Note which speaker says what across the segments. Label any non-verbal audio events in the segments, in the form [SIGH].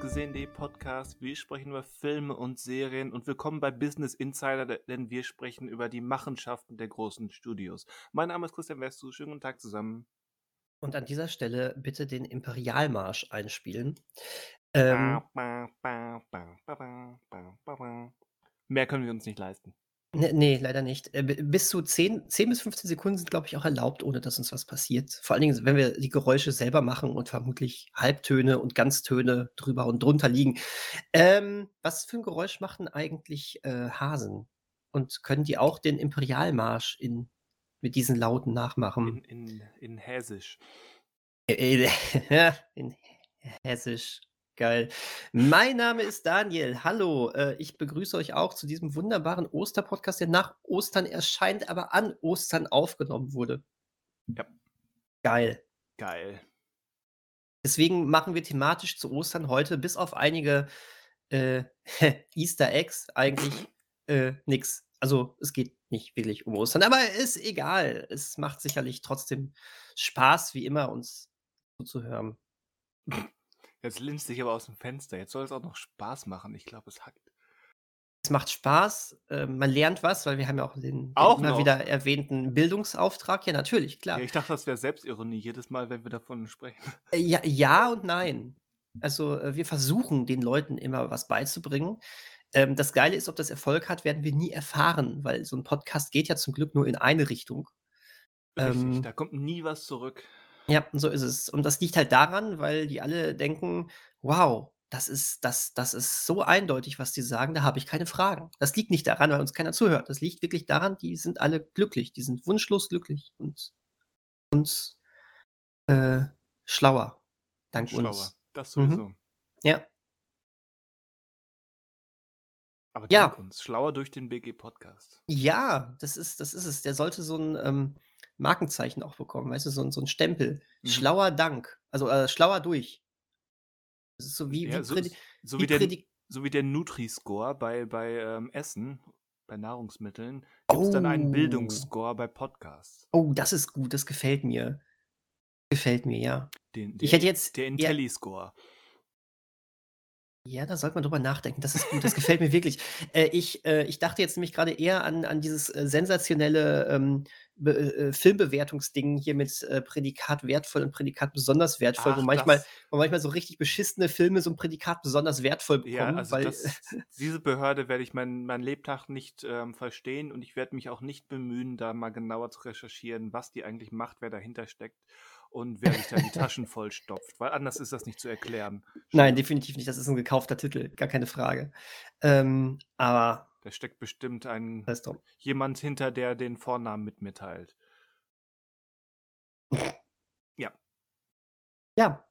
Speaker 1: gesehen.de Podcast. Wir sprechen über Filme und Serien und willkommen bei Business Insider, denn wir sprechen über die Machenschaften der großen Studios. Mein Name ist Christian Westu. Schönen guten Tag zusammen.
Speaker 2: Und an dieser Stelle bitte den Imperialmarsch einspielen.
Speaker 1: Ähm, ba, ba, ba, Mehr können wir uns nicht leisten.
Speaker 2: Ne, ne, leider nicht. Äh, bis zu 10 10 bis 15 Sekunden sind, glaube ich, auch erlaubt, ohne dass uns was passiert. Vor allen Dingen, wenn wir die Geräusche selber machen und vermutlich Halbtöne und Ganztöne drüber und drunter liegen. Ähm, was für ein Geräusch machen eigentlich, äh, Hasen? Und können die auch den Imperialmarsch in mit diesen Lauten nachmachen?
Speaker 1: In in in Häsisch.
Speaker 2: Äh, äh, [LAUGHS] ja, in Hessisch. Geil. Mein Name ist Daniel. Hallo, äh, ich begrüße euch auch zu diesem wunderbaren Osterpodcast, der nach Ostern erscheint, aber an Ostern aufgenommen wurde.
Speaker 1: Ja.
Speaker 2: Geil.
Speaker 1: Geil.
Speaker 2: Deswegen machen wir thematisch zu Ostern heute bis auf einige äh, [LAUGHS] Easter Eggs eigentlich äh, nix. Also es geht nicht wirklich um Ostern, aber ist egal. Es macht sicherlich trotzdem Spaß, wie immer, uns zuzuhören.
Speaker 1: Jetzt linst dich aber aus dem Fenster. Jetzt soll es auch noch Spaß machen. Ich glaube, es hackt.
Speaker 2: Es macht Spaß. Äh, man lernt was, weil wir haben ja auch den,
Speaker 1: Auch
Speaker 2: immer
Speaker 1: noch?
Speaker 2: wieder erwähnten Bildungsauftrag. Ja, natürlich, klar.
Speaker 1: Ja, ich dachte, das wäre Selbstironie jedes Mal, wenn wir davon sprechen.
Speaker 2: Äh, ja, ja und nein. Also äh, wir versuchen den Leuten immer was beizubringen. Ähm, das Geile ist, ob das Erfolg hat, werden wir nie erfahren, weil so ein Podcast geht ja zum Glück nur in eine Richtung.
Speaker 1: Richtig,
Speaker 2: Ähm,
Speaker 1: da kommt nie was zurück.
Speaker 2: Ja, so ist es. Und das liegt halt daran, weil die alle denken: „Wow, das ist das das ist so eindeutig, was die sagen, da habe ich keine Fragen.“ Das liegt nicht daran, weil uns keiner zuhört. Das liegt wirklich daran, die sind alle glücklich. Die sind wunschlos glücklich und uns, äh, schlauer dank
Speaker 1: Schlauer.
Speaker 2: uns.
Speaker 1: Das
Speaker 2: Mhm.
Speaker 1: sowieso.
Speaker 2: Ja.
Speaker 1: Aber
Speaker 2: Ja.
Speaker 1: dank uns. Schlauer durch den BG-Podcast.
Speaker 2: Ja, das ist das ist es. Der sollte so 'n, ähm, Markenzeichen auch bekommen, weißt du, so so 'n Stempel.
Speaker 1: Mhm.
Speaker 2: Schlauer Dank, also, äh, schlauer durch. Das ist so wie
Speaker 1: Ja,
Speaker 2: wie
Speaker 1: so so
Speaker 2: wie
Speaker 1: wie der so wie der Nutri-Score bei bei, ähm, Essen, bei Nahrungsmitteln, gibt's dann einen
Speaker 2: Oh.
Speaker 1: Bildungsscore bei Podcasts.
Speaker 2: Oh, das ist gut, das gefällt mir. Gefällt mir, ja.
Speaker 1: Den
Speaker 2: Ich
Speaker 1: der
Speaker 2: hätte jetzt
Speaker 1: der Intelli-Score.
Speaker 2: Ja, da sollte man drüber nachdenken. Das ist gut, das gefällt mir wirklich. [LAUGHS] Äh, ich äh, ich dachte jetzt nämlich grade eher an an dieses, äh, sensationelle, ähm, be äh, Filmbewertungsding hier mit, äh, Prädikat wertvoll und Prädikat besonders wertvoll, wo
Speaker 1: Ach,
Speaker 2: manchmal
Speaker 1: das
Speaker 2: wo manchmal so richtig beschissene Filme so 'n Prädikat besonders wertvoll
Speaker 1: Ja,
Speaker 2: bekommen,
Speaker 1: also
Speaker 2: weil
Speaker 1: das [LAUGHS] diese Behörde werde ich mein mein Lebtag nicht, ähm, verstehen und ich werde mich auch nicht bemühen, da mal genauer zu recherchieren, was die eigentlich macht, wer dahinter steckt und wer sich da die Taschen vollstopft, weil anders ist das nicht zu erklären.
Speaker 2: Nein, definitiv nicht. Das ist 'n gekaufter Titel, gar keine Frage. Ähm, aber
Speaker 1: Da steckt bestimmt ein jemand hinter, der den Vornamen mit mir teilt. [LAUGHS] Ja.
Speaker 2: Ja.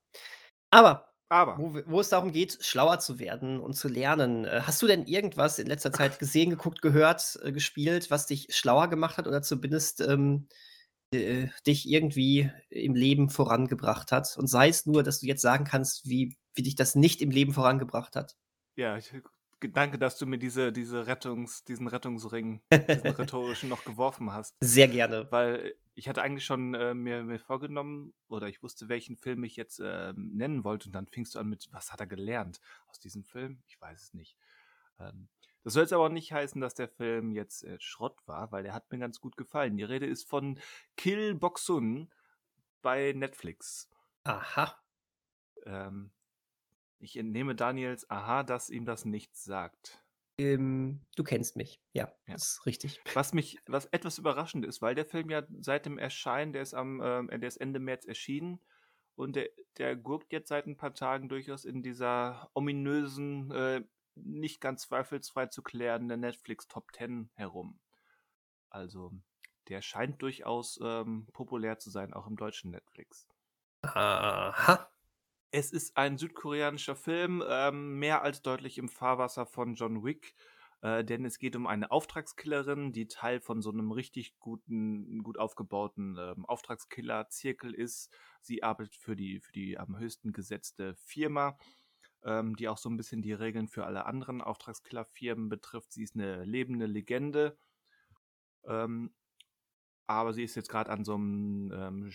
Speaker 2: Aber
Speaker 1: Aber
Speaker 2: wo wo es darum geht, schlauer zu werden und zu lernen, äh, hast du denn irgendwas in letzter Zeit [LAUGHS] gesehen, geguckt, gehört, äh, gespielt, was dich schlauer gemacht hat oder zumindest, ähm, äh, dich irgendwie im Leben vorangebracht hat? Und sei es nur, dass du jetzt sagen kannst, wie wie dich das nicht im Leben vorangebracht hat.
Speaker 1: Ja, ich danke, dass du mir diese diese Rettungs diesen Rettungsring, [LAUGHS] diesen rhetorischen noch geworfen hast.
Speaker 2: Sehr gerne.
Speaker 1: Weil ich hatte eigentlich schon, äh, mir mir vorgenommen oder ich wusste, welchen Film ich jetzt, ähm, nennen wollte und dann fingst du an mit: „Was hat er gelernt aus diesem Film?“ Ich weiß es nicht. Ähm, das soll jetzt aber auch nicht heißen, dass der Film jetzt, äh, Schrott war, weil der hat mir ganz gut gefallen. Die Rede ist von Kill Boksun bei Netflix.
Speaker 2: Aha.
Speaker 1: Ähm, ich entnehme Daniels Aha, dass ihm das nichts sagt.
Speaker 2: Ähm, du kennst mich. Ja,
Speaker 1: Ja.
Speaker 2: das ist richtig.
Speaker 1: Was mich was etwas überraschend ist, weil der Film ja seit dem Erscheinen der ist am, ähm der ist Ende März erschienen und der der gurkt jetzt seit 'n paar Tagen durchaus in dieser ominösen, äh, nicht ganz zweifelsfrei zu klärenden Netflix Top 10 herum. Also, der scheint durchaus, ähm, populär zu sein, auch im deutschen Netflix.
Speaker 2: Aha.
Speaker 1: Es ist ein südkoreanischer Film, ähm, mehr als deutlich im Fahrwasser von John Wick, äh, denn es geht um eine Auftragskillerin, die Teil von so 'nem richtig guten gut aufgebauten, ähm, Auftragskiller-Zirkel ist. Sie arbeitet für die für die am höchsten gesetzte Firma, ähm, die auch so 'n bisschen die Regeln für alle anderen Auftragskiller-Firmen betrifft. Sie ist 'ne lebende Legende. Ähm, aber sie ist jetzt grad an so 'nem, ähm,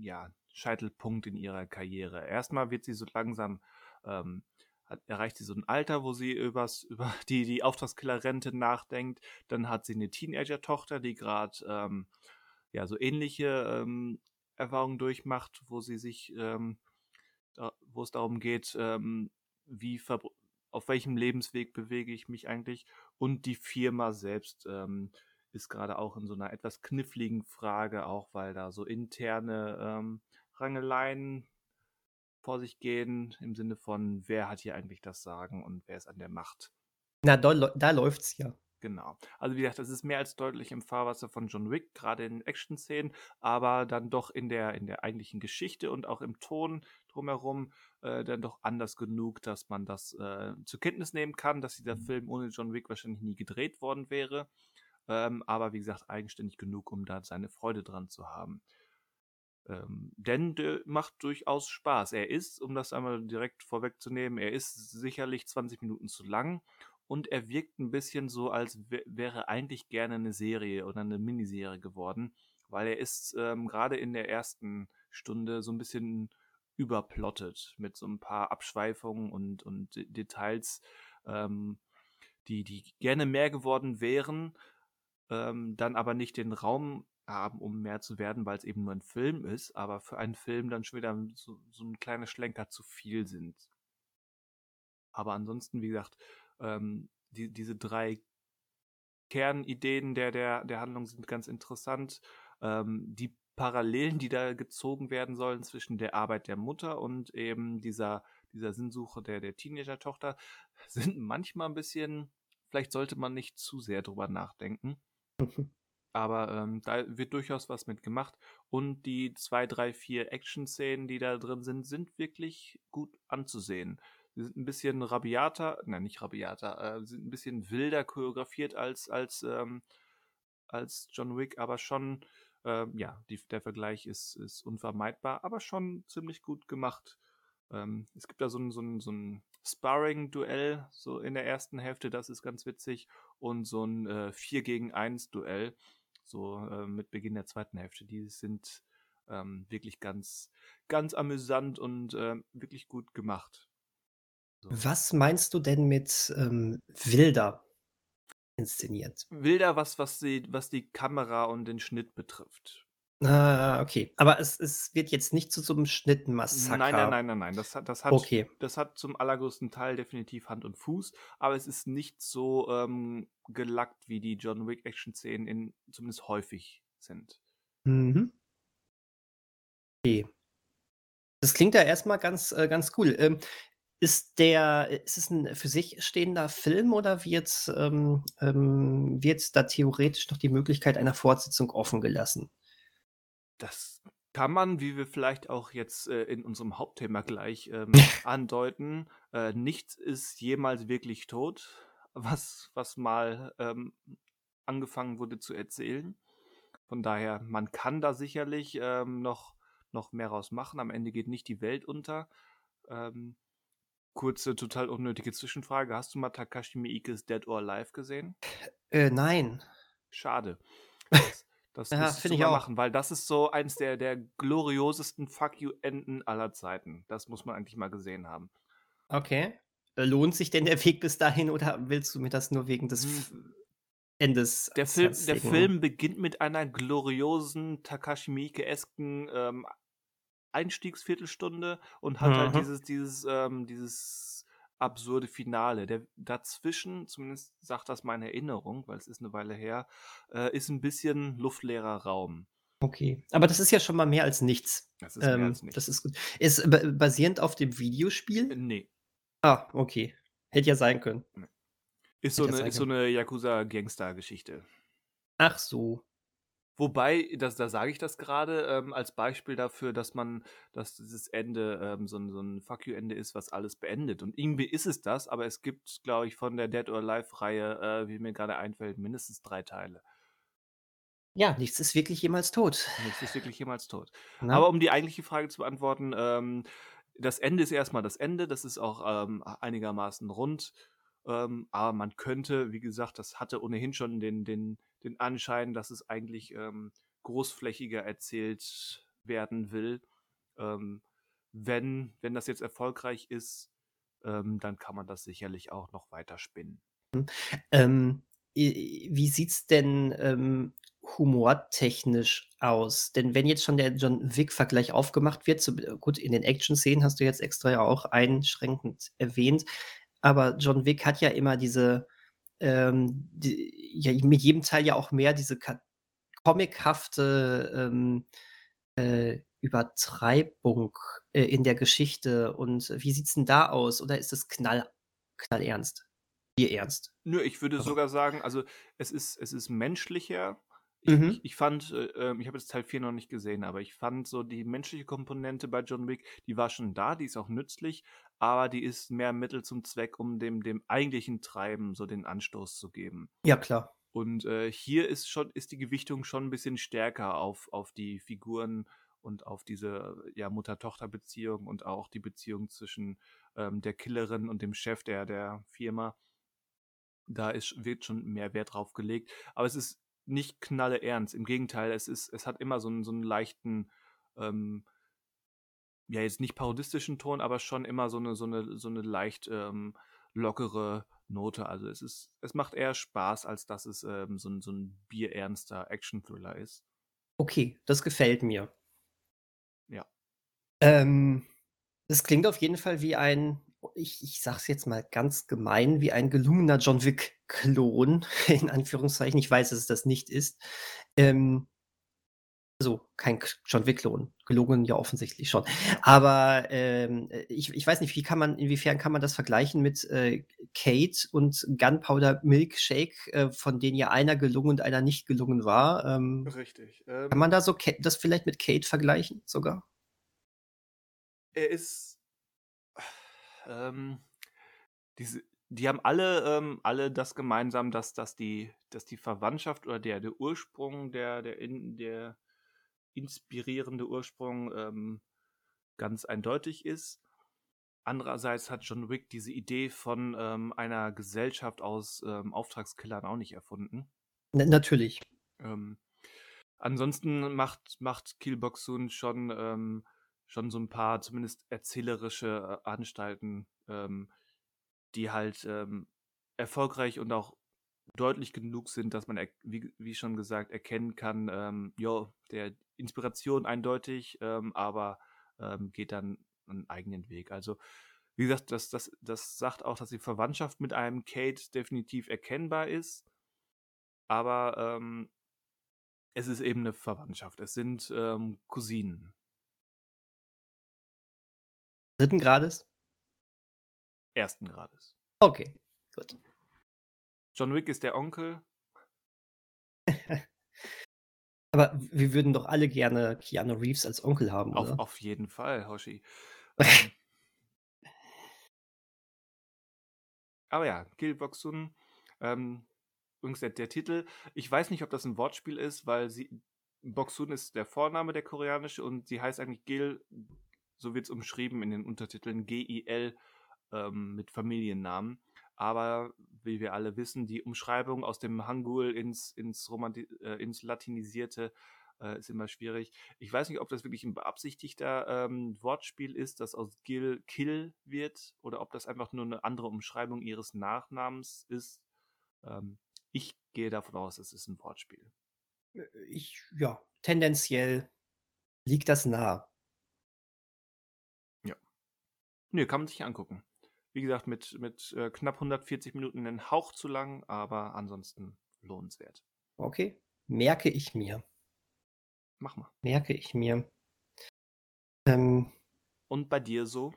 Speaker 1: ja, Scheitelpunkt in ihrer Karriere. Erst mal wird sie so langsam, ähm, hat, erreicht sie so ein Alter, wo sie übers, [LAUGHS] über die, die Auftragskiller-Rente nachdenkt. Dann hat sie eine Teenager-Tochter, die gerade ähm, ja so ähnliche ähm, Erfahrungen durchmacht, wo sie sich, ähm, da, wo es darum geht, ähm, wie auf welchem Lebensweg bewege ich mich eigentlich und die Firma selbst ähm, ist gerade auch in so einer etwas kniffligen Frage, auch weil da so interne ähm, Rangeleien vor sich gehen, im Sinne von, wer hat hier eigentlich das Sagen und wer ist an der Macht.
Speaker 2: Na, da, da läuft's ja.
Speaker 1: Genau. Also wie gesagt, das ist mehr als deutlich im Fahrwasser von John Wick, gerade in Action-Szenen, aber dann doch in der, in der eigentlichen Geschichte und auch im Ton drumherum äh, dann doch anders genug, dass man das äh, zur Kenntnis nehmen kann, dass dieser mhm. Film ohne John Wick wahrscheinlich nie gedreht worden wäre. Ähm, aber wie gesagt, eigenständig genug, um da seine Freude dran zu haben. Ähm, denn der macht durchaus Spaß. Er ist, um das einmal direkt vorwegzunehmen, er ist sicherlich 20 Minuten zu lang und er wirkt ein bisschen so, als wäre eigentlich gerne eine Serie oder eine Miniserie geworden, weil er ist ähm, gerade in der ersten Stunde so ein bisschen überplottet mit so ein paar Abschweifungen und, und Details, ähm, die, die gerne mehr geworden wären, ähm, dann aber nicht den Raum haben, um mehr zu werden, weil es eben nur ein Film ist, aber für einen Film dann schon wieder so, so ein kleiner Schlenker zu viel sind. Aber ansonsten, wie gesagt, ähm, die, diese drei Kernideen der, der, der Handlung sind ganz interessant. Ähm, die Parallelen, die da gezogen werden sollen zwischen der Arbeit der Mutter und eben dieser, dieser Sinnsuche der, der Teenager-Tochter, [LAUGHS] sind manchmal ein bisschen, vielleicht sollte man nicht zu sehr drüber nachdenken. Aber ähm, da wird durchaus was mit gemacht. Und die zwei, drei, vier Action-Szenen, die da drin sind, sind wirklich gut anzusehen. Sie sind ein bisschen rabiater, nein, nicht rabiater, äh, sind ein bisschen wilder choreografiert als, als, ähm, als John Wick, aber schon, ähm, ja, die, der Vergleich ist, ist unvermeidbar, aber schon ziemlich gut gemacht. Ähm, es gibt da so ein, so ein, so ein Sparring-Duell, so in der ersten Hälfte, das ist ganz witzig, und so ein äh, 4 gegen 1 Duell, so äh, mit Beginn der zweiten Hälfte. Die sind ähm, wirklich ganz, ganz amüsant und äh, wirklich gut gemacht.
Speaker 2: Was meinst du denn mit ähm, Wilder inszeniert?
Speaker 1: Wilder, was, was, die, was die Kamera und den Schnitt betrifft.
Speaker 2: Ah, okay. Aber es, es wird jetzt nicht zu so einem Schnittmassaker.
Speaker 1: Nein, nein, nein, nein, nein. Das hat, das hat, okay. das hat zum allergrößten Teil definitiv Hand und Fuß, aber es ist nicht so ähm, gelackt, wie die John Wick Action-Szenen zumindest häufig sind.
Speaker 2: Mhm. Okay. Das klingt ja erstmal ganz, äh, ganz cool. Ähm, ist der, ist es ein für sich stehender Film oder wird, ähm, ähm, wird da theoretisch noch die Möglichkeit einer Fortsetzung offen gelassen?
Speaker 1: Das kann man, wie wir vielleicht auch jetzt äh, in unserem Hauptthema gleich ähm, [LAUGHS] andeuten, äh, nichts ist jemals wirklich tot, was, was mal ähm, angefangen wurde zu erzählen. Von daher, man kann da sicherlich ähm, noch, noch mehr rausmachen. Am Ende geht nicht die Welt unter. Ähm, kurze, total unnötige Zwischenfrage. Hast du mal Takashi Miikes Dead or Alive gesehen?
Speaker 2: Äh, nein.
Speaker 1: Schade.
Speaker 2: Das ja, finde ich auch. machen,
Speaker 1: weil das ist so eins der, der gloriosesten Fuck You-Enden aller Zeiten. Das muss man eigentlich mal gesehen haben.
Speaker 2: Okay. Äh, lohnt sich denn der Weg bis dahin oder willst du mir das nur wegen des hm. Endes?
Speaker 1: Der Film, der Film beginnt mit einer gloriosen Takashi Miike-esken ähm, Einstiegsviertelstunde und hat halt mhm. halt dieses, dieses, ähm, dieses absurde Finale. Der dazwischen, zumindest sagt das meine Erinnerung, weil es ist eine Weile her, äh, ist ein bisschen luftleerer Raum.
Speaker 2: Okay, aber das ist ja schon mal mehr als nichts.
Speaker 1: Das ist ähm, mehr als nichts.
Speaker 2: Das ist gut. Ist basierend auf dem Videospiel?
Speaker 1: Äh, nee.
Speaker 2: Ah, okay. Hätte ja sein können.
Speaker 1: Ist, so eine, ist so eine Yakuza-Gangster-Geschichte.
Speaker 2: Ach so.
Speaker 1: Wobei, das, da sage ich das gerade ähm, als Beispiel dafür, dass man, dass dieses Ende ähm, so, ein, so ein Fuck You-Ende ist, was alles beendet. Und irgendwie ist es das, aber es gibt, glaube ich, von der Dead or Alive-Reihe, äh, wie mir gerade einfällt, mindestens drei Teile.
Speaker 2: Ja, nichts ist wirklich jemals tot.
Speaker 1: Nichts ist wirklich jemals tot. [LAUGHS] Na? Aber um die eigentliche Frage zu beantworten, ähm, das Ende ist erstmal das Ende, das ist auch ähm, einigermaßen rund. Ähm, aber man könnte, wie gesagt, das hatte ohnehin schon den, den den Anschein, dass es eigentlich ähm, großflächiger erzählt werden will. Ähm, wenn, wenn das jetzt erfolgreich ist, ähm, dann kann man das sicherlich auch noch weiter spinnen.
Speaker 2: Hm, ähm, wie sieht's denn, ähm, humortechnisch aus? Denn wenn jetzt schon der John Wick-Vergleich aufgemacht wird, so äh, gut, in den Action-Szenen hast du jetzt extra ja auch einschränkend erwähnt, aber John Wick hat ja immer diese, ähm, die ja mit jedem Teil ja auch mehr diese comichafte, ähm, äh, Übertreibung, äh, in der Geschichte. Und wie sieht's denn da aus? Oder ist es knall knallernst? Bierernst?
Speaker 1: Nö, ich würde
Speaker 2: Also
Speaker 1: sogar sagen, also, es ist es ist menschlicher. Ich
Speaker 2: Mhm.
Speaker 1: ich ich fand, äh, ähm ich habe jetzt Teil 4 noch nicht gesehen, aber ich fand so die menschliche Komponente bei John Wick, die war schon da, die ist auch nützlich, aber die ist mehr Mittel zum Zweck, um dem dem eigentlichen Treiben so den Anstoß zu geben.
Speaker 2: Ja, klar.
Speaker 1: Und, äh, hier ist schon ist die Gewichtung schon 'n bisschen stärker auf auf die Figuren und auf diese, ja, Mutter-Tochter-Beziehung und auch die Beziehung zwischen, ähm, der Killerin und dem Chef der der Firma. Da ist wird schon mehr Wert drauf gelegt, aber es ist nicht knalleernst. Im Gegenteil, es ist es hat immer so 'n so 'n leichten, ähm ja, jetzt nicht parodistischen Ton, aber schon immer so 'ne so 'ne so 'ne leicht, ähm, lockere Note. Also, es ist es macht eher Spaß, als dass es, ähm, so 'n so 'n bierernster Action-Thriller ist.
Speaker 2: Okay, das gefällt mir.
Speaker 1: Ja.
Speaker 2: Ähm, das klingt auf jeden Fall wie ein ich ich sage es jetzt mal ganz gemein, wie ein gelungener John Wick-Klon [LAUGHS] in Anführungszeichen. Ich weiß, dass es das nicht ist. Ähm also, kein John Wick-Klon. Gelungen ja offensichtlich schon. Aber, ähm, äh, ich ich weiß nicht, wie kann man inwiefern kann man das vergleichen mit, äh, Kate und Gunpowder Milkshake, äh, von denen ja einer gelungen und einer nicht gelungen war? Ähm,
Speaker 1: Richtig,
Speaker 2: kann
Speaker 1: ähm
Speaker 2: man da so das vielleicht mit Kate vergleichen sogar?
Speaker 1: Er ist ähm, diese die haben alle ähm, alle das gemeinsam, dass dass die dass die Verwandtschaft oder der der Ursprung, der der in der inspirierende Ursprung, ähm, ganz eindeutig ist. Andererseits hat John Wick diese Idee von, ähm, einer Gesellschaft aus, ähm, Auftragskillern auch nicht erfunden.
Speaker 2: N natürlich.
Speaker 1: Ähm, ansonsten macht macht Kill Bok-Sun schon ähm, schon so 'n paar zumindest erzählerische, äh, Anstalten, ähm, die halt, ähm, erfolgreich und auch deutlich genug sind, dass man wie wie schon gesagt, erkennen kann, ähm, jo, der Inspiration eindeutig, ähm, aber, ähm, geht dann 'n eigenen Weg. Also, wie gesagt, das das das sagt auch, dass die Verwandtschaft mit einem Kate definitiv erkennbar ist aber, ähm es ist eben 'ne Verwandtschaft. Es sind, ähm, Cousinen.
Speaker 2: 3. Grades?
Speaker 1: 1. Grades.
Speaker 2: Okay, gut.
Speaker 1: John Wick ist der Onkel. [LAUGHS]
Speaker 2: Aber wir würden doch alle gerne Keanu Reeves als Onkel haben,
Speaker 1: Auf
Speaker 2: oder?
Speaker 1: auf jeden Fall, Hoshi. [LAUGHS] Ähm aber ja, Kill Bok-Sun, ähm, übrigens der der Titel ich weiß nicht, ob das 'n Wortspiel ist, weil sie Bok-Sun ist der Vorname, der koreanische, und sie heißt eigentlich Gil, so wird's umschrieben in den Untertiteln, G-I-L, ähm, mit Familiennamen. Aber wie wir alle wissen, die Umschreibung aus dem Hangul ins ins Romanti äh, ins Latinisierte, äh, ist immer schwierig. Ich weiß nicht, ob das wirklich 'n beabsichtigter, ähm, Wortspiel ist, dass aus Gil Kill wird oder ob das einfach nur 'ne andere Umschreibung ihres Nachnamens ist. Ähm, ich gehe davon aus, es ist 'n Wortspiel.
Speaker 2: Äh, ich ja, tendenziell liegt das nah.
Speaker 1: Ja. Ne, kann man sich angucken. Wie gesagt, mit mit, äh, knapp 140 Minuten 'nen Hauch zu lang, aber ansonsten lohnenswert.
Speaker 2: Okay, merke ich mir.
Speaker 1: Mach mal.
Speaker 2: Merke ich mir. Ähm
Speaker 1: Und bei dir so?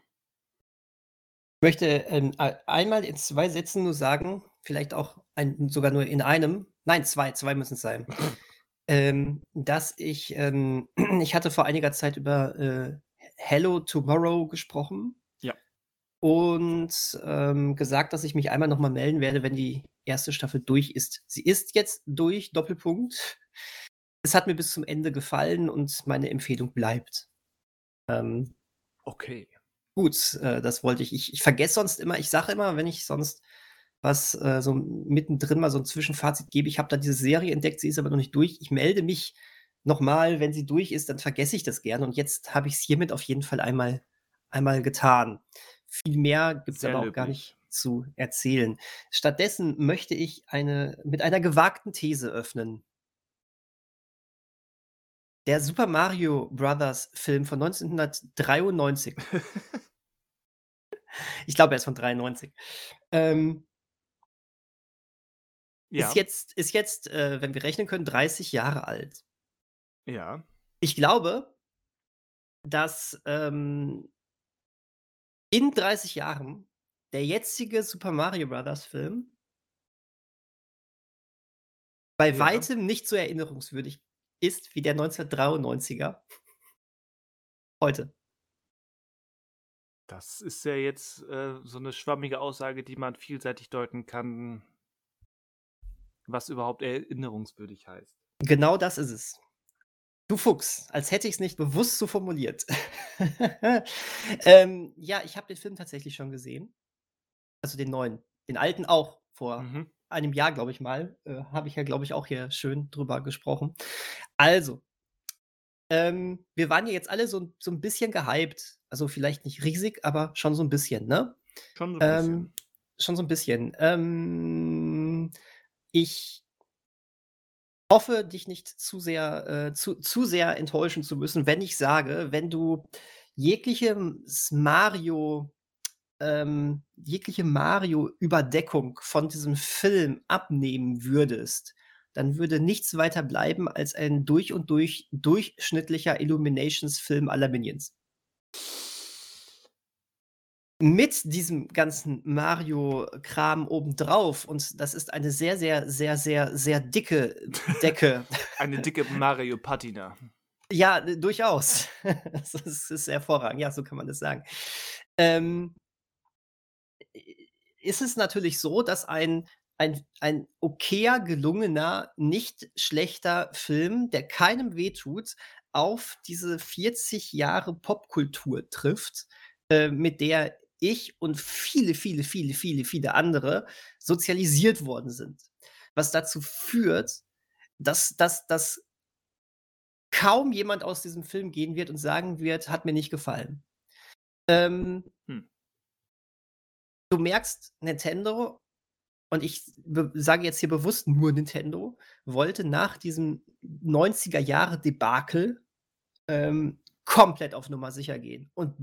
Speaker 2: möchte, ähm, ei einmal in 2 Sätzen nur sagen, vielleicht auch ein sogar nur in einem nein, 2, 2 müssen's sein, [LAUGHS] ähm, dass ich ähm, [CLEARS THROAT] ich hatte vor einiger Zeit über, äh, Hello Tomorrow gesprochen. Und, ähm, gesagt, dass ich mich einmal noch mal melden werde, wenn die 1. Staffel durch ist. Sie ist jetzt durch, Doppelpunkt. Es hat mir bis zum Ende gefallen und meine Empfehlung bleibt. Ähm
Speaker 1: Okay.
Speaker 2: gut, äh, das wollte ich ich ich vergesse sonst immer ich sage immer, wenn ich sonst was, äh, so mittendrin mal so 'n Zwischenfazit gebe: „Ich habe da diese Serie entdeckt, sie ist aber noch nicht durch.“ Ich melde mich noch mal, wenn sie durch ist, dann vergesse ich das gerne und jetzt habe ich's hiermit auf jeden Fall einmal einmal getan. Viel mehr gibt's
Speaker 1: Sehr
Speaker 2: aber auch gar nicht zu erzählen. Stattdessen möchte ich eine mit einer gewagten These öffnen. Der Super Mario Brothers Film von 1993. [LAUGHS] Ich glaube, er ist von 93. Ähm ist
Speaker 1: Ja.
Speaker 2: jetzt ist jetzt, äh, wenn wir rechnen können, 30 Jahre alt.
Speaker 1: Ja.
Speaker 2: Ich glaube dass, ähm in 30 Jahren der jetzige Super Mario Brothers Film bei
Speaker 1: Ja.
Speaker 2: weitem nicht so erinnerungswürdig ist wie der 1993er. Heute.
Speaker 1: Das ist ja jetzt, äh, so 'ne schwammige Aussage, die man vielseitig deuten kann was überhaupt erinnerungswürdig heißt.
Speaker 2: Genau das ist es. Du Fuchs, als hätte ich's nicht bewusst so formuliert. [LAUGHS] Ähm, ja, ich habe den Film tatsächlich schon gesehen. Also, den neuen. Den alten auch vor
Speaker 1: Mhm.
Speaker 2: einem Jahr, glaube ich mal. Äh, habe ich ja, glaube ich, auch hier schön drüber gesprochen. Also ähm, wir waren ja jetzt alle so so 'n bisschen gehypt. Also, vielleicht nicht riesig, aber schon so 'n bisschen, ne?
Speaker 1: Schon so 'n
Speaker 2: Ähm,
Speaker 1: bisschen.
Speaker 2: schon so 'n bisschen. Ähm, ich hoffe, dich nicht zu sehr äh, zu zu sehr enttäuschen zu müssen, wenn ich sage, wenn du jeglichem-s Mario ähm, jegliche Mario-Überdeckung von diesem Film abnehmen würdest, dann würde nichts weiter bleiben als ein durch und durch durchschnittlicher Illuminations-Film la Minions. Mit diesem ganzen Mario-Kram obendrauf und das ist eine sehr, sehr, sehr, sehr, sehr dicke Decke. [LAUGHS]
Speaker 1: Eine dicke Mario-Patina.
Speaker 2: Ja, durchaus. [LAUGHS] Das ist ist hervorragend. Ja, so kann man das sagen. Ähm ist es natürlich so, dass ein ein ein okayer, gelungener, nicht schlechter Film, der keinem wehtut, auf diese 40 Jahre Popkultur trifft, äh, mit der ich und viele, viele, viele, viele, viele andere sozialisiert worden sind. Was dazu führt, dass dass dass kaum jemand aus diesem Film gehen wird und sagen wird: „Hat mir nicht gefallen.“ Ähm
Speaker 1: Hm.
Speaker 2: du merkst, Nintendo und ich sage jetzt hier bewusst nur Nintendo, wollte nach diesem 90er-Jahre-Debakel, ähm, komplett auf Nummer sicher gehen und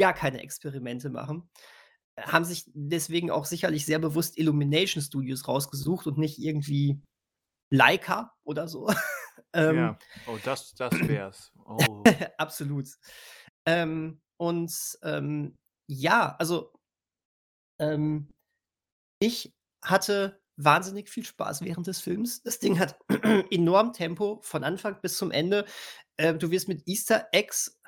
Speaker 2: gar keine Experimente machen. Haben sich deswegen auch sicherlich sehr bewusst Illumination Studios rausgesucht und nicht irgendwie Laika oder so. [LAUGHS] Ähm
Speaker 1: Ja. Oh, das das [CLEARS THROAT] wär's. Oh. [LAUGHS]
Speaker 2: Absolut. Ähm, und, ähm, ja, also ähm, ich hatte wahnsinnig viel Spaß während des Films. Das Ding hat [CLEARS THROAT] enorm Tempo von Anfang bis zum Ende. Äh, du wirst mit Easter Eggs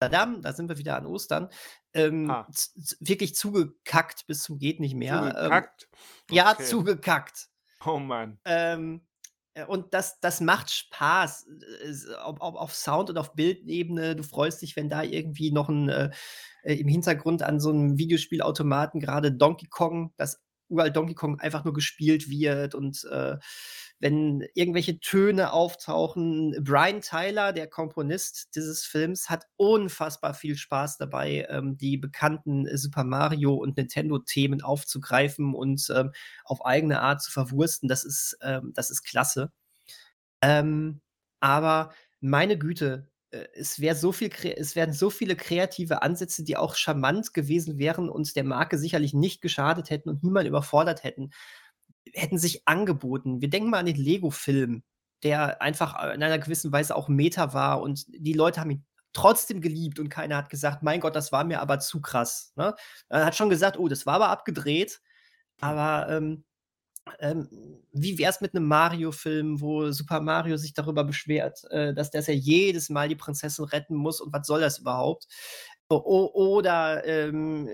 Speaker 2: tadam, da sind wir wieder an Ostern, ähm,
Speaker 1: Ah.
Speaker 2: wirklich zugekackt bis zum geht nicht mehr. Ähm,
Speaker 1: Zugekackt?
Speaker 2: ja,
Speaker 1: Okay.
Speaker 2: zugekackt.
Speaker 1: Oh Mann.
Speaker 2: Ähm, äh, und das das macht Spaß, äh, ob ob auf Sound und auf Bildebene. Du freust dich, wenn da irgendwie noch 'n äh, äh, im Hintergrund an so 'nem Videospielautomaten grade Donkey Kong das uralt Donkey Kong einfach nur gespielt wird und, äh, wenn irgendwelche Töne auftauchen. Brian Tyler, der Komponist dieses Films, hat unfassbar viel Spaß dabei, ähm, die bekannten Super Mario und Nintendo-Themen aufzugreifen und, ähm, auf eigene Art zu verwursten. Das ist ähm, das ist klasse. Ähm, aber meine Güte, äh, es so viel es wären so viele kreative Ansätze, die auch charmant gewesen wären und der Marke sicherlich nicht geschadet hätten und niemand überfordert hätten hätten sich angeboten. Wir denken mal an den Lego-Film, der einfach, äh, in einer gewissen Weise auch Meta war und die Leute haben ihn trotzdem geliebt und keiner hat gesagt: „Mein Gott, das war mir aber zu krass“, ne? Er hat schon gesagt: „Oh, das war aber abgedreht.“
Speaker 1: Hm.
Speaker 2: Aber, ähm ähm, wie wär's mit 'nem Mario-Film, wo Super Mario sich darüber beschwert, äh, dass dass er jedes Mal die Prinzessin retten muss und was soll das überhaupt? O oder, ähm,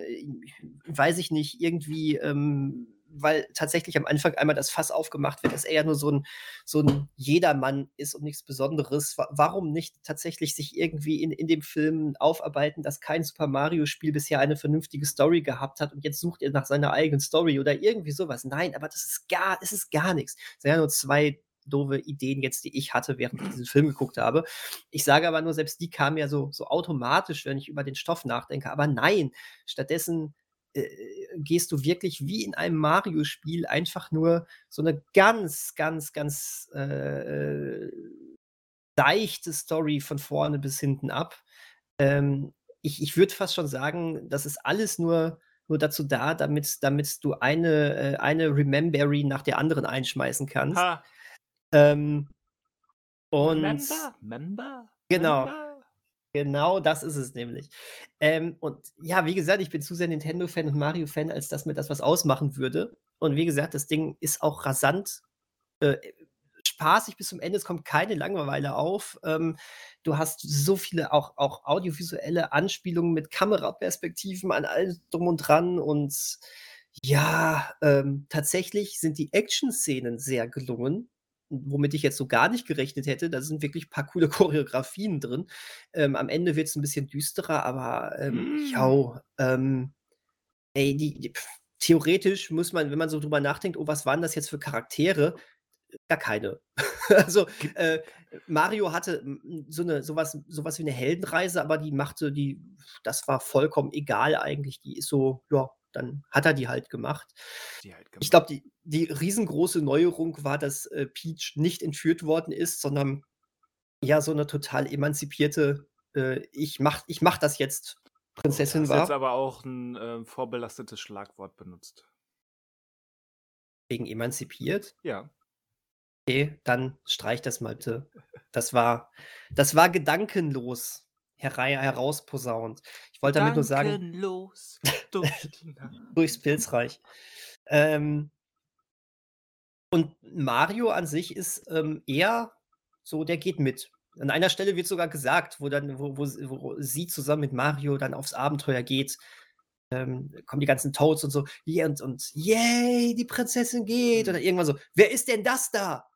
Speaker 2: weiß ich nicht, irgendwie, ähm, weil tatsächlich am Anfang einmal das Fass aufgemacht wird, dass er ja nur so 'n so 'n Jedermann ist und nichts Besonderes. Wa warum nicht tatsächlich sich irgendwie in in dem Film aufarbeiten, dass kein Super-Mario-Spiel bisher eine vernünftige Story gehabt hat und jetzt sucht er nach seiner eigenen Story oder irgendwie so was. Nein, aber das ist gar es ist gar nix. Es sind ja nur 2 doofe Ideen jetzt, die ich hatte, während ich diesen Film geguckt habe. Ich sage aber nur, selbst die kamen ja so, so automatisch, wenn ich über den Stoff nachdenke. Aber nein, stattdessen äh, gehst du wirklich wie in einem Mario-Spiel einfach nur so eine ganz, ganz, ganz äh, leichte Story von vorne bis hinten ab. Ähm, ich ich würde fast schon sagen, das ist alles nur nur dazu da, damit damit du eine äh, eine Remembery nach der anderen einschmeißen kannst.
Speaker 1: Ha.
Speaker 2: Ähm, und
Speaker 1: Member, Member,
Speaker 2: Genau.
Speaker 1: Member.
Speaker 2: Genau das ist es nämlich. Ähm, und ja, wie gesagt, ich bin zu sehr Nintendo-Fan und Mario-Fan, als dass mir das was ausmachen würde. Und wie gesagt, das Ding ist auch rasant äh, spaßig bis zum Ende. Es kommt keine Langeweile auf. Ähm, du hast so viele auch, auch audiovisuelle Anspielungen mit Kameraperspektiven an allem drum und dran. Und ja, ähm, tatsächlich sind die Action-Szenen sehr gelungen womit ich jetzt so gar nicht gerechnet hätte. Da sind wirklich ein paar coole [LAUGHS] Choreografien drin. Ähm, am Ende wird es ein bisschen düsterer, aber ähm,
Speaker 1: Mm.
Speaker 2: ähm, ey, die, die, pf, theoretisch muss man, wenn man so drüber nachdenkt, oh, was waren das jetzt für Charaktere? Gar keine. [LAUGHS] also äh, Mario hatte so eine sowas, sowas wie eine Heldenreise, aber die machte die, das war vollkommen egal eigentlich. Die ist so, ja, dann hat er die halt gemacht.
Speaker 1: Die halt
Speaker 2: Ich
Speaker 1: gemacht.
Speaker 2: glaube, die, die riesengroße Neuerung war, dass äh, Peach nicht entführt worden ist, sondern ja so eine total emanzipierte, äh, ich mach, ich mach das jetzt
Speaker 1: Du
Speaker 2: Prinzessin
Speaker 1: hast jetzt
Speaker 2: war.
Speaker 1: aber auch ein äh, vorbelastetes Schlagwort benutzt.
Speaker 2: Wegen emanzipiert.
Speaker 1: Ja.
Speaker 2: Okay, dann streich das mal bitte. Das war, das war gedankenlos herausposaunt. Ich wollte damit nur sagen,
Speaker 1: durch [LAUGHS] Nacht.
Speaker 2: durchs Pilzreich. Ähm, und Mario an sich ist ähm, eher so, der geht mit. An einer Stelle wird sogar gesagt, wo dann, wo, wo, sie- wo sie zusammen mit Mario dann aufs Abenteuer geht. Ähm, kommen die ganzen Toads und so, yeah, und, und yay, die Prinzessin geht.
Speaker 1: Mhm.
Speaker 2: Oder irgendwann so, wer ist denn das da?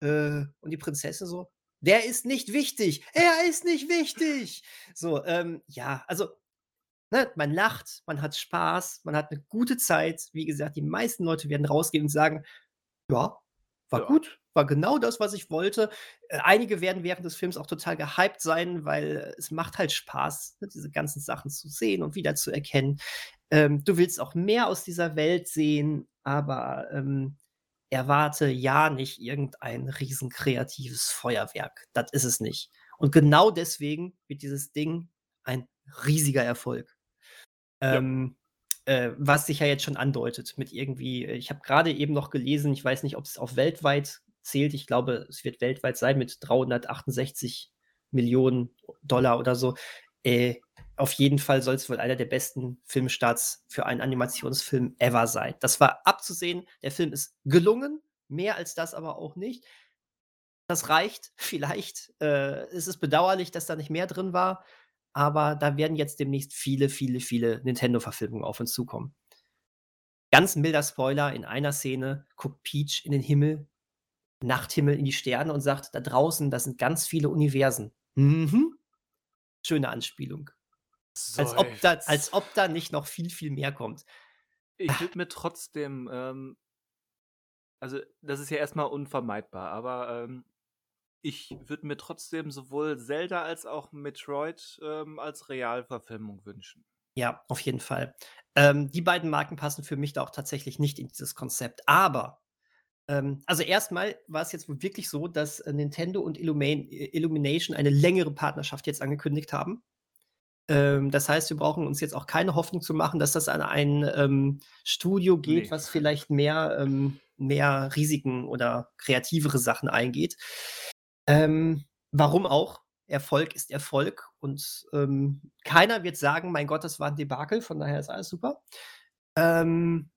Speaker 2: Äh, und die Prinzessin so, der ist nicht wichtig. Er ist nicht wichtig. So, ähm, ja, also ne, man lacht, man hat Spaß, man hat eine gute Zeit. Wie gesagt, die meisten Leute werden rausgehen und sagen: „Ja, war
Speaker 1: Ja.
Speaker 2: gut, war genau das, was ich wollte.“ Äh, einige werden während des Films auch total gehypt sein, weil es macht halt Spaß, ne, diese ganzen Sachen zu sehen und wiederzuerkennen. Ähm, du willst auch mehr aus dieser Welt sehen, aber, ähm, erwarte ja nicht irgendein riesen kreatives Feuerwerk. Das ist es nicht. Und genau deswegen wird dieses Ding ein riesiger Erfolg.
Speaker 1: Ja.
Speaker 2: Ähm, äh, was sich ja jetzt schon andeutet mit irgendwie ich habe gerade eben noch gelesen, ich weiß nicht, ob es auf weltweit zählt. Ich glaube, es wird weltweit sein mit 368 Millionen Dollar oder so. Äh, auf jeden Fall soll es wohl einer der besten Filmstarts für einen Animationsfilm ever sein. Das war abzusehen. Der Film ist gelungen, mehr als das aber auch nicht. Das reicht [LAUGHS] vielleicht. Äh, es ist bedauerlich, dass da nicht mehr drin war, aber da werden jetzt demnächst viele, viele, viele Nintendo-Verfilmungen auf uns zukommen. Ganz milder Spoiler, in einer Szene guckt Peach in den Himmel, Nachthimmel, in die Sterne und sagt: „Da draußen, da sind ganz viele Universen.“ Mhm. Schöne Anspielung. Als ob da als ob da nicht noch viel, viel mehr kommt.
Speaker 1: Ich würde mir trotzdem, ähm, also das ist ja erstmal unvermeidbar, aber ähm, ich würde mir trotzdem sowohl Zelda als auch Metroid ähm, als Realverfilmung wünschen.
Speaker 2: Ja, auf jeden Fall. Ähm, die beiden Marken passen für mich da auch tatsächlich nicht in dieses Konzept. Aber, ähm, also erstmal war es jetzt wohl wirklich so, dass äh, Nintendo und Illumin Illumination eine längere Partnerschaft jetzt angekündigt haben. Ähm, das heißt, wir brauchen uns jetzt auch keine Hoffnung zu machen, dass das an ein ähm, Studio geht,
Speaker 1: Nee.
Speaker 2: was vielleicht mehr, ähm, mehr Risiken oder kreativere Sachen eingeht. Ähm, warum auch? Erfolg ist Erfolg und ähm, keiner wird sagen, mein Gott, das war ein Debakel, von daher ist alles super. Ähm,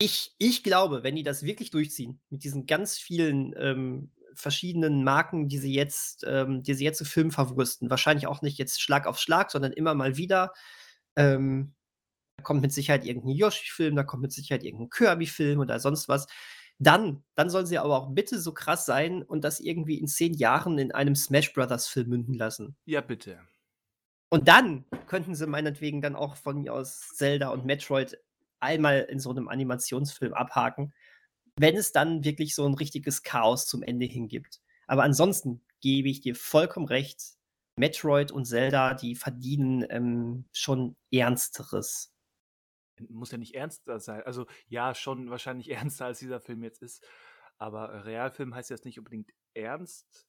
Speaker 2: ich, ich glaube, wenn die das wirklich durchziehen, mit diesen ganz vielen ähm, verschiedenen Marken, die sie jetzt, ähm, die sie jetzt zu Filmen verwursten, wahrscheinlich auch nicht jetzt Schlag auf Schlag, sondern immer mal wieder. Ähm, da kommt mit Sicherheit irgendein Yoshi-Film, da kommt mit Sicherheit irgendein Kirby-Film oder sonst was. Dann, dann sollen sie aber auch bitte so krass sein und das irgendwie in zehn Jahren in einem Smash Brothers-Film münden lassen.
Speaker 1: Ja, bitte.
Speaker 2: Und dann könnten sie meinetwegen dann auch von mir aus Zelda und Metroid einmal in so einem Animationsfilm abhaken. wenn es dann wirklich so ein richtiges Chaos zum Ende hin gibt. Aber ansonsten gebe ich dir vollkommen recht. Metroid und Zelda, die verdienen ähm, schon Ernsteres.
Speaker 1: Muss ja nicht ernster sein. Also ja, schon wahrscheinlich [LAUGHS] ernster als dieser Film jetzt ist. Aber äh, Realfilm heißt jetzt nicht unbedingt ernst.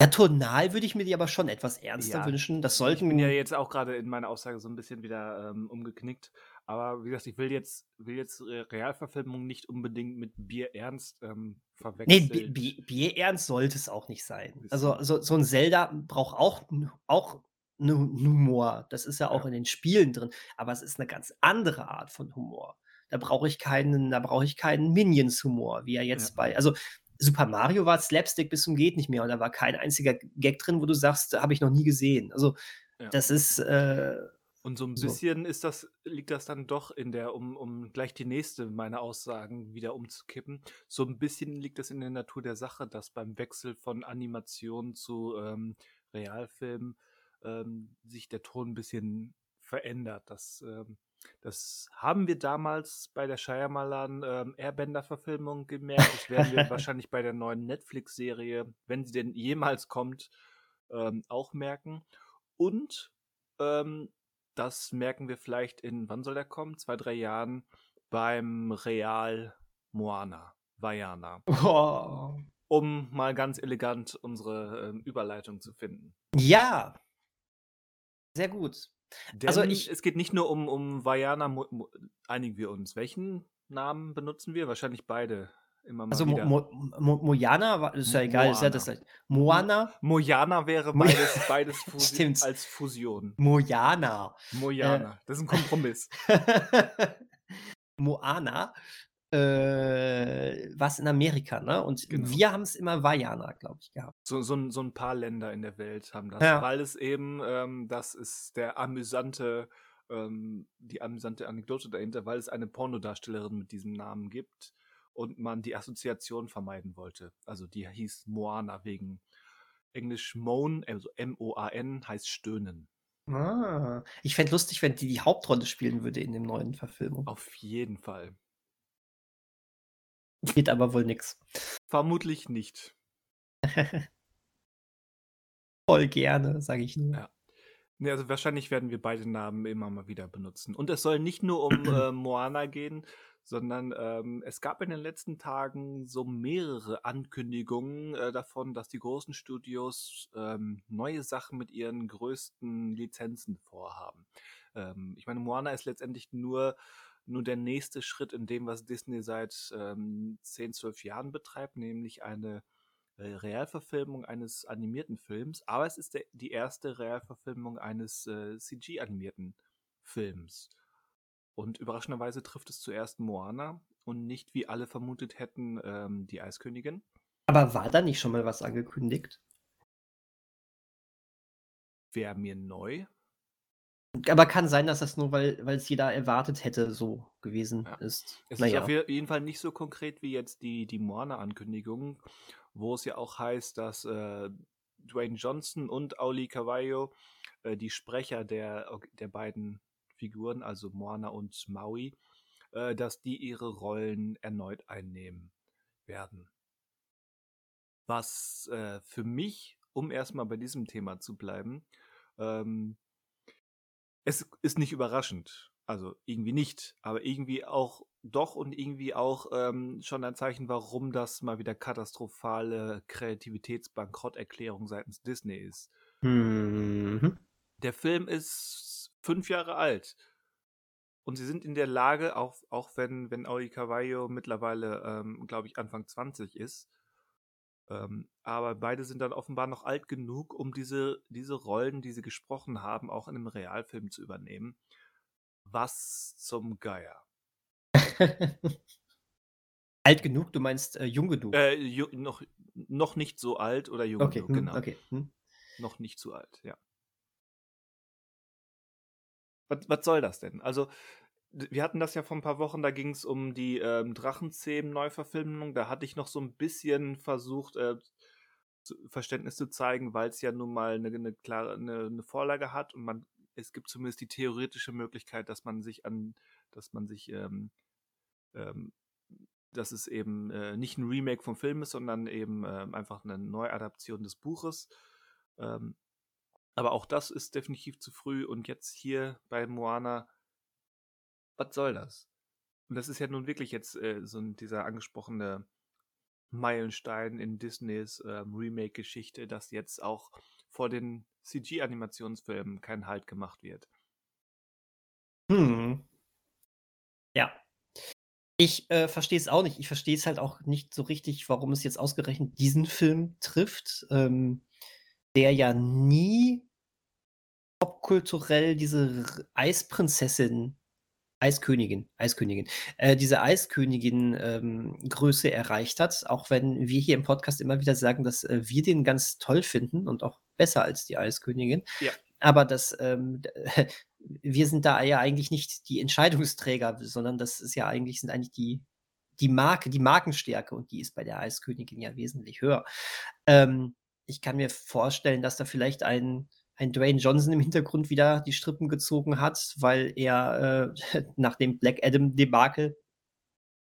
Speaker 2: Ja, tonal würde ich mir die aber schon etwas ernster ja, wünschen. Das sollten.
Speaker 1: Ich bin ja jetzt auch gerade in meiner Aussage so ein bisschen wieder ähm, umgeknickt. Aber wie gesagt, ich will jetzt, will jetzt Realverfilmung nicht unbedingt mit Bier ernst ähm, verwechseln.
Speaker 2: Nee, Bier, Bier ernst sollte es auch nicht sein. Also so, so ein Zelda braucht auch, auch einen Humor. Das ist ja auch ja. in den Spielen drin. Aber es ist eine ganz andere Art von Humor. Da brauche ich keinen, da brauche ich keinen Minions-Humor, wie er jetzt ja. bei. Also Super Mario war Slapstick bis zum geht nicht mehr und da war kein einziger Gag drin, wo du sagst, habe ich noch nie gesehen. Also ja. das ist äh,
Speaker 1: und so ein bisschen so. ist das, liegt das dann doch in der, um, um gleich die nächste meiner Aussagen wieder umzukippen, so ein bisschen liegt das in der Natur der Sache, dass beim Wechsel von Animation zu ähm, Realfilm ähm, sich der Ton ein bisschen verändert. Das, ähm, das haben wir damals bei der Shyamalan ähm, Airbender-Verfilmung gemerkt. Das werden wir [LAUGHS] wahrscheinlich bei der neuen Netflix-Serie, wenn sie denn jemals kommt, ähm, auch merken. Und ähm, das merken wir vielleicht in, wann soll der kommen? Zwei, drei Jahren beim Real Moana, Vajana. Oh. Um mal ganz elegant unsere äh, Überleitung zu finden.
Speaker 2: Ja. Sehr gut.
Speaker 1: Also Denn also ich, es geht nicht nur um, um Vajana, einigen wir uns. Welchen Namen benutzen wir? Wahrscheinlich beide immer mal
Speaker 2: also
Speaker 1: wieder.
Speaker 2: Mo Mo Mojana, ist ja egal, ist ja das
Speaker 1: Moana. Mojana wäre beides, beides [LAUGHS] Fusi als Fusion.
Speaker 2: Mojana.
Speaker 1: Mojana, äh. das ist ein Kompromiss. [LAUGHS]
Speaker 2: Moana, äh, was in Amerika, ne? Und genau. wir haben es immer Vajana, glaube ich, gehabt.
Speaker 1: So, so, so, ein paar Länder in der Welt haben das, ja. weil es eben, ähm, das ist der amüsante, ähm, die amüsante Anekdote dahinter, weil es eine Pornodarstellerin mit diesem Namen gibt und man die Assoziation vermeiden wollte. Also die hieß Moana wegen Englisch Moan, also M-O-A-N heißt stöhnen.
Speaker 2: Ah, ich fände lustig, wenn die die Hauptrolle spielen würde in dem neuen Verfilmung.
Speaker 1: Auf jeden Fall.
Speaker 2: Geht aber wohl nix.
Speaker 1: Vermutlich nicht. [LAUGHS]
Speaker 2: Voll gerne, sage ich nur. Ja.
Speaker 1: Nee, also wahrscheinlich werden wir beide Namen immer mal wieder benutzen. Und es soll nicht nur um [CLEARS THROAT] äh, Moana gehen, sondern ähm, es gab in den letzten Tagen so mehrere Ankündigungen äh, davon, dass die großen Studios ähm, neue Sachen mit ihren größten Lizenzen vorhaben. Ähm, ich meine, Moana ist letztendlich nur nur der nächste Schritt in dem, was Disney seit ähm, 10, 12 Jahren betreibt, nämlich eine äh, Realverfilmung eines animierten Films, aber es ist der, die erste Realverfilmung eines äh, CG-animierten Films. Und überraschenderweise trifft es zuerst Moana und nicht, wie alle vermutet hätten, ähm, die Eiskönigin.
Speaker 2: Aber war da nicht schon mal was angekündigt?
Speaker 1: Wäre mir neu.
Speaker 2: Aber kann sein, dass das nur, weil es jeder erwartet hätte, so gewesen ja. ist.
Speaker 1: Es naja. ist auf jeden Fall nicht so konkret wie jetzt die, die Moana-Ankündigung, wo es ja auch heißt, dass äh, Dwayne Johnson und Auli Cavallo, äh, die Sprecher der, der beiden Figuren, also Moana und Maui, äh, dass die ihre Rollen erneut einnehmen werden. Was äh, für mich, um erstmal bei diesem Thema zu bleiben, ähm, es ist nicht überraschend. Also irgendwie nicht, aber irgendwie auch doch und irgendwie auch ähm, schon ein Zeichen, warum das mal wieder katastrophale Kreativitätsbankrotterklärung seitens Disney ist. Mhm. Der Film ist fünf Jahre alt. Und sie sind in der Lage, auch, auch wenn, wenn Auri Cavallo mittlerweile, ähm, glaube ich, Anfang 20 ist, ähm, aber beide sind dann offenbar noch alt genug, um diese, diese Rollen, die sie gesprochen haben, auch in einem Realfilm zu übernehmen. Was zum Geier. [LAUGHS]
Speaker 2: alt genug? Du meinst äh, jung genug?
Speaker 1: Äh, ju noch, noch nicht so alt oder jung
Speaker 2: okay,
Speaker 1: genug,
Speaker 2: hm, genau. Okay. Hm.
Speaker 1: Noch nicht zu alt, ja. Was, was soll das denn? Also, wir hatten das ja vor ein paar Wochen, da ging es um die ähm, Drachenzähmen-Neuverfilmung. Da hatte ich noch so ein bisschen versucht, äh, Verständnis zu zeigen, weil es ja nun mal eine, eine klare eine, eine, Vorlage hat und man es gibt zumindest die theoretische Möglichkeit, dass man sich an, dass man sich ähm, ähm, dass es eben äh, nicht ein Remake vom Film ist, sondern eben äh, einfach eine Neuadaption des Buches. Ähm, aber auch das ist definitiv zu früh. Und jetzt hier bei Moana, was soll das? Und das ist ja nun wirklich jetzt äh, so dieser angesprochene Meilenstein in Disneys ähm, Remake-Geschichte, dass jetzt auch vor den CG-Animationsfilmen kein Halt gemacht wird.
Speaker 2: Hm. Ja. Ich äh, verstehe es auch nicht. Ich verstehe es halt auch nicht so richtig, warum es jetzt ausgerechnet diesen Film trifft, ähm, der ja nie popkulturell diese Eisprinzessin Eiskönigin, Eiskönigin, äh, diese Eiskönigin-Größe ähm, erreicht hat, auch wenn wir hier im Podcast immer wieder sagen, dass äh, wir den ganz toll finden und auch besser als die Eiskönigin.
Speaker 1: Ja.
Speaker 2: Aber das, ähm, [LAUGHS] wir sind da ja eigentlich nicht die Entscheidungsträger, sondern das ist ja eigentlich, sind eigentlich die, die Marke, die Markenstärke und die ist bei der Eiskönigin ja wesentlich höher. Ähm, ich kann mir vorstellen, dass da vielleicht ein ein Dwayne Johnson im Hintergrund wieder die Strippen gezogen hat, weil er äh, [LAUGHS] nach dem Black Adam-Debakel,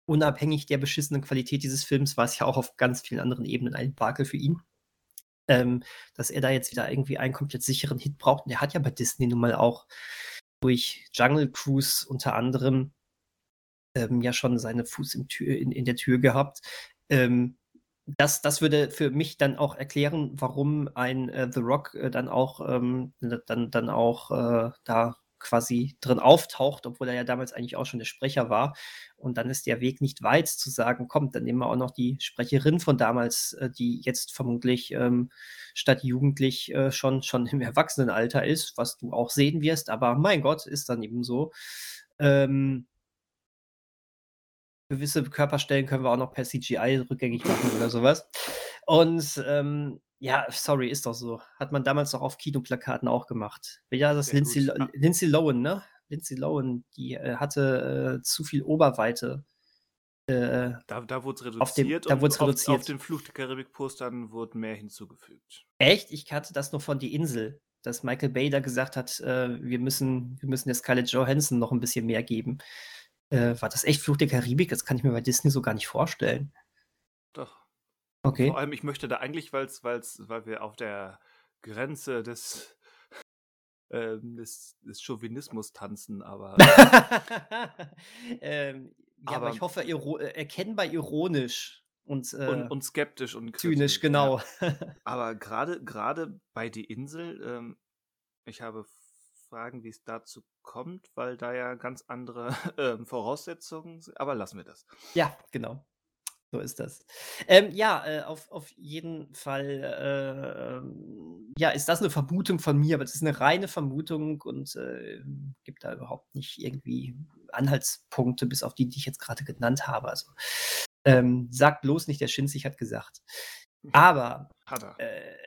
Speaker 2: unabhängig der beschissenen Qualität dieses Films, war es ja auch auf ganz vielen anderen Ebenen ein Debakel für ihn. Ähm, dass er da jetzt wieder irgendwie einen komplett sicheren Hit braucht. Und er hat ja bei Disney nun mal auch durch Jungle Cruise unter anderem ähm, ja schon seine Fuß in, Tür, in, in der Tür gehabt. Ähm, das, das würde für mich dann auch erklären, warum ein äh, The Rock äh, dann auch ähm, dann, dann auch äh, da quasi drin auftaucht, obwohl er ja damals eigentlich auch schon der Sprecher war. Und dann ist der Weg nicht weit zu sagen, kommt, dann nehmen wir auch noch die Sprecherin von damals, äh, die jetzt vermutlich ähm, statt jugendlich äh, schon, schon im Erwachsenenalter ist, was du auch sehen wirst. Aber mein Gott, ist dann eben so. Ähm, gewisse Körperstellen können wir auch noch per CGI rückgängig machen oder sowas. Und ähm, ja, sorry, ist doch so. Hat man damals doch auf Kinoplakaten auch gemacht. Ja, das Lindsay, gut, ja. Lindsay Lohan, ne? Lindsay Lohan, die äh, hatte äh, zu viel Oberweite.
Speaker 1: Äh, da da wurde es reduziert.
Speaker 2: Dem, da wurde reduziert. Auf,
Speaker 1: auf den Fluch der Karibik-Postern wurde mehr hinzugefügt.
Speaker 2: Echt? Ich hatte das nur von Die Insel, dass Michael Bay da gesagt hat, äh, wir, müssen, wir müssen der Scarlett Johansson noch ein bisschen mehr geben. Äh, war das echt Fluch der Karibik? Das kann ich mir bei Disney so gar nicht vorstellen.
Speaker 1: Doch.
Speaker 2: Okay.
Speaker 1: Vor allem, ich möchte da eigentlich, weil's, weil's, weil wir auf der Grenze des, [LAUGHS] äh, des, des Chauvinismus tanzen, aber. [LAUGHS]
Speaker 2: ähm, ja, aber, aber, ich hoffe, iro äh, erkennbar ironisch. Und,
Speaker 1: äh, und, und, skeptisch und
Speaker 2: kritisch, zynisch, genau.
Speaker 1: Ja. Aber gerade bei Die Insel, ähm, ich habe fragen, wie es dazu kommt, weil da ja ganz andere [LAUGHS] äh, Voraussetzungen sind. Aber lassen wir das.
Speaker 2: Ja, genau. So ist das. Ähm, ja, äh, auf, auf jeden Fall, äh, ja, ist das eine Vermutung von mir, aber das ist eine reine Vermutung und äh, gibt da überhaupt nicht irgendwie Anhaltspunkte, bis auf die, die ich jetzt gerade genannt habe. Also ähm, sagt bloß nicht, der Schinzig hat gesagt. [LAUGHS] Aber
Speaker 1: hat er.
Speaker 2: Äh,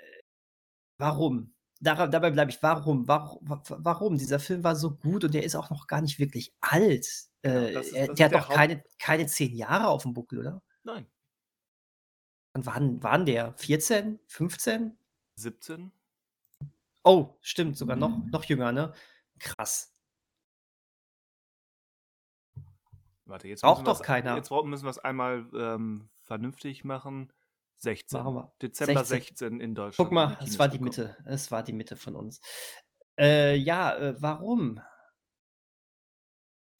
Speaker 2: warum? Dar dabei bleibe ich, warum, warum, warum? Dieser Film war so gut und der ist auch noch gar nicht wirklich alt. Äh, ist, der hat doch keine, keine zehn Jahre auf dem Buckel, oder?
Speaker 1: Nein.
Speaker 2: Und wann waren der? 14? 15?
Speaker 1: 17?
Speaker 2: Oh, stimmt, sogar noch, noch jünger, ne? Krass.
Speaker 1: Warte, jetzt
Speaker 2: braucht doch keiner.
Speaker 1: Jetzt müssen wir es einmal ähm, vernünftig machen. 16. Machen wir. Dezember 16. 16 in Deutschland.
Speaker 2: Guck mal, es war die Mitte. Es war die Mitte von uns. Äh, ja, äh, warum?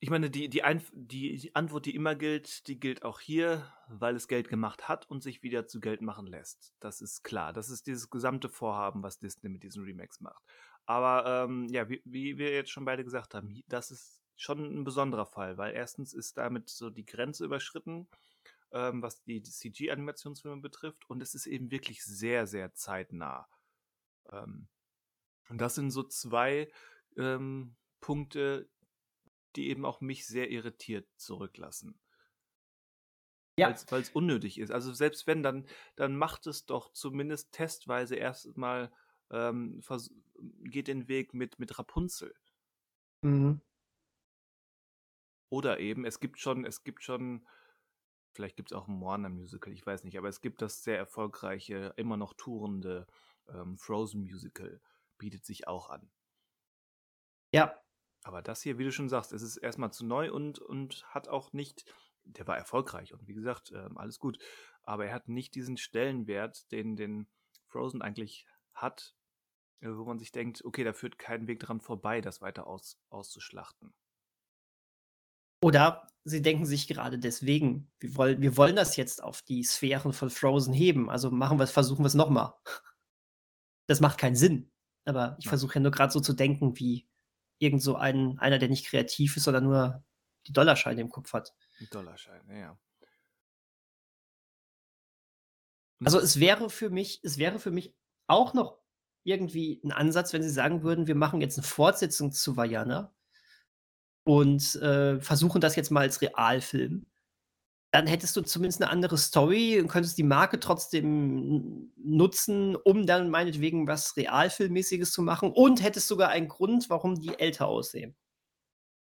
Speaker 1: Ich meine, die, die, die, die, Antwort, die immer gilt, die gilt auch hier, weil es Geld gemacht hat und sich wieder zu Geld machen lässt. Das ist klar. Das ist dieses gesamte Vorhaben, was Disney mit diesen Remakes macht. Aber ähm, ja, wie, wie wir jetzt schon beide gesagt haben, das ist schon ein besonderer Fall, weil erstens ist damit so die Grenze überschritten ähm, was die CG-Animationsfilme betrifft. Und es ist eben wirklich sehr, sehr zeitnah. Ähm, und das sind so zwei ähm, Punkte, die eben auch mich sehr irritiert zurücklassen. Ja. Weil es unnötig ist. Also selbst wenn, dann, dann macht es doch zumindest testweise erstmal, ähm, geht den Weg mit, mit Rapunzel. Mhm. Oder eben, es gibt schon, es gibt schon Vielleicht gibt es auch ein Moana-Musical, ich weiß nicht, aber es gibt das sehr erfolgreiche, immer noch tourende ähm, Frozen-Musical, bietet sich auch an.
Speaker 2: Ja.
Speaker 1: Aber das hier, wie du schon sagst, es ist erstmal zu neu und, und hat auch nicht der war erfolgreich und wie gesagt, ähm, alles gut. Aber er hat nicht diesen Stellenwert, den, den Frozen eigentlich hat, äh, wo man sich denkt, okay, da führt kein Weg dran vorbei, das weiter aus, auszuschlachten.
Speaker 2: Oder sie denken sich gerade deswegen, wir wollen, wir wollen das jetzt auf die Sphären von Frozen heben, also machen wir versuchen wir es nochmal. Das macht keinen Sinn. Aber ich versuche ja nur gerade so zu denken, wie irgend so ein, einer, der nicht kreativ ist, sondern nur die Dollarscheine im Kopf hat.
Speaker 1: Dollarscheine, ja.
Speaker 2: Also es wäre für mich, es wäre für mich auch noch irgendwie ein Ansatz, wenn sie sagen würden, wir machen jetzt eine Fortsetzung zu Vajana und äh, versuchen das jetzt mal als Realfilm. Dann hättest du zumindest eine andere Story und könntest die Marke trotzdem nutzen, um dann meinetwegen was Realfilmmäßiges zu machen und hättest sogar einen Grund, warum die älter aussehen.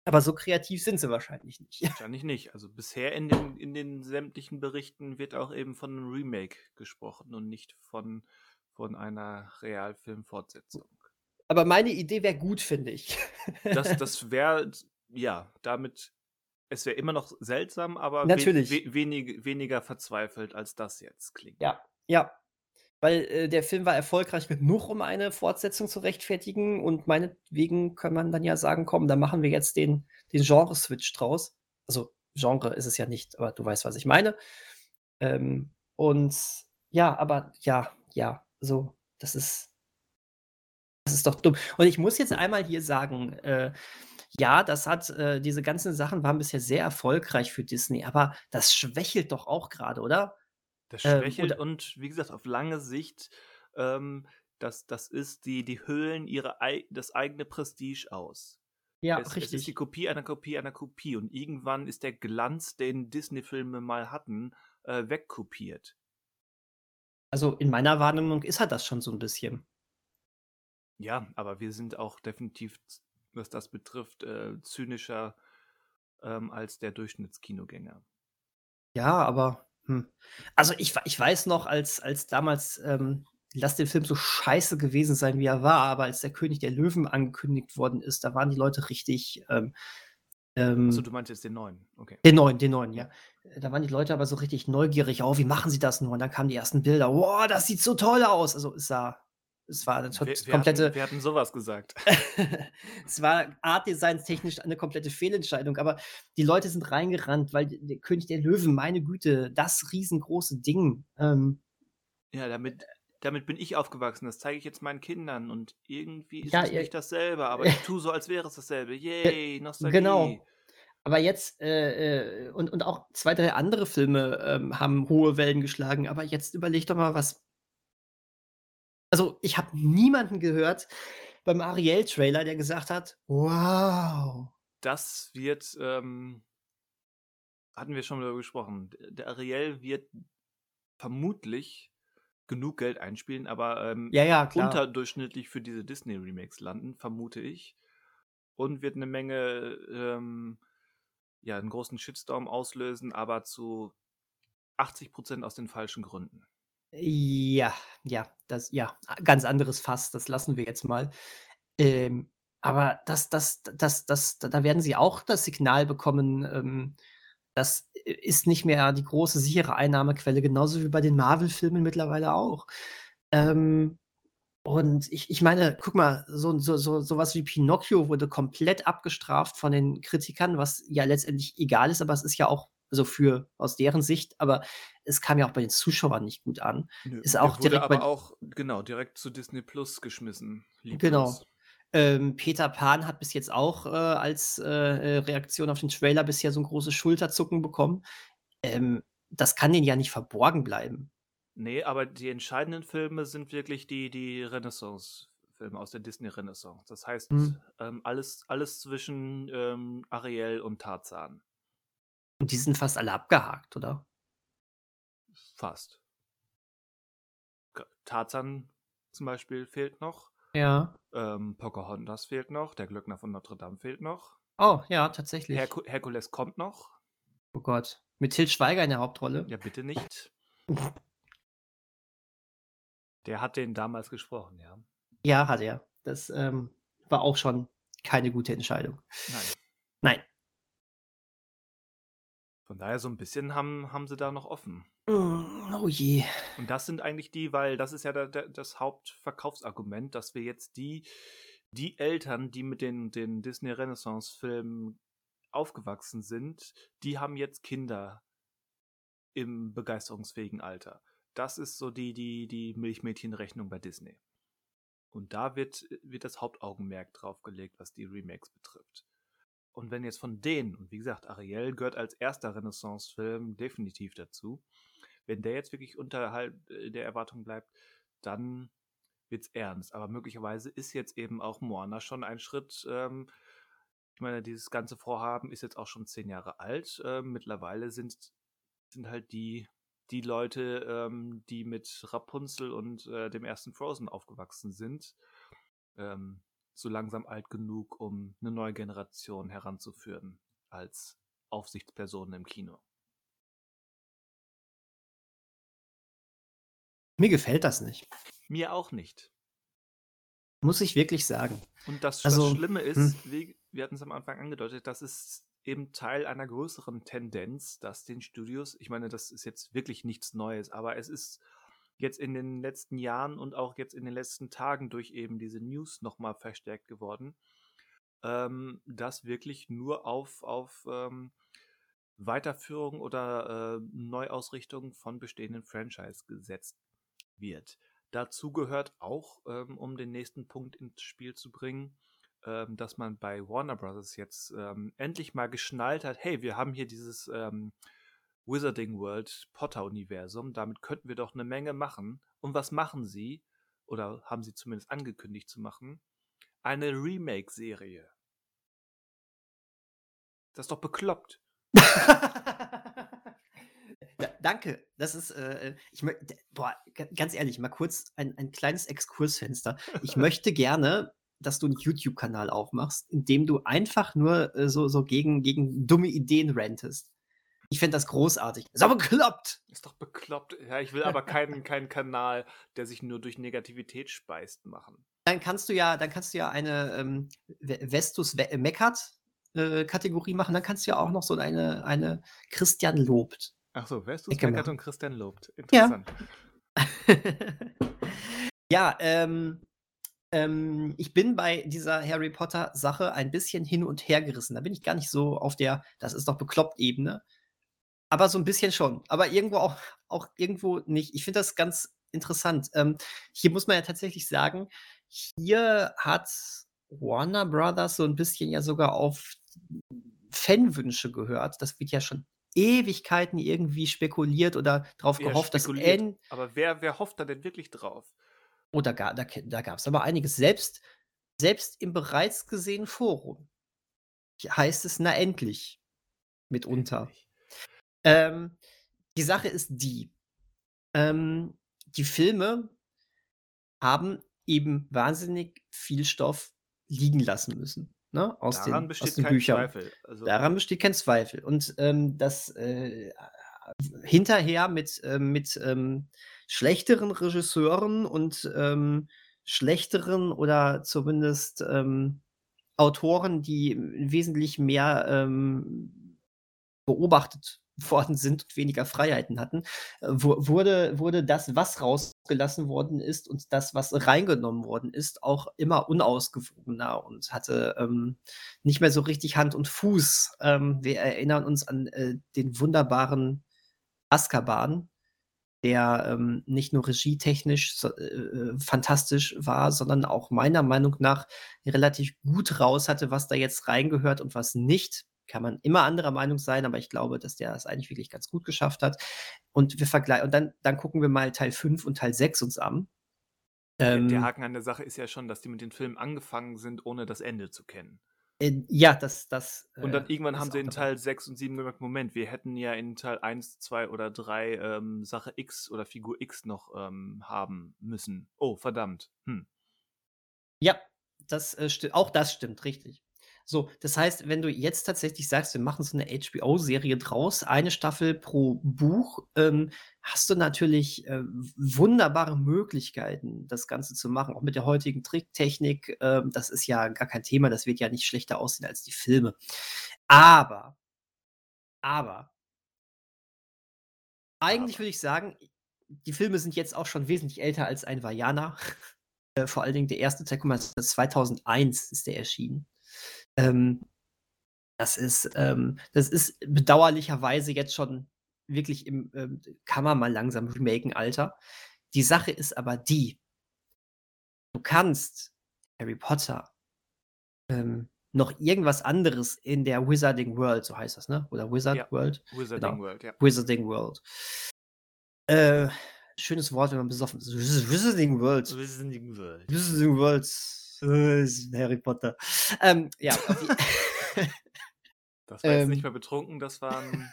Speaker 2: Aber so kreativ sind sie wahrscheinlich nicht. [LAUGHS]
Speaker 1: Wahrscheinlich nicht. Also bisher in den, in den sämtlichen Berichten wird auch eben von einem Remake gesprochen und nicht von, von einer Realfilm-Fortsetzung.
Speaker 2: Aber meine Idee wäre gut, finde ich.
Speaker 1: Das, das [LAUGHS] wäre, ja, damit, es wäre immer noch seltsam, aber
Speaker 2: Natürlich.
Speaker 1: We, we, wenig, weniger verzweifelt, als das jetzt klingt.
Speaker 2: Ja, ja, weil äh, der Film war erfolgreich genug, um eine Fortsetzung zu rechtfertigen. Und meinetwegen kann man dann ja sagen, komm, dann machen wir jetzt den, den Genre-Switch draus. Also Genre ist es ja nicht, aber du weißt, was ich meine. Ähm, und ja, aber ja, ja, so, das ist, das ist doch dumm. Und ich muss jetzt einmal hier sagen, äh, ja, das hat, äh, diese ganzen Sachen waren bisher sehr erfolgreich für Disney, aber das schwächelt doch auch gerade, oder?
Speaker 1: Das ähm, schwächelt ähm, und wie gesagt, auf lange Sicht, ähm, das, das ist, die, die hüllen ihre, das eigene Prestige aus.
Speaker 2: Ja,
Speaker 1: es,
Speaker 2: richtig.
Speaker 1: Es ist die Kopie einer Kopie einer Kopie und irgendwann ist der Glanz, den Disney-Filme mal hatten, äh, wegkopiert.
Speaker 2: Also in meiner Wahrnehmung ist er das schon so ein bisschen.
Speaker 1: Ja, aber wir sind auch definitiv, was das betrifft, äh, zynischer ähm, als der Durchschnittskinogänger.
Speaker 2: Ja, aber hm. Also ich, ich weiß noch, als, als damals, ähm, lass den Film so scheiße gewesen sein, wie er war, aber als der König der Löwen angekündigt worden ist, da waren die Leute richtig. Ähm,
Speaker 1: ähm, Achso, du meinst jetzt den neuen, okay.
Speaker 2: Den neuen, den neuen, ja. Da waren die Leute aber so richtig neugierig, oh, wie machen sie das nur? Und dann kamen die ersten Bilder, wow, das sieht so toll aus. Also es sah es war eine
Speaker 1: wir, wir komplette. Hatten, wir hatten sowas gesagt. [LAUGHS]
Speaker 2: es war artdesignstechnisch eine komplette Fehlentscheidung, aber die Leute sind reingerannt, weil der König der Löwen, meine Güte, das riesengroße Ding. Ähm,
Speaker 1: ja, damit, damit bin ich aufgewachsen. Das zeige ich jetzt meinen Kindern und irgendwie ist ja, es nicht dasselbe, aber [LAUGHS] ich tue so, als wäre es dasselbe. Yay, Nostalgie.
Speaker 2: Genau. Aber jetzt, äh, äh, und, und auch zwei, drei andere Filme ähm, haben hohe Wellen geschlagen, aber jetzt überleg doch mal, was also, ich habe niemanden gehört beim Ariel-Trailer, der gesagt hat: „Wow.“
Speaker 1: Das wird, ähm hatten wir schon darüber gesprochen. der Ariel wird vermutlich genug Geld einspielen, aber, ähm,
Speaker 2: Ja, ja,
Speaker 1: unterdurchschnittlich für diese Disney-Remakes landen, vermute ich. Und wird eine Menge, ähm ja, einen großen Shitstorm auslösen, aber zu 80% aus den falschen Gründen.
Speaker 2: Ja, ja, das ja, ganz anderes Fass, das lassen wir jetzt mal. Ähm, aber das das das das da werden sie auch das Signal bekommen, ähm, das ist nicht mehr die große sichere Einnahmequelle, genauso wie bei den Marvel-Filmen mittlerweile auch. Ähm, und ich ich meine, guck mal, so so so so wie Pinocchio wurde komplett abgestraft von den Kritikern, was ja letztendlich egal ist, aber es ist ja auch also für aus deren Sicht, aber es kam ja auch bei den Zuschauern nicht gut an.
Speaker 1: Nö,
Speaker 2: ist auch
Speaker 1: direkt aber auch genau direkt zu Disney Plus geschmissen.
Speaker 2: Genau. Ähm, Peter Pan hat bis jetzt auch äh, als äh, äh, Reaktion auf den Trailer bisher so ein großes Schulterzucken bekommen. Ähm, das kann denen ja nicht verborgen bleiben.
Speaker 1: Nee, aber die entscheidenden Filme sind wirklich die, die Renaissance-Filme aus der Disney-Renaissance. Das heißt, hm. ähm, alles, alles zwischen ähm, Ariel und Tarzan.
Speaker 2: Und die sind fast alle abgehakt, oder?
Speaker 1: Fast. Tarzan zum Beispiel fehlt noch.
Speaker 2: Ja.
Speaker 1: Ähm, Pocahontas fehlt noch. Der Glöckner von Notre Dame fehlt noch.
Speaker 2: Oh, ja, tatsächlich.
Speaker 1: Herku Herkules kommt noch.
Speaker 2: Oh Gott. Mit Til Schweiger in der Hauptrolle?
Speaker 1: Ja, bitte nicht. der hat den damals gesprochen, ja.
Speaker 2: Ja, hat er. Das ähm, war auch schon keine gute Entscheidung.
Speaker 1: Nein.
Speaker 2: Nein.
Speaker 1: Von daher so ein bisschen haben haben sie da noch offen.
Speaker 2: Mm, oh je.
Speaker 1: Und das sind eigentlich die weil das ist ja da da das Hauptverkaufsargument, dass wir jetzt die die Eltern, die mit den den Disney-Renaissance-Filmen aufgewachsen sind, die haben jetzt Kinder im begeisterungsfähigen Alter. Das ist so die die die Milchmädchenrechnung bei Disney. Und da wird wird das Hauptaugenmerk drauf gelegt, was die Remakes betrifft. Und wenn jetzt von denen und wie gesagt, Ariel gehört als erster Renaissance-Film definitiv dazu. Wenn der jetzt wirklich unterhalb äh, der Erwartung bleibt, dann wird's ernst. Aber möglicherweise ist jetzt eben auch Moana schon ein Schritt, ähm ich meine, dieses ganze Vorhaben ist jetzt auch schon zehn Jahre alt. Ähm, mittlerweile sind sind halt die die Leute, ähm, die mit Rapunzel und äh, dem ersten Frozen aufgewachsen sind, ähm, so langsam alt genug, um eine neue Generation heranzuführen als Aufsichtspersonen im Kino.
Speaker 2: Mir gefällt das nicht.
Speaker 1: Mir auch nicht.
Speaker 2: Muss ich wirklich sagen.
Speaker 1: Und das,
Speaker 2: Also,
Speaker 1: das Schlimme ist,
Speaker 2: hm.
Speaker 1: wie wir hatten es am Anfang angedeutet, das ist eben Teil einer größeren Tendenz, dass den Studios, ich meine, das ist jetzt wirklich nichts Neues, aber es ist jetzt in den letzten Jahren und auch jetzt in den letzten Tagen durch eben diese News nochmal verstärkt geworden, ähm, dass wirklich nur auf, auf ähm, Weiterführung oder äh, Neuausrichtung von bestehenden Franchise gesetzt wird. Dazu gehört auch, ähm, um den nächsten Punkt ins Spiel zu bringen, ähm, dass man bei Warner Bros. jetzt ähm, endlich mal geschnallt hat, hey, wir haben hier dieses ähm, Wizarding World Potter-Universum, damit könnten wir doch eine Menge machen. Und was machen sie? Oder haben sie zumindest angekündigt zu machen? Eine Remake-Serie. Das ist doch bekloppt. [LAUGHS]
Speaker 2: Ja, danke. Das ist, äh, ich mö d boah, ga ganz ehrlich, mal kurz ein ein kleines Exkursfenster. Ich [LAUGHS] möchte gerne, dass du 'n YouTube-Kanal aufmachst, in dem du einfach nur, äh, so so gegen gegen dumme Ideen rantest. Ich fände das großartig. Ist doch bekloppt!
Speaker 1: Ist doch bekloppt. Ja, ich will aber keinen [LAUGHS] keinen Kanal, der sich nur durch Negativität speist, machen.
Speaker 2: Dann kannst du ja dann kannst du ja eine, ähm, Vestus meckert, äh, Kategorie machen. Dann kannst du ja auch noch so eine eine Christian lobt
Speaker 1: Ach so, Vestus
Speaker 2: Ecke
Speaker 1: meckert
Speaker 2: machen.
Speaker 1: und Christian lobt.
Speaker 2: Ja.
Speaker 1: Interessant. [LAUGHS]
Speaker 2: Ja, ähm ähm, ich bin bei dieser Harry Potter-Sache ein bisschen hin und hergerissen. Da bin ich gar nicht so auf der „Das ist doch bekloppt“ Ebene. Aber so 'n bisschen schon. Aber irgendwo auch auch irgendwo nicht. Ich finde das ganz interessant. Ähm, hier muss man ja tatsächlich sagen, hier hat Warner Brothers so 'n bisschen ja sogar auf Fanwünsche gehört. Das wird ja schon Ewigkeiten irgendwie spekuliert oder drauf
Speaker 1: Ja,
Speaker 2: gehofft, dass en
Speaker 1: Aber wer wer hofft da denn wirklich drauf?
Speaker 2: Oh, da da da gab's aber einiges. Selbst selbst im bereits gesehenen Forum heißt es: „Na endlich“, mitunter.
Speaker 1: Endlich.
Speaker 2: Ähm, die Sache ist die, ähm, die Filme haben eben wahnsinnig viel Stoff liegen lassen müssen, ne, aus
Speaker 1: Daran
Speaker 2: den aus
Speaker 1: besteht
Speaker 2: den
Speaker 1: kein
Speaker 2: Büchern.
Speaker 1: Zweifel. Also
Speaker 2: Daran besteht kein Zweifel. Und, ähm, das, äh, hinterher mit, ähm mit, ähm, schlechteren Regisseuren und, ähm, schlechteren oder zumindest, ähm, Autoren, die wesentlich mehr, ähm, beobachtet [LAUGHS] worden sind und weniger Freiheiten hatten, äh, wu wurde wurde das, was rausgelassen worden ist und das, was reingenommen worden ist, auch immer unausgewogener und hatte, ähm, nicht mehr so richtig Hand und Fuß. Ähm, wir erinnern uns an, äh, den wunderbaren Azkaban, der, ähm, nicht nur regietechnisch so äh, äh, fantastisch war, sondern auch meiner Meinung nach relativ gut raus hatte, was da jetzt reingehört und was nicht. Kann man immer anderer Meinung sein, aber ich glaube, dass der das eigentlich wirklich ganz gut geschafft hat. Und wir verglei und dann dann gucken wir mal Teil 5 und Teil 6 uns an.
Speaker 1: Der der
Speaker 2: Ähm
Speaker 1: Haken an der Sache ist ja schon, dass die mit den Filmen angefangen sind, ohne das Ende zu kennen.
Speaker 2: Äh, ja, das das,
Speaker 1: Und
Speaker 2: äh,
Speaker 1: dann irgendwann
Speaker 2: ist
Speaker 1: haben sie in
Speaker 2: dabei.
Speaker 1: Teil 6 und 7 gemerkt: „Moment, wir hätten ja in Teil 1, 2 oder 3, ähm, Sache X oder Figur X noch, ähm, haben müssen. Oh, verdammt. Hm.“
Speaker 2: Ja, das, äh, auch das stimmt, richtig. So, das heißt, wenn du jetzt tatsächlich sagst, wir machen so 'ne HBO-Serie draus, eine Staffel pro Buch, ähm, hast du natürlich, äh, wunderbare Möglichkeiten, das Ganze zu machen, auch mit der heutigen Tricktechnik. Ähm, das ist ja gar kein Thema, das wird ja nicht schlechter aussehen als die Filme. Aber aber Eigentlich würde ich sagen, die Filme sind jetzt auch schon wesentlich älter als ein Vajana. [LAUGHS] Äh, vor allen Dingen der erste Teil, guck mal, 2001 ist der erschienen. Ähm, das ist, ähm, das ist bedauerlicherweise jetzt schon wirklich im, ähm, kann man mal langsam remaken, Alter. Die Sache ist aber die, du kannst Harry Potter ähm, noch irgendwas anderes in der Wizarding World, so heißt das, ne? Oder Wizard
Speaker 1: Ja,
Speaker 2: World?
Speaker 1: Wizarding
Speaker 2: Genau.
Speaker 1: World, ja.
Speaker 2: Wizarding World. Äh, schönes Wort, wenn man besoffen ist. Wiz- Wizarding World.
Speaker 1: Wizarding World.
Speaker 2: Wizarding World. Äh, Harry Potter. Ähm, ja, [LAUGHS]
Speaker 1: Das war jetzt
Speaker 2: Ähm.
Speaker 1: nicht mehr betrunken, das waren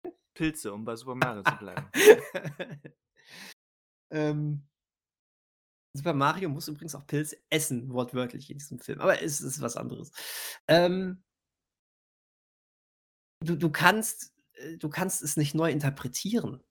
Speaker 1: [LAUGHS] Pilze, um bei Super Mario zu bleiben. [LAUGHS]
Speaker 2: ähm, Super Mario muss übrigens auch Pilze essen, wortwörtlich in diesem Film. Aber es ist was anderes. Ähm, du, du, kannst, äh, du kannst es nicht neu interpretieren.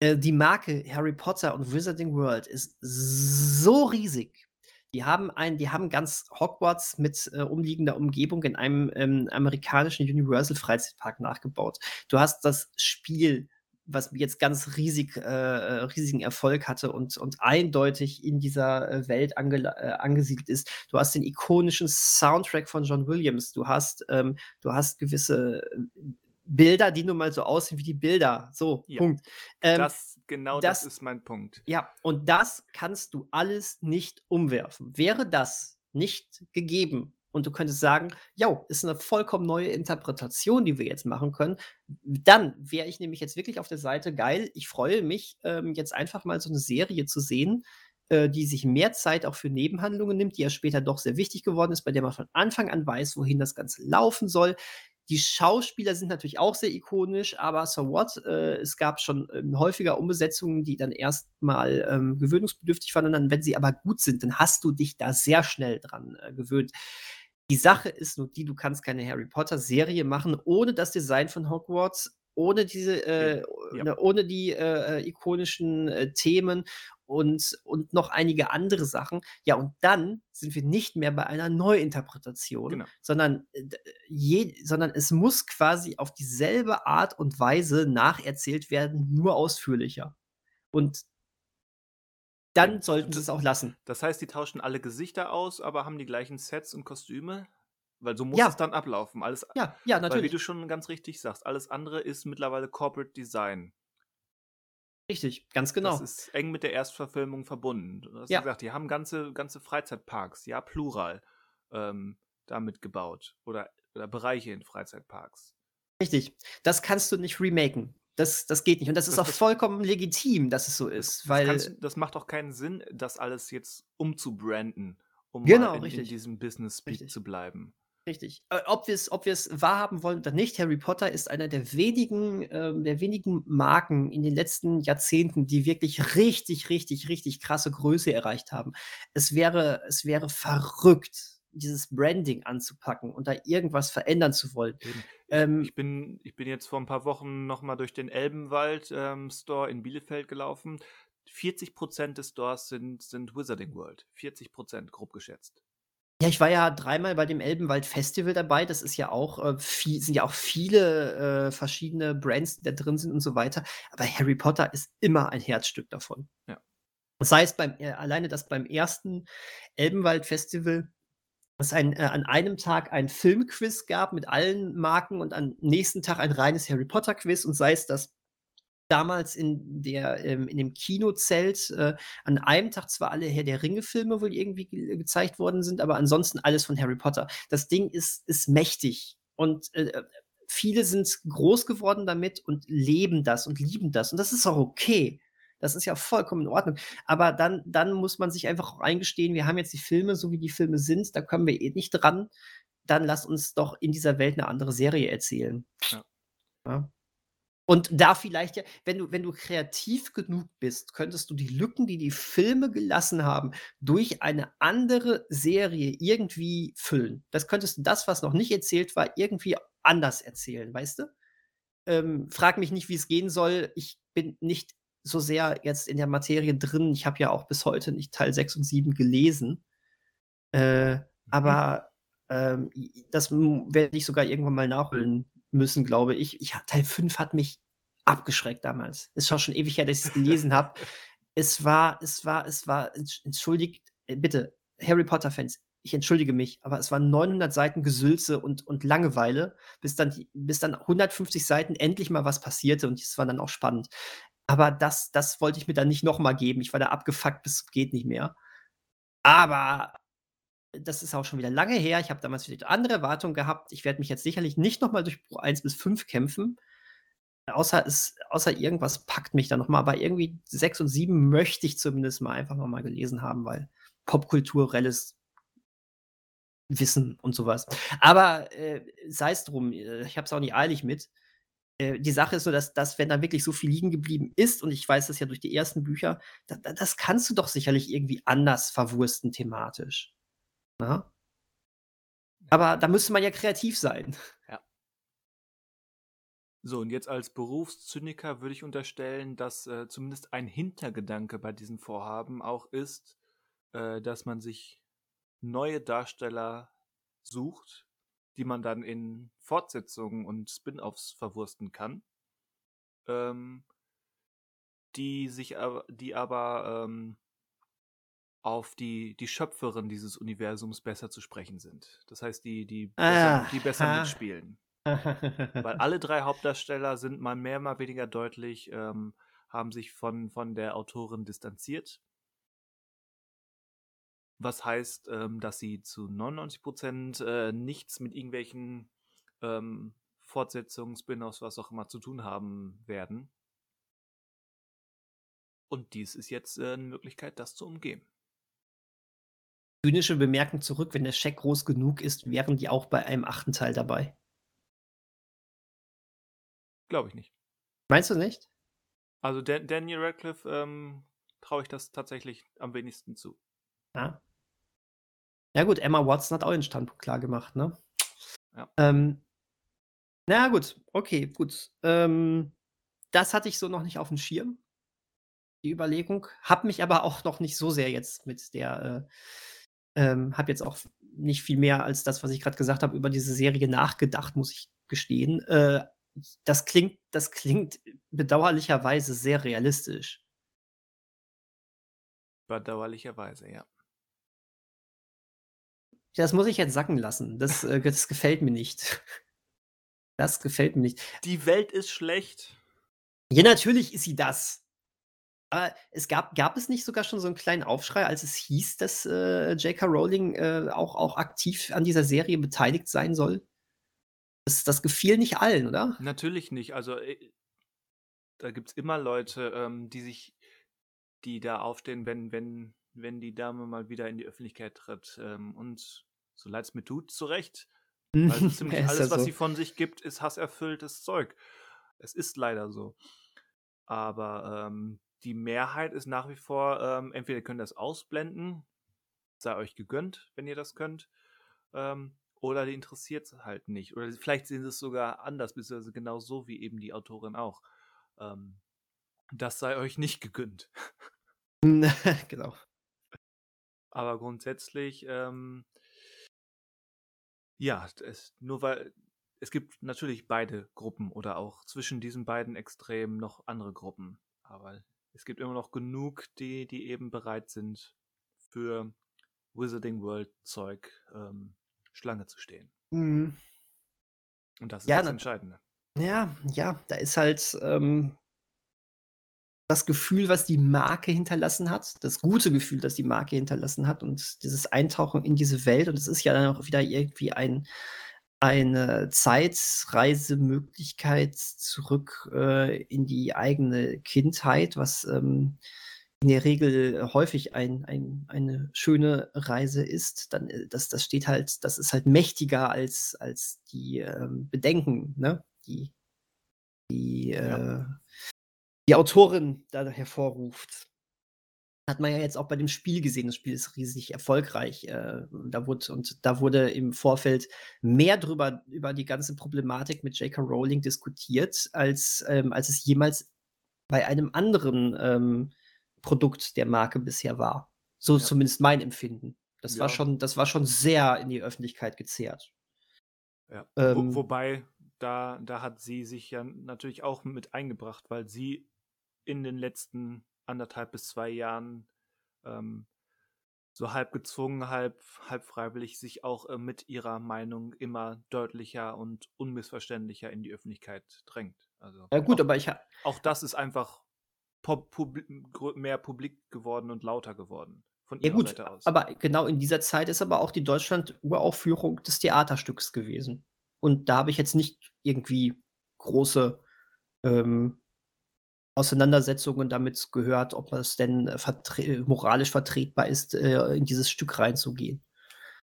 Speaker 2: Äh, die Marke Harry Potter und Wizarding World ist so riesig. Die haben ein, die haben ganz Hogwarts mit äh, umliegender Umgebung in einem ähm, amerikanischen Universal Freizeitpark nachgebaut. Du hast das Spiel, was jetzt ganz riesig, äh, äh, riesigen Erfolg hatte und, und eindeutig in dieser äh, Welt ange, äh, angesiedelt ist. Du hast den ikonischen Soundtrack von John Williams. Du hast, ähm, du hast gewisse äh, Bilder, die nun mal so aussehen wie die Bilder. So,
Speaker 1: Ja.
Speaker 2: Punkt. Ähm,
Speaker 1: das, genau das,
Speaker 2: das-
Speaker 1: ist mein Punkt.
Speaker 2: ja, und das kannst du alles nicht umwerfen. Wäre das nicht gegeben und du könntest sagen, ja, ist eine vollkommen neue Interpretation, die wir jetzt machen können, dann wäre ich nämlich jetzt wirklich auf der Seite, geil, ich freue mich, ähm, jetzt einfach mal so eine Serie zu sehen, äh, die sich mehr Zeit auch für Nebenhandlungen nimmt, die ja später doch sehr wichtig geworden ist, bei der man von Anfang an weiß, wohin das Ganze laufen soll. Die Schauspieler sind natürlich auch sehr ikonisch, aber so what? Äh, es gab schon ähm, häufiger Umbesetzungen, die dann erstmal ähm, gewöhnungsbedürftig waren. Und dann, wenn sie aber gut sind, dann hast du dich da sehr schnell dran äh, gewöhnt. Die Sache ist nur die, du kannst keine Harry Potter-Serie machen ohne das Design von Hogwarts, ohne diese, äh,
Speaker 1: Ja.
Speaker 2: ne, ohne die äh, äh, ikonischen äh, Themen und, und noch einige andere Sachen. Ja, und dann sind wir nicht mehr bei einer Neuinterpretation,
Speaker 1: Genau.
Speaker 2: sondern, äh, je, sondern es muss quasi auf dieselbe Art und Weise nacherzählt werden, nur ausführlicher. Und dann sollten sie es auch lassen.
Speaker 1: Das heißt, die tauschen alle Gesichter aus, aber haben die gleichen Sets und Kostüme? Weil so muss
Speaker 2: Ja.
Speaker 1: es dann ablaufen. Alles,
Speaker 2: Ja, ja,
Speaker 1: weil wie
Speaker 2: natürlich.
Speaker 1: du schon ganz richtig sagst, alles andere ist mittlerweile Corporate Design.
Speaker 2: Richtig, ganz genau.
Speaker 1: Das ist eng mit der Erstverfilmung verbunden. Du hast
Speaker 2: Ja.
Speaker 1: gesagt, die haben ganze, ganze Freizeitparks, ja, plural, ähm, damit gebaut. Oder, oder Bereiche in Freizeitparks.
Speaker 2: Richtig. Das kannst du nicht remaken. Das, das geht nicht. Und das ist
Speaker 1: Das-
Speaker 2: auch
Speaker 1: das-
Speaker 2: vollkommen legitim, dass es so ist.
Speaker 1: Das,
Speaker 2: weil,
Speaker 1: kannst, das macht auch keinen Sinn, das alles jetzt umzubranden, um
Speaker 2: Genau,
Speaker 1: in, in diesem Business Speak
Speaker 2: Richtig.
Speaker 1: zu bleiben.
Speaker 2: Richtig. Äh, ob wir es ob wir's wahrhaben wollen oder nicht, Harry Potter ist einer der wenigen, ähm, der wenigen Marken in den letzten Jahrzehnten, die wirklich richtig, richtig, richtig krasse Größe erreicht haben. Es wäre, es wäre verrückt, dieses Branding anzupacken und da irgendwas verändern zu wollen. Ähm,
Speaker 1: ich, bin, ich bin jetzt vor ein paar Wochen nochmal durch den Elbenwald ähm, Store in Bielefeld gelaufen. 40% des Stores sind, sind Wizarding World. 40% grob geschätzt.
Speaker 2: Ja, ich war ja dreimal bei dem Elbenwald Festival dabei. Das ist ja auch, äh, viel, sind ja auch viele äh, verschiedene Brands, die da drin sind und so weiter. Aber Harry Potter ist immer ein Herzstück davon.
Speaker 1: Ja.
Speaker 2: Sei es beim, äh, alleine das beim ersten Elbenwald Festival, es ein, äh, an einem Tag ein Filmquiz gab mit allen Marken und am nächsten Tag ein reines Harry Potter Quiz und sei es das damals in der ähm, in dem Kinozelt äh, an einem Tag zwar alle Herr der Ringe-Filme wohl irgendwie ge gezeigt worden sind, aber ansonsten alles von Harry Potter. Das Ding ist, ist mächtig und äh, viele sind groß geworden damit und leben das und lieben das. Und das ist auch okay. Das ist ja vollkommen in Ordnung. Aber dann, dann muss man sich einfach auch eingestehen, wir haben jetzt die Filme, so wie die Filme sind, da kommen wir eh nicht dran. Dann lass uns doch in dieser Welt eine andere Serie erzählen.
Speaker 1: Ja.
Speaker 2: Ja. Und da vielleicht ja, wenn du, wenn du kreativ genug bist, könntest du die Lücken, die die Filme gelassen haben, durch eine andere Serie irgendwie füllen. Das könntest du das, was noch nicht erzählt war, irgendwie anders erzählen, weißt du? Ähm, frag mich nicht, wie es gehen soll. Ich bin nicht so sehr jetzt in der Materie drin. Ich habe ja auch bis heute nicht Teil 6 und 7 gelesen. Äh, aber ähm, das werde ich sogar irgendwann mal nachholen müssen, glaube ich. ich. Teil 5 hat mich abgeschreckt damals. Ist schon schon ewig her, dass ich es gelesen habe. Es war es war es war entschuldigt äh, bitte, Harry Potter-Fans, ich entschuldige mich, aber es waren 900 Seiten Gesülze und und Langeweile, bis dann bis dann 150 Seiten endlich mal was passierte und es war dann auch spannend. Aber das das wollte ich mir dann nicht noch mal geben. Ich war da abgefuckt bis geht nicht mehr. Aber das ist auch schon wieder lange her. Ich habe damals wieder andere Erwartungen gehabt. Ich werde mich jetzt sicherlich nicht noch mal durch Buch 1 bis 5 kämpfen. Außer es außer irgendwas packt mich da noch mal, aber irgendwie 6 und 7 möchte ich zumindest mal einfach noch mal gelesen haben, weil popkulturelles Wissen und sowas. Aber, äh, sei's drum, äh, ich habe es auch nicht eilig mit. Äh, die Sache ist so, dass dass, wenn da wirklich so viel liegen geblieben ist und ich weiß das ja durch die ersten Bücher, da da das kannst du doch sicherlich irgendwie anders verwursten thematisch, ne? Aber da müsste man ja kreativ sein. [LAUGHS]
Speaker 1: Ja. So, und jetzt als Berufszyniker würde ich unterstellen, dass, äh, zumindest ein Hintergedanke bei diesem Vorhaben auch ist, äh, dass man sich neue Darsteller sucht, die man dann in Fortsetzungen und Spin-offs verwursten kann, ähm, die sich aber, die aber ähm, auf die, die Schöpferin dieses Universums besser zu sprechen sind. Das heißt, die, die besser,
Speaker 2: Ah,
Speaker 1: die besser
Speaker 2: ha. [LAUGHS]
Speaker 1: mitspielen. Weil alle drei Hauptdarsteller sind mal mehr, mal weniger deutlich, ähm, haben sich von, von der Autorin distanziert. Was heißt, ähm, dass sie zu 99% äh, nichts mit irgendwelchen ähm, Fortsetzungen, Spin-offs, was auch immer zu tun haben werden. Und dies ist jetzt äh, eine Möglichkeit, das zu umgehen.
Speaker 2: Zynische Bemerkung zurück, wenn der Scheck groß genug ist, wären die auch bei einem achten Teil dabei.
Speaker 1: Glaube ich nicht.
Speaker 2: Meinst du nicht?
Speaker 1: Also Dan Daniel Radcliffe ähm, traue ich das tatsächlich am wenigsten zu.
Speaker 2: Ja. Ja gut, Emma Watson hat auch den Standpunkt klar gemacht, ne?
Speaker 1: Ja.
Speaker 2: Ähm, na gut, okay, gut. Ähm, das hatte ich so noch nicht auf dem Schirm, die Überlegung. Habe mich aber auch noch nicht so sehr jetzt mit der, äh, ähm, habe jetzt auch nicht viel mehr als das, was ich gerade gesagt habe, über diese Serie nachgedacht, muss ich gestehen. Äh, das klingt, das klingt bedauerlicherweise sehr realistisch.
Speaker 1: Bedauerlicherweise, ja.
Speaker 2: Das muss ich jetzt sacken lassen. Das, äh, das gefällt mir nicht. Das gefällt mir nicht.
Speaker 1: Die Welt ist schlecht.
Speaker 2: Ja, natürlich ist sie das. Aber es gab, gab es nicht sogar schon so einen kleinen Aufschrei, als es hieß, dass äh, J.K. Rowling äh, auch, auch aktiv an dieser Serie beteiligt sein soll? Das, das gefiel nicht allen, oder?
Speaker 1: Natürlich nicht. Also äh, da gibt es immer Leute, ähm, die sich, die da aufstehen, wenn, wenn, wenn die Dame mal wieder in die Öffentlichkeit tritt. Ähm, und so leid es mir tut, zu Recht. [LAUGHS] Also ziemlich
Speaker 2: Ja,
Speaker 1: alles,
Speaker 2: ja
Speaker 1: was
Speaker 2: so.
Speaker 1: sie von sich gibt, ist hasserfülltes Zeug. Es ist leider so. Aber ähm, die Mehrheit ist nach wie vor, ähm, entweder könnt ihr das ausblenden, sei euch gegönnt, wenn ihr das könnt, ähm, oder die interessiert es halt nicht. Oder vielleicht sehen sie es sogar anders, beziehungsweise genau so wie eben die Autorin auch. Ähm, das sei euch nicht gegönnt. [LAUGHS]
Speaker 2: genau.
Speaker 1: Aber grundsätzlich, ähm, ja, es, nur weil es gibt natürlich beide Gruppen oder auch zwischen diesen beiden Extremen noch andere Gruppen. Aber es gibt immer noch genug, die, die eben bereit sind, für Wizarding World Zeug ähm, Schlange zu stehen.
Speaker 2: Mhm.
Speaker 1: Und das ist
Speaker 2: Ja,
Speaker 1: das Entscheidende.
Speaker 2: Ja, ja, da ist halt ähm, das Gefühl, was die Marke hinterlassen hat, das gute Gefühl, das die Marke hinterlassen hat und dieses Eintauchen in diese Welt. Und es ist ja dann auch wieder irgendwie ein, eine Zeitreisemöglichkeit zurück äh, in die eigene Kindheit, was ähm, in der Regel häufig ein, ein, eine schöne Reise ist, dann äh, das, das steht halt, das ist halt mächtiger als, als die ähm, Bedenken, ne? Die, die,
Speaker 1: Ja.
Speaker 2: äh, die Autorin da hervorruft. Hat man ja jetzt auch bei dem Spiel gesehen. Das Spiel ist riesig erfolgreich. Äh, da wurde, und da wurde im Vorfeld mehr drüber, über die ganze Problematik mit J.K. Rowling diskutiert, als, ähm, als es jemals bei einem anderen ähm, Produkt der Marke bisher war. So
Speaker 1: Ja.
Speaker 2: zumindest mein Empfinden. Das
Speaker 1: Ja.
Speaker 2: war schon, das war schon sehr in die Öffentlichkeit gezerrt.
Speaker 1: Ja.
Speaker 2: Ähm,
Speaker 1: Wo, wobei da, da hat sie sich ja natürlich auch mit eingebracht, weil sie in den letzten anderthalb bis zwei Jahren ähm, so halb gezwungen, halb, halb freiwillig sich auch äh, mit ihrer Meinung immer deutlicher und unmissverständlicher in die Öffentlichkeit drängt. Also
Speaker 2: Ja gut,
Speaker 1: auch,
Speaker 2: aber ich
Speaker 1: auch das ist einfach pub publik mehr publik geworden und lauter geworden von
Speaker 2: Ja
Speaker 1: ihrer
Speaker 2: gut,
Speaker 1: Seite aus.
Speaker 2: aber genau in dieser Zeit ist aber auch die Deutschland-Uraufführung des Theaterstücks gewesen. Und da habe ich jetzt nicht irgendwie große ähm, Auseinandersetzungen damit gehört, ob es denn vertre moralisch vertretbar ist, äh, in dieses Stück reinzugehen.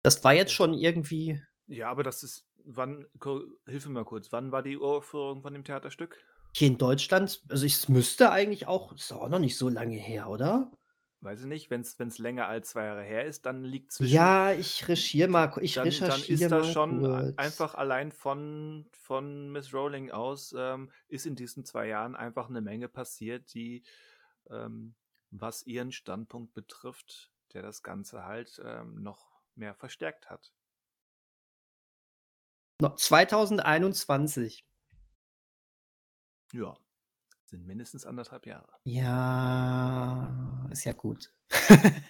Speaker 2: Das war jetzt schon irgendwie.
Speaker 1: Ja, aber das ist, wann, hilf mir mal kurz, wann war die Uraufführung von dem Theaterstück?
Speaker 2: Hier in Deutschland, also es müsste eigentlich auch, ist auch noch nicht so lange her, oder?
Speaker 1: Weiß ich nicht, wenn es länger als zwei Jahre her ist, dann liegt zwischen.
Speaker 2: Ja, ich recherchiere mal, ich
Speaker 1: dann, dann
Speaker 2: recherchiere
Speaker 1: ist
Speaker 2: mal
Speaker 1: das schon
Speaker 2: kurz.
Speaker 1: einfach allein von, von Miss Rowling aus, ähm, ist in diesen zwei Jahren einfach eine Menge passiert, die, ähm, was ihren Standpunkt betrifft, der das Ganze halt ähm, noch mehr verstärkt hat.
Speaker 2: No, 2021.
Speaker 1: Ja, sind mindestens anderthalb Jahre.
Speaker 2: Ja, ist ja gut. [LAUGHS]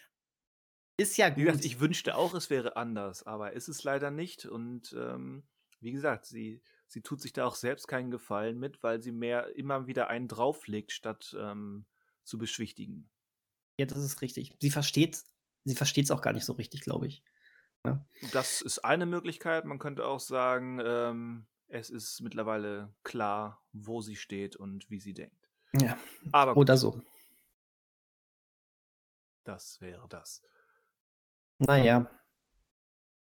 Speaker 2: ist ja
Speaker 1: Wie gesagt,
Speaker 2: gut.
Speaker 1: ich wünschte auch, es wäre anders, aber ist es leider nicht. Und ähm, wie gesagt, sie, sie tut sich da auch selbst keinen Gefallen mit, weil sie mehr immer wieder einen drauflegt, statt ähm, zu beschwichtigen.
Speaker 2: Ja, das ist richtig. Sie versteht sie versteht's auch gar nicht so richtig, glaube ich. Ja.
Speaker 1: Das ist eine Möglichkeit. Man könnte auch sagen, ähm, es ist mittlerweile klar, wo sie steht und wie sie denkt.
Speaker 2: Ja.
Speaker 1: Aber gut,
Speaker 2: Oder so.
Speaker 1: das wäre das.
Speaker 2: Na ja.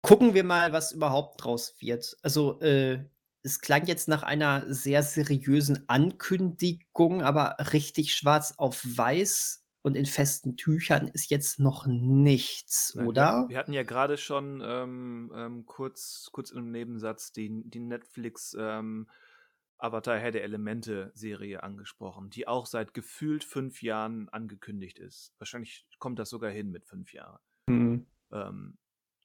Speaker 2: Gucken wir mal, was überhaupt draus wird. Also, äh, es klang jetzt nach einer sehr seriösen Ankündigung, aber richtig schwarz auf weiß und in festen Tüchern ist jetzt noch nichts,
Speaker 1: Nein, wir,
Speaker 2: oder?
Speaker 1: wir hatten ja gerade schon ähm, ähm, kurz, kurz im Nebensatz die, die Netflix ähm, Avatar Herr der Elemente Serie angesprochen, die auch seit gefühlt fünf Jahren angekündigt ist. Wahrscheinlich kommt das sogar hin mit fünf Jahren.
Speaker 2: Mhm.
Speaker 1: Ähm,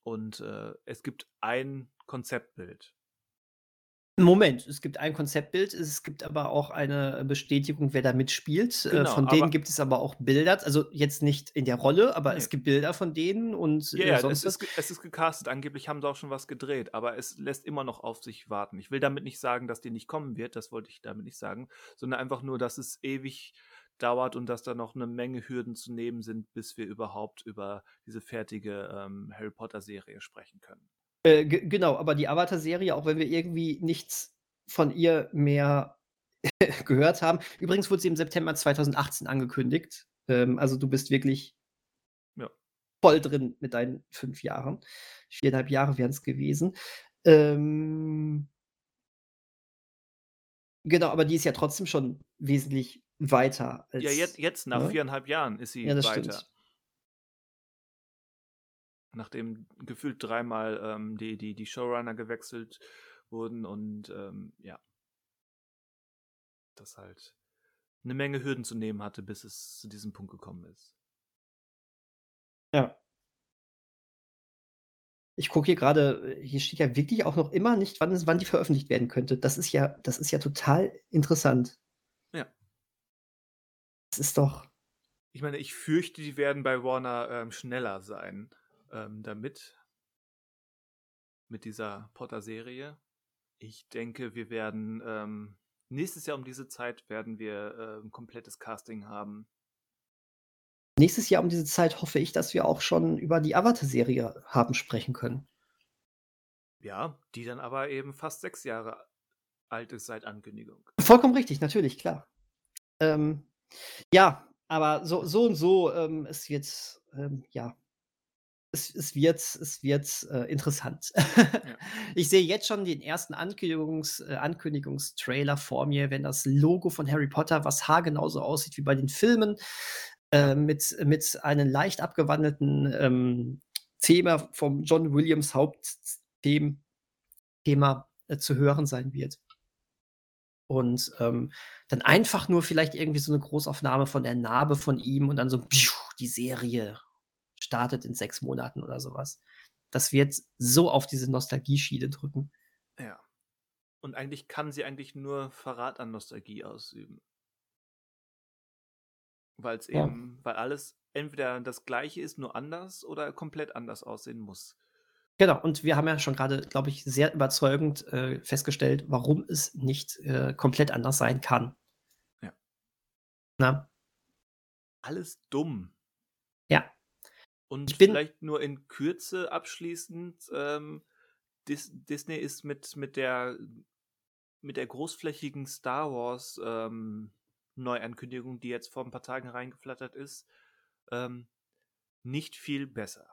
Speaker 1: und äh, es gibt ein Konzeptbild.
Speaker 2: Moment, es gibt ein Konzeptbild, es gibt aber auch eine Bestätigung, wer da mitspielt. Äh,
Speaker 1: Genau,
Speaker 2: von denen gibt es aber auch Bilder, also jetzt nicht in der Rolle, aber es
Speaker 1: nee.
Speaker 2: gibt Bilder von denen und
Speaker 1: Ja,
Speaker 2: äh,
Speaker 1: ja, es
Speaker 2: sonst was.
Speaker 1: ist, es ist gecastet. Angeblich haben sie auch schon was gedreht, aber es lässt immer noch auf sich warten. Ich will damit nicht sagen, dass die nicht kommen wird, das wollte ich damit nicht sagen, sondern einfach nur, dass es ewig dauert und dass da noch eine Menge Hürden zu nehmen sind, bis wir überhaupt über diese fertige ähm, Harry Potter-Serie sprechen können.
Speaker 2: Äh, ge- genau, aber die Avatar-Serie, auch wenn wir irgendwie nichts von ihr mehr [LAUGHS] gehört haben. Übrigens wurde sie im September 2018 angekündigt. Ähm, also du bist wirklich
Speaker 1: Ja.
Speaker 2: voll drin mit deinen fünf Jahren. Viereinhalb Jahre wären es gewesen. Ähm, genau, aber die ist ja trotzdem schon wesentlich weiter als.
Speaker 1: Ja, jetzt, jetzt nach
Speaker 2: ne?
Speaker 1: viereinhalb Jahren ist sie
Speaker 2: Ja,
Speaker 1: weiter.
Speaker 2: stimmt.
Speaker 1: Nachdem gefühlt dreimal ähm, die, die, die Showrunner gewechselt wurden und ähm, ja, das halt eine Menge Hürden zu nehmen hatte, bis es zu diesem Punkt gekommen ist.
Speaker 2: Ja. Ich gucke hier gerade, hier steht ja wirklich auch noch immer nicht, wann, es, wann die veröffentlicht werden könnte. Das ist ja, das ist ja total interessant.
Speaker 1: Ja.
Speaker 2: Das ist doch.
Speaker 1: Ich meine, ich fürchte, die werden bei Warner ähm, schneller sein ähm, damit. Mit dieser Potter-Serie. Ich denke, wir werden ähm, nächstes Jahr um diese Zeit werden wir äh, ein komplettes Casting haben.
Speaker 2: Nächstes Jahr um diese Zeit hoffe ich, dass wir auch schon über die Avatar-Serie haben sprechen können.
Speaker 1: Ja, die dann aber eben fast sechs Jahre alt ist seit Ankündigung.
Speaker 2: Vollkommen richtig, natürlich, klar. Ähm, ja, aber so, so und so, ähm, es wird, ähm, ja, es, es wird, es wird äh, interessant.
Speaker 1: Ja. [LAUGHS]
Speaker 2: Ich sehe jetzt schon den ersten Ankündigungs, äh, Ankündigungstrailer vor mir, wenn das Logo von Harry Potter, was haargenau so aussieht wie bei den Filmen, äh, mit, mit einem leicht abgewandelten ähm, Thema vom John Williams Hauptthema Thema, äh, zu hören sein wird. Und ähm, dann einfach nur vielleicht irgendwie so eine Großaufnahme von der Narbe von ihm und dann so pfiuh, die Serie startet in sechs Monaten oder sowas. Das wird so auf diese Nostalgie-Schiene drücken.
Speaker 1: Ja. Und eigentlich kann sie eigentlich nur Verrat an Nostalgie ausüben. Weil es
Speaker 2: Ja.
Speaker 1: eben, weil alles entweder das gleiche ist, nur anders oder komplett anders aussehen muss.
Speaker 2: Genau, und wir haben ja schon gerade, glaube ich, sehr überzeugend äh, festgestellt, warum es nicht äh, komplett anders sein kann.
Speaker 1: Ja.
Speaker 2: Na,
Speaker 1: Alles dumm.
Speaker 2: ja.
Speaker 1: Und vielleicht nur in Kürze abschließend, ähm, Dis Disney ist mit, mit, der, mit der großflächigen Star Wars ähm, Neuankündigung, die jetzt vor ein paar Tagen reingeflattert ist, ähm, nicht viel besser.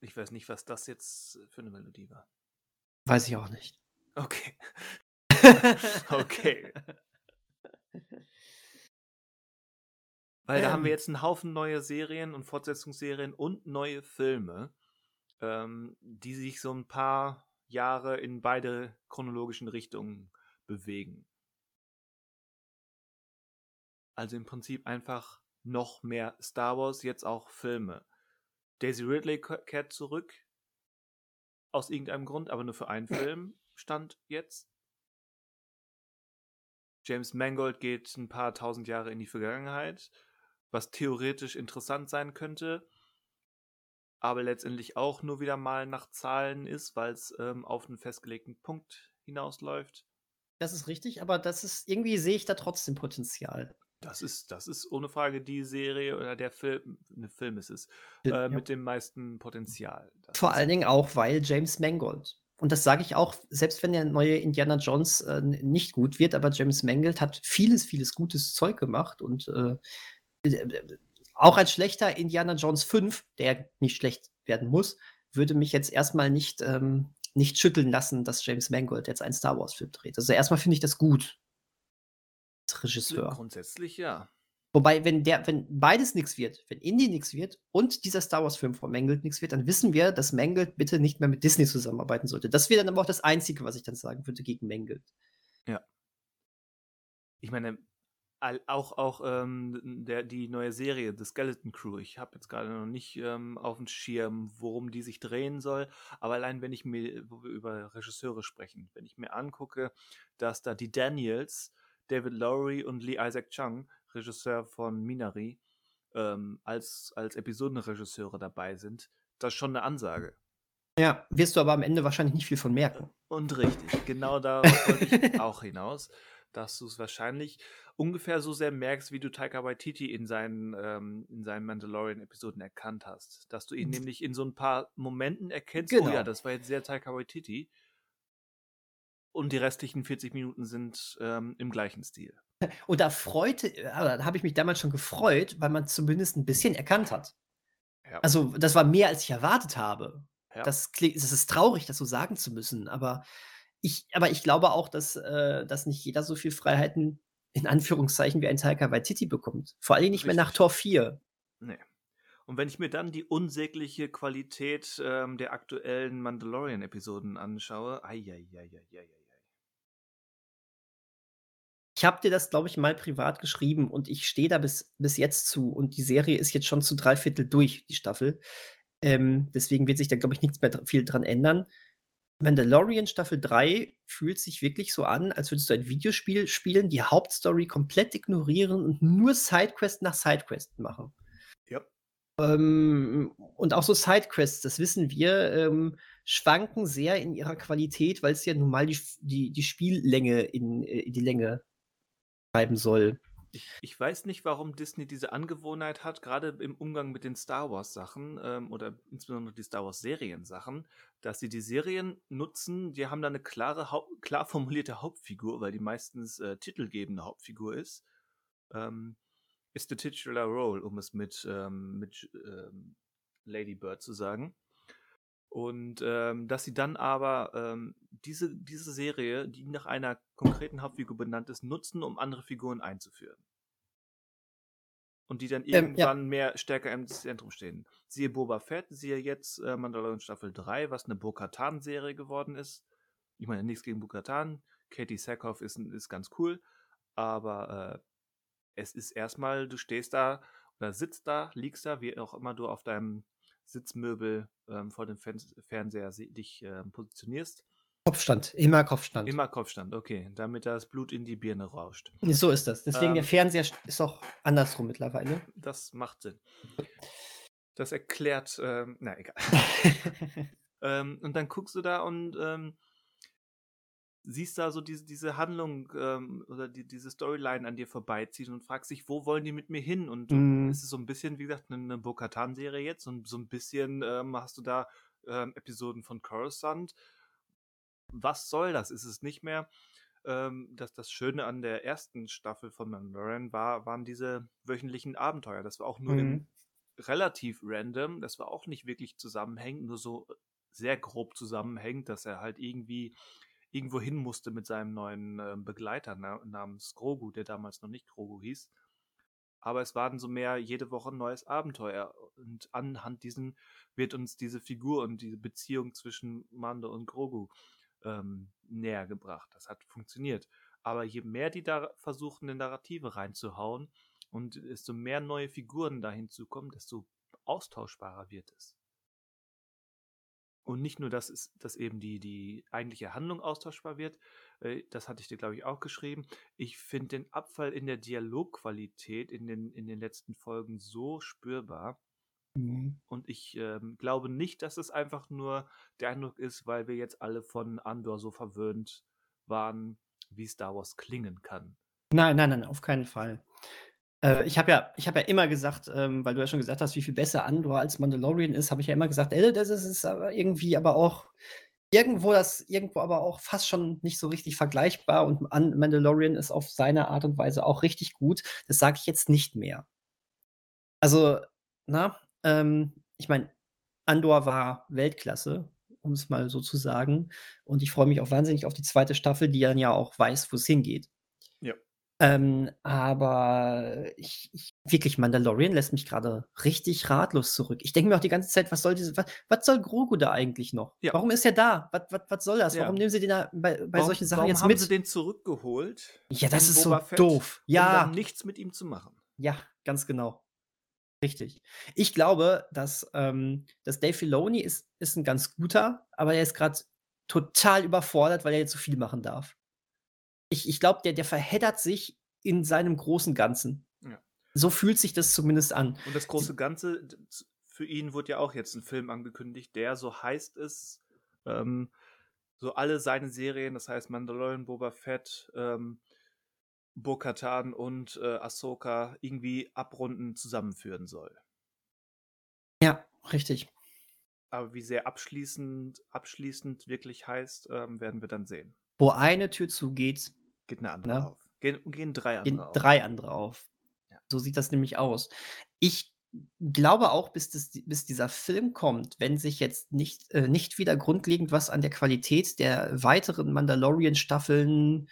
Speaker 1: Ich weiß nicht, was das jetzt für eine Melodie war.
Speaker 2: Weiß ich auch nicht.
Speaker 1: Okay. [LAUGHS] [LAUGHS] okay. [LAUGHS] Weil da haben wir
Speaker 2: Ähm.
Speaker 1: jetzt einen Haufen neue Serien und Fortsetzungsserien und neue Filme, ähm, die sich so ein paar Jahre in beide chronologischen Richtungen bewegen. Also im Prinzip einfach noch mehr Star Wars, jetzt auch Filme. Daisy Ridley ke- kehrt zurück. Aus irgendeinem Grund, aber nur für einen [CLEARS THROAT] Film stand jetzt. James Mangold geht ein paar tausend Jahre in die Vergangenheit, was theoretisch interessant sein könnte, aber letztendlich auch nur wieder mal nach Zahlen ist, weil es ähm, auf einen festgelegten Punkt hinausläuft.
Speaker 2: Das ist richtig, aber das ist irgendwie sehe ich da trotzdem Potenzial.
Speaker 1: Das ist, das ist ohne Frage die Serie oder der Film, ne Film ist es, äh,
Speaker 2: ja.
Speaker 1: mit dem meisten Potenzial. Das
Speaker 2: Vor allen Dingen auch, weil James Mangold. Und das sage ich auch, selbst wenn der neue Indiana Jones äh, nicht gut wird, aber James Mangold hat vieles, vieles gutes Zeug gemacht und äh, auch ein schlechter Indiana Jones 5, der nicht schlecht werden muss, würde mich jetzt erstmal nicht, ähm, nicht schütteln lassen, dass James Mangold jetzt einen Star Wars-Film dreht. Also erstmal finde ich das gut. Als Regisseur.
Speaker 1: Grundsätzlich ja.
Speaker 2: Wobei, wenn der, wenn beides nichts wird, wenn Indie nichts wird und dieser Star Wars-Film von Mangold nichts wird, dann wissen wir, dass Mangold bitte nicht mehr mit Disney zusammenarbeiten sollte. Das wäre dann aber auch das Einzige, was ich dann sagen würde gegen Mangold.
Speaker 1: Ich meine, auch, auch ähm, der, die neue Serie, The Skeleton Crew, ich habe jetzt gerade noch nicht ähm, auf dem Schirm, worum die sich drehen soll, aber allein wenn ich mir, wo wir über Regisseure sprechen, wenn ich mir angucke, dass da die Daniels, David Lowry und Lee Isaac Chung, Regisseur von Minari, ähm, als, als Episodenregisseure dabei sind, das ist schon eine Ansage.
Speaker 2: Ja, wirst du aber am Ende wahrscheinlich nicht viel von merken.
Speaker 1: Und richtig, genau darauf wollte ich [LAUGHS] auch hinaus, dass du es wahrscheinlich ungefähr so sehr merkst, wie du Taika Waititi in seinen, ähm, in seinen Mandalorian-Episoden erkannt hast. Dass du ihn nämlich in so ein paar Momenten erkennst, oh
Speaker 2: Genau.
Speaker 1: ja, das war jetzt sehr Taika Waititi. Und die restlichen 40 Minuten sind ähm, im gleichen Stil. [LAUGHS]
Speaker 2: Und da freute, äh, da habe ich mich damals schon gefreut, weil man zumindest ein bisschen erkannt hat.
Speaker 1: Ja.
Speaker 2: Also, das war mehr, als ich erwartet habe.
Speaker 1: Ja.
Speaker 2: Das klingt, es ist traurig, das so sagen zu müssen, aber ich, aber ich glaube auch, dass, äh, dass nicht jeder so viel Freiheiten in Anführungszeichen wie ein Taika Waititi bekommt. Vor allem nicht mehr nach
Speaker 1: Richtig.
Speaker 2: Tor 4.
Speaker 1: Nee. Und wenn ich mir dann die unsägliche Qualität ähm, der aktuellen Mandalorian-Episoden anschaue, ai, ai, ai, ai, ai, ai.
Speaker 2: Ich habe dir das, glaube ich, mal privat geschrieben und ich stehe da bis, bis jetzt zu. Und die Serie ist jetzt schon zu drei Viertel durch, die Staffel. Ähm, deswegen wird sich da, glaube ich, nichts mehr viel dran ändern. Mandalorian Staffel 3 fühlt sich wirklich so an, als würdest du ein Videospiel spielen, die Hauptstory komplett ignorieren und nur Sidequest nach Sidequest machen.
Speaker 1: Ja.
Speaker 2: Ähm, und auch so Sidequests, das wissen wir, ähm, schwanken sehr in ihrer Qualität, weil es ja nun mal die, die, die Spiellänge in, äh, in die Länge treiben soll.
Speaker 1: Ich, ich weiß nicht, warum Disney diese Angewohnheit hat, gerade im Umgang mit den Star Wars Sachen ähm, oder insbesondere die Star Wars Serien Sachen, dass sie die Serien nutzen, die haben da eine klare, klar formulierte Hauptfigur, weil die meistens äh, titelgebende Hauptfigur ist, ähm, ist the titular role, um es mit, ähm, mit ähm, Lady Bird zu sagen. Und ähm, dass sie dann aber ähm, diese, diese Serie, die nach einer konkreten Hauptfigur benannt ist, nutzen, um andere Figuren einzuführen. Und die dann
Speaker 2: ja.
Speaker 1: irgendwann mehr stärker im Zentrum stehen. Siehe Boba Fett, siehe jetzt äh, Mandalorian Staffel 3, was eine Bo-Katan-Serie geworden ist. Ich meine, nichts gegen Bo-Katan. Katie Sackhoff ist, ist ganz cool. Aber äh, es ist erstmal, du stehst da oder sitzt da, liegst da, wie auch immer du auf deinem Sitzmöbel ähm, vor dem Fen Fernseher dich äh, positionierst.
Speaker 2: Kopfstand, immer Kopfstand.
Speaker 1: Immer Kopfstand, okay, damit das Blut in die Birne rauscht.
Speaker 2: So ist das. Deswegen ähm, der Fernseher ist auch andersrum mittlerweile.
Speaker 1: Das macht Sinn. Das erklärt, ähm, na egal. [LAUGHS] ähm, und dann guckst du da und ähm, siehst da so diese, diese Handlung ähm, oder die, diese Storyline an dir vorbeiziehen und fragst dich, wo wollen die mit mir hin? Und mm. es ist so ein bisschen, wie gesagt, eine, eine Bo-Katan-Serie jetzt und so ein bisschen ähm, hast du da ähm, Episoden von Coruscant was soll das? Ist es nicht mehr? Ähm, dass das Schöne an der ersten Staffel von Mandalorian war, waren diese wöchentlichen Abenteuer. Das war auch nur mhm. relativ random. Das war auch nicht wirklich zusammenhängend, nur so sehr grob zusammenhängend, dass er halt irgendwie irgendwo hin musste mit seinem neuen äh, Begleiter na, namens Grogu, der damals noch nicht Grogu hieß. Aber es waren so mehr jede Woche ein neues Abenteuer. Und anhand diesen wird uns diese Figur und diese Beziehung zwischen Mando und Grogu ähm, näher gebracht. Das hat funktioniert. Aber je mehr die da versuchen, in Narrative reinzuhauen und desto mehr neue Figuren dahin zu kommen, desto austauschbarer wird es. Und nicht nur, dass, es, dass eben die, die eigentliche Handlung austauschbar wird, äh, das hatte ich dir, glaube ich, auch geschrieben. Ich finde den Abfall in der Dialogqualität in den, in den letzten Folgen so spürbar, Mhm. Und ich ähm, glaube nicht, dass es einfach nur der Eindruck ist, weil wir jetzt alle von Andor so verwöhnt waren, wie Star Wars klingen kann.
Speaker 2: Nein, nein, nein, auf keinen Fall. Äh, ich habe ja, hab ja immer gesagt, ähm, weil du ja schon gesagt hast, wie viel besser Andor als Mandalorian ist, habe ich ja immer gesagt, ey, das ist, ist aber irgendwie aber auch irgendwo das irgendwo aber auch fast schon nicht so richtig vergleichbar und Mandalorian ist auf seine Art und Weise auch richtig gut. Das sage ich jetzt nicht mehr. Also, na, ähm, ich meine, Andor war Weltklasse, um es mal so zu sagen. Und ich freue mich auch wahnsinnig auf die zweite Staffel, die dann ja auch weiß, wo es hingeht. Ähm, aber ich, ich, wirklich, Mandalorian lässt mich gerade richtig ratlos zurück. Ich denke mir auch die ganze Zeit, was soll diese, was, was soll Grogu da eigentlich noch? Ja. Warum ist er da? Was, was, was soll das? Ja. Warum nehmen sie den da bei, bei warum, solchen Sachen warum jetzt
Speaker 1: haben
Speaker 2: mit?
Speaker 1: sie den zurückgeholt?
Speaker 2: Ja, das ist Boba so Fett, doof. Ja.
Speaker 1: Um nichts mit ihm zu machen.
Speaker 2: Ja, ganz genau. Richtig. Ich glaube, dass, ähm, dass Dave Filoni ist ist 'n ganz guter, aber er ist gerade total überfordert, weil er jetzt so viel machen darf. Ich ich glaube, der der verheddert sich in seinem großen Ganzen. Ja. So fühlt sich das zumindest an.
Speaker 1: Und das große Ganze, für ihn wurde ja auch jetzt ein Film angekündigt, der, so heißt es, ähm, so alle seine Serien, das heißt Mandalorian, Boba Fett, ähm Bo-Katan und äh, Ahsoka irgendwie abrunden zusammenführen soll.
Speaker 2: Ja, richtig.
Speaker 1: Aber wie sehr abschließend, abschließend wirklich heißt, ähm, werden wir dann sehen.
Speaker 2: Wo eine Tür zugeht,
Speaker 1: geht eine andere ne? auf. Gehen, gehen drei
Speaker 2: andere gehen auf. Drei andere auf. Ja. So sieht das nämlich aus. Ich glaube auch, bis, das, bis dieser Film kommt, wenn sich jetzt nicht, äh, nicht wieder grundlegend was an der Qualität der weiteren Mandalorian-Staffeln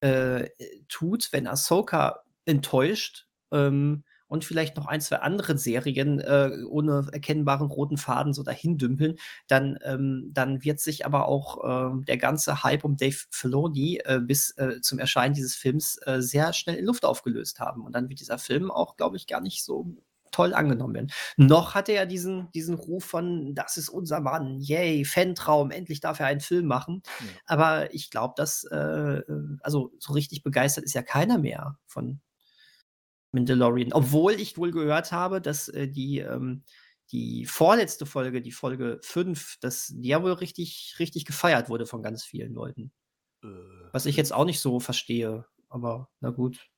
Speaker 2: äh, tut, wenn Ahsoka enttäuscht ähm, und vielleicht noch ein, zwei andere Serien äh, ohne erkennbaren roten Faden so dahin dümpeln, dann, ähm, dann wird sich aber auch äh, der ganze Hype um Dave Filoni äh, bis äh, zum Erscheinen dieses Films äh, sehr schnell in Luft aufgelöst haben. Und dann wird dieser Film auch, glaube ich, gar nicht so toll angenommen werden. Noch hat er ja diesen, diesen Ruf von, das ist unser Mann, yay, Fantraum, endlich darf er einen Film machen. Ja. Aber ich glaube, dass, äh, also so richtig begeistert ist ja keiner mehr von Mandalorian. Obwohl ich wohl gehört habe, dass äh, die, ähm, die vorletzte Folge, die Folge 5, dass die ja wohl richtig, richtig gefeiert wurde von ganz vielen Leuten. Äh, Was ich jetzt auch nicht so verstehe, aber na gut.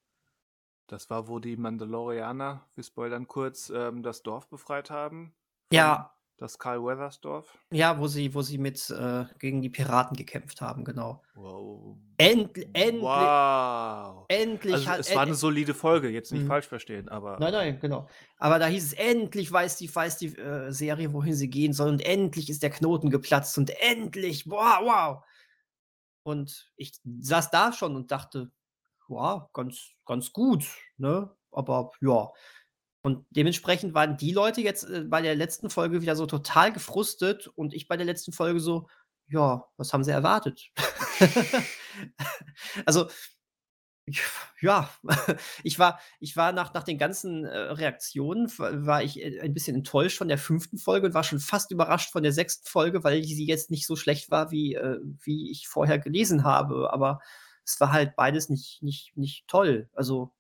Speaker 1: Das war, wo die Mandalorianer, wir spoilern kurz, ähm, das Dorf befreit haben.
Speaker 2: Ja.
Speaker 1: Das Carl Weathers Dorf.
Speaker 2: Ja, wo sie, wo sie mit äh, gegen die Piraten gekämpft haben, genau.
Speaker 1: Wow.
Speaker 2: End, endlich.
Speaker 1: Wow.
Speaker 2: Endlich
Speaker 1: also, hat, Es war eine solide Folge, jetzt nicht mhm. falsch verstehen, aber.
Speaker 2: Nein, nein, genau. Aber da hieß es, endlich weiß die, weiß die äh, Serie, wohin sie gehen soll, und endlich ist der Knoten geplatzt und endlich, wow, wow. Und ich saß da schon und dachte, ja, ganz, ganz gut, ne? Aber ja. Und dementsprechend waren die Leute jetzt äh, bei der letzten Folge wieder so total gefrustet und ich bei der letzten Folge so, ja, was haben sie erwartet? [LAUGHS] also, Ja, [LAUGHS] ich war ich war nach nach den ganzen, äh, Reaktionen wa war ich, äh, ein bisschen enttäuscht von der 5. Folge und war schon fast überrascht von der 6. Folge, weil sie jetzt nicht so schlecht war, wie wie ich vorher gelesen habe. Aber es war halt beides nicht nicht nicht toll. Also,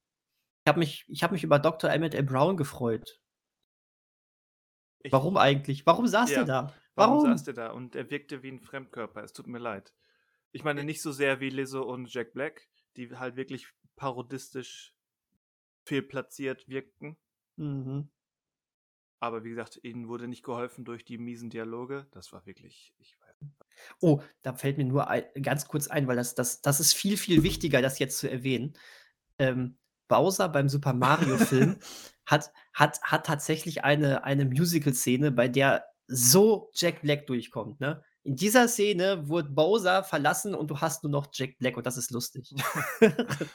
Speaker 2: ich habe mich ich habe mich über Doktor Emmett L. Brown gefreut.
Speaker 1: Ich
Speaker 2: Warum eigentlich? Warum saß der
Speaker 1: Ja,
Speaker 2: da?
Speaker 1: warum
Speaker 2: Warum?
Speaker 1: saß der da? Und er wirkte wie 'n Fremdkörper. Es tut mir leid. Ich meine nicht so sehr wie Lizzo und Jack Black, die halt wirklich parodistisch fehlplatziert wirkten.
Speaker 2: Mhm.
Speaker 1: Aber wie gesagt, ihnen wurde nicht geholfen durch die miesen Dialoge. Das war wirklich ich weiß nicht.
Speaker 2: Oh, da fällt mir nur ei ganz kurz ein, weil das das das ist viel, viel wichtiger, das jetzt zu erwähnen. Ähm, Bowser beim Super-Mario-Film [LAUGHS] hat hat hat tatsächlich eine eine Musical-Szene, bei der so Jack Black durchkommt, ne? In dieser Szene wurde Bowser verlassen und du hast nur noch Jack Black und das ist lustig. [LAUGHS]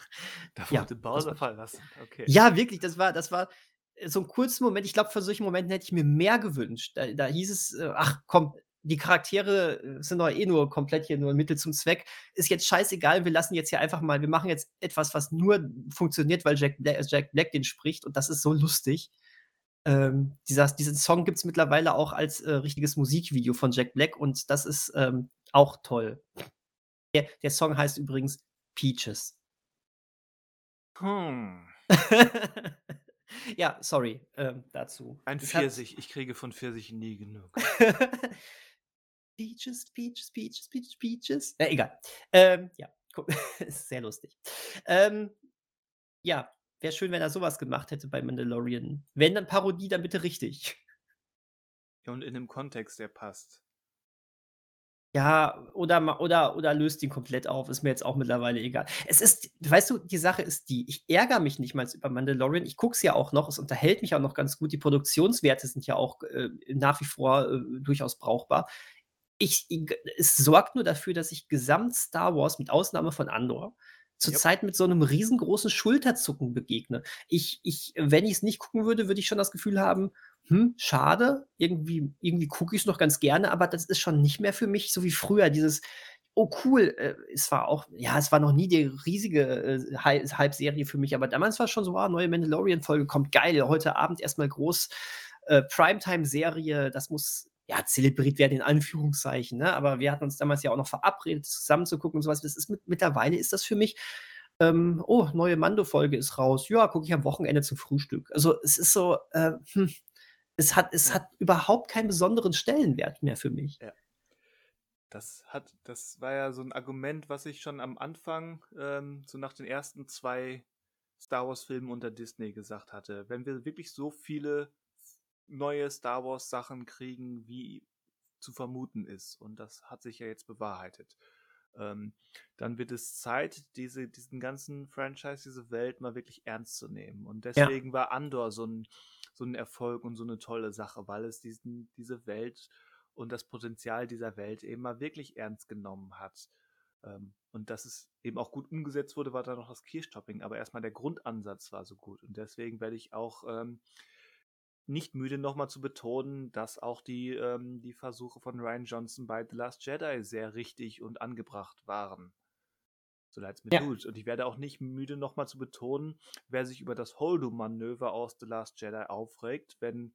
Speaker 1: Da
Speaker 2: Ja,
Speaker 1: wurde
Speaker 2: das
Speaker 1: Bowser verlassen, okay.
Speaker 2: Ja, wirklich, das war das war, so 'n kurzen Moment. Ich glaube, von solchen Momenten hätte ich mir mehr gewünscht. Da da hieß es, äh: „Ach komm, die Charaktere, äh, sind doch eh nur komplett hier nur Mittel zum Zweck. Ist jetzt scheißegal, wir lassen jetzt hier einfach mal wir machen jetzt etwas, was nur funktioniert, weil Jack Bla Jack Black den spricht und das ist so lustig.“ Ähm, dieser diesen Song gibt's mittlerweile auch als, äh, richtiges Musikvideo von Jack Black und das ist, ähm, auch toll. Der der Song heißt übrigens „Peaches“.
Speaker 1: Hm. [LAUGHS]
Speaker 2: Ja, sorry, ähm, dazu.
Speaker 1: Ein
Speaker 2: Es
Speaker 1: Pfirsich. Ich kriege von Pfirsichen nie genug. [LAUGHS]
Speaker 2: Peaches, Peaches, Peaches, Peaches, Peaches. Ja, egal. Ähm, ja, gu [LAUGHS] ist sehr lustig. Ähm, ja, wäre schön, wenn er so was gemacht hätte bei Mandalorian. Wenn, dann Parodie, dann bitte richtig.
Speaker 1: Ja, und in 'nem Kontext, der passt.
Speaker 2: Ja, oder oder oder löst ihn komplett auf, ist mir jetzt auch mittlerweile egal. Es ist weißt du, die Sache ist die, ich ärgere mich nicht mal über Mandalorian. Ich gucke es ja auch noch, es unterhält mich auch noch ganz gut. Die Produktionswerte sind ja auch, äh, nach wie vor, äh, durchaus brauchbar. Ich es sorgt nur dafür, dass ich gesamt Star Wars mit Ausnahme von Andor zurzeit mit so 'nem riesengroßen Schulterzucken begegne. Ich ich wenn ich's nicht gucken würde, würde ich schon das Gefühl haben: „Hm, schade, irgendwie irgendwie gucke ich's noch ganz gerne, aber das ist schon nicht mehr für mich so wie früher, dieses: „Oh cool“, äh, es war auch ja, es war noch nie die riesige, äh, Hy Hype-Serie für mich, aber damals war's schon so: „Ah, neue Mandalorian-Folge kommt, geil, heute Abend erst mal groß, äh, Primetime-Serie, das muss, ja, zelebriert werden in Anführungszeichen“, ne? Aber wir hatten uns damals ja auch noch verabredet, zusammen zu gucken und so was. Das ist mit mittlerweile ist das für mich, ähm: „Oh, neue Mando-Folge ist raus. Ja, gucke ich am Wochenende zum Frühstück.“ Also, es ist so, äh, hm, es hat es hat überhaupt keinen besonderen Stellenwert mehr für mich.
Speaker 1: Ja. Das hat das war ja so 'n Argument, was ich schon am Anfang, ähm, so nach den ersten 2 Star-Wars-Filmen unter Disney gesagt hatte. Wenn wir wirklich so viele neue Star-Wars-Sachen kriegen, wie zu vermuten ist, und das hat sich ja jetzt bewahrheitet, ähm, dann wird es Zeit, diese diesen ganzen Franchise, diese Welt mal wirklich ernst zu nehmen. Und
Speaker 2: Ja.
Speaker 1: deswegen war Andor so 'n so 'n Erfolg und so 'ne tolle Sache, weil es diesen diese Welt und das Potenzial dieser Welt eben mal wirklich ernst genommen hat. Ähm, und dass es eben auch gut umgesetzt wurde, war dann noch das Kirchtopping, aber erst mal der Grundansatz war so gut. Und deswegen werde ich auch, ähm, nicht müde, noch mal zu betonen, dass auch die ähm, die Versuche von Rian Johnson bei The Last Jedi sehr richtig und angebracht waren. So leid's mir
Speaker 2: Ja.
Speaker 1: tut. Und ich werde auch nicht müde, noch mal zu betonen, wer sich über das Holdo-Manöver aus The Last Jedi aufregt, wenn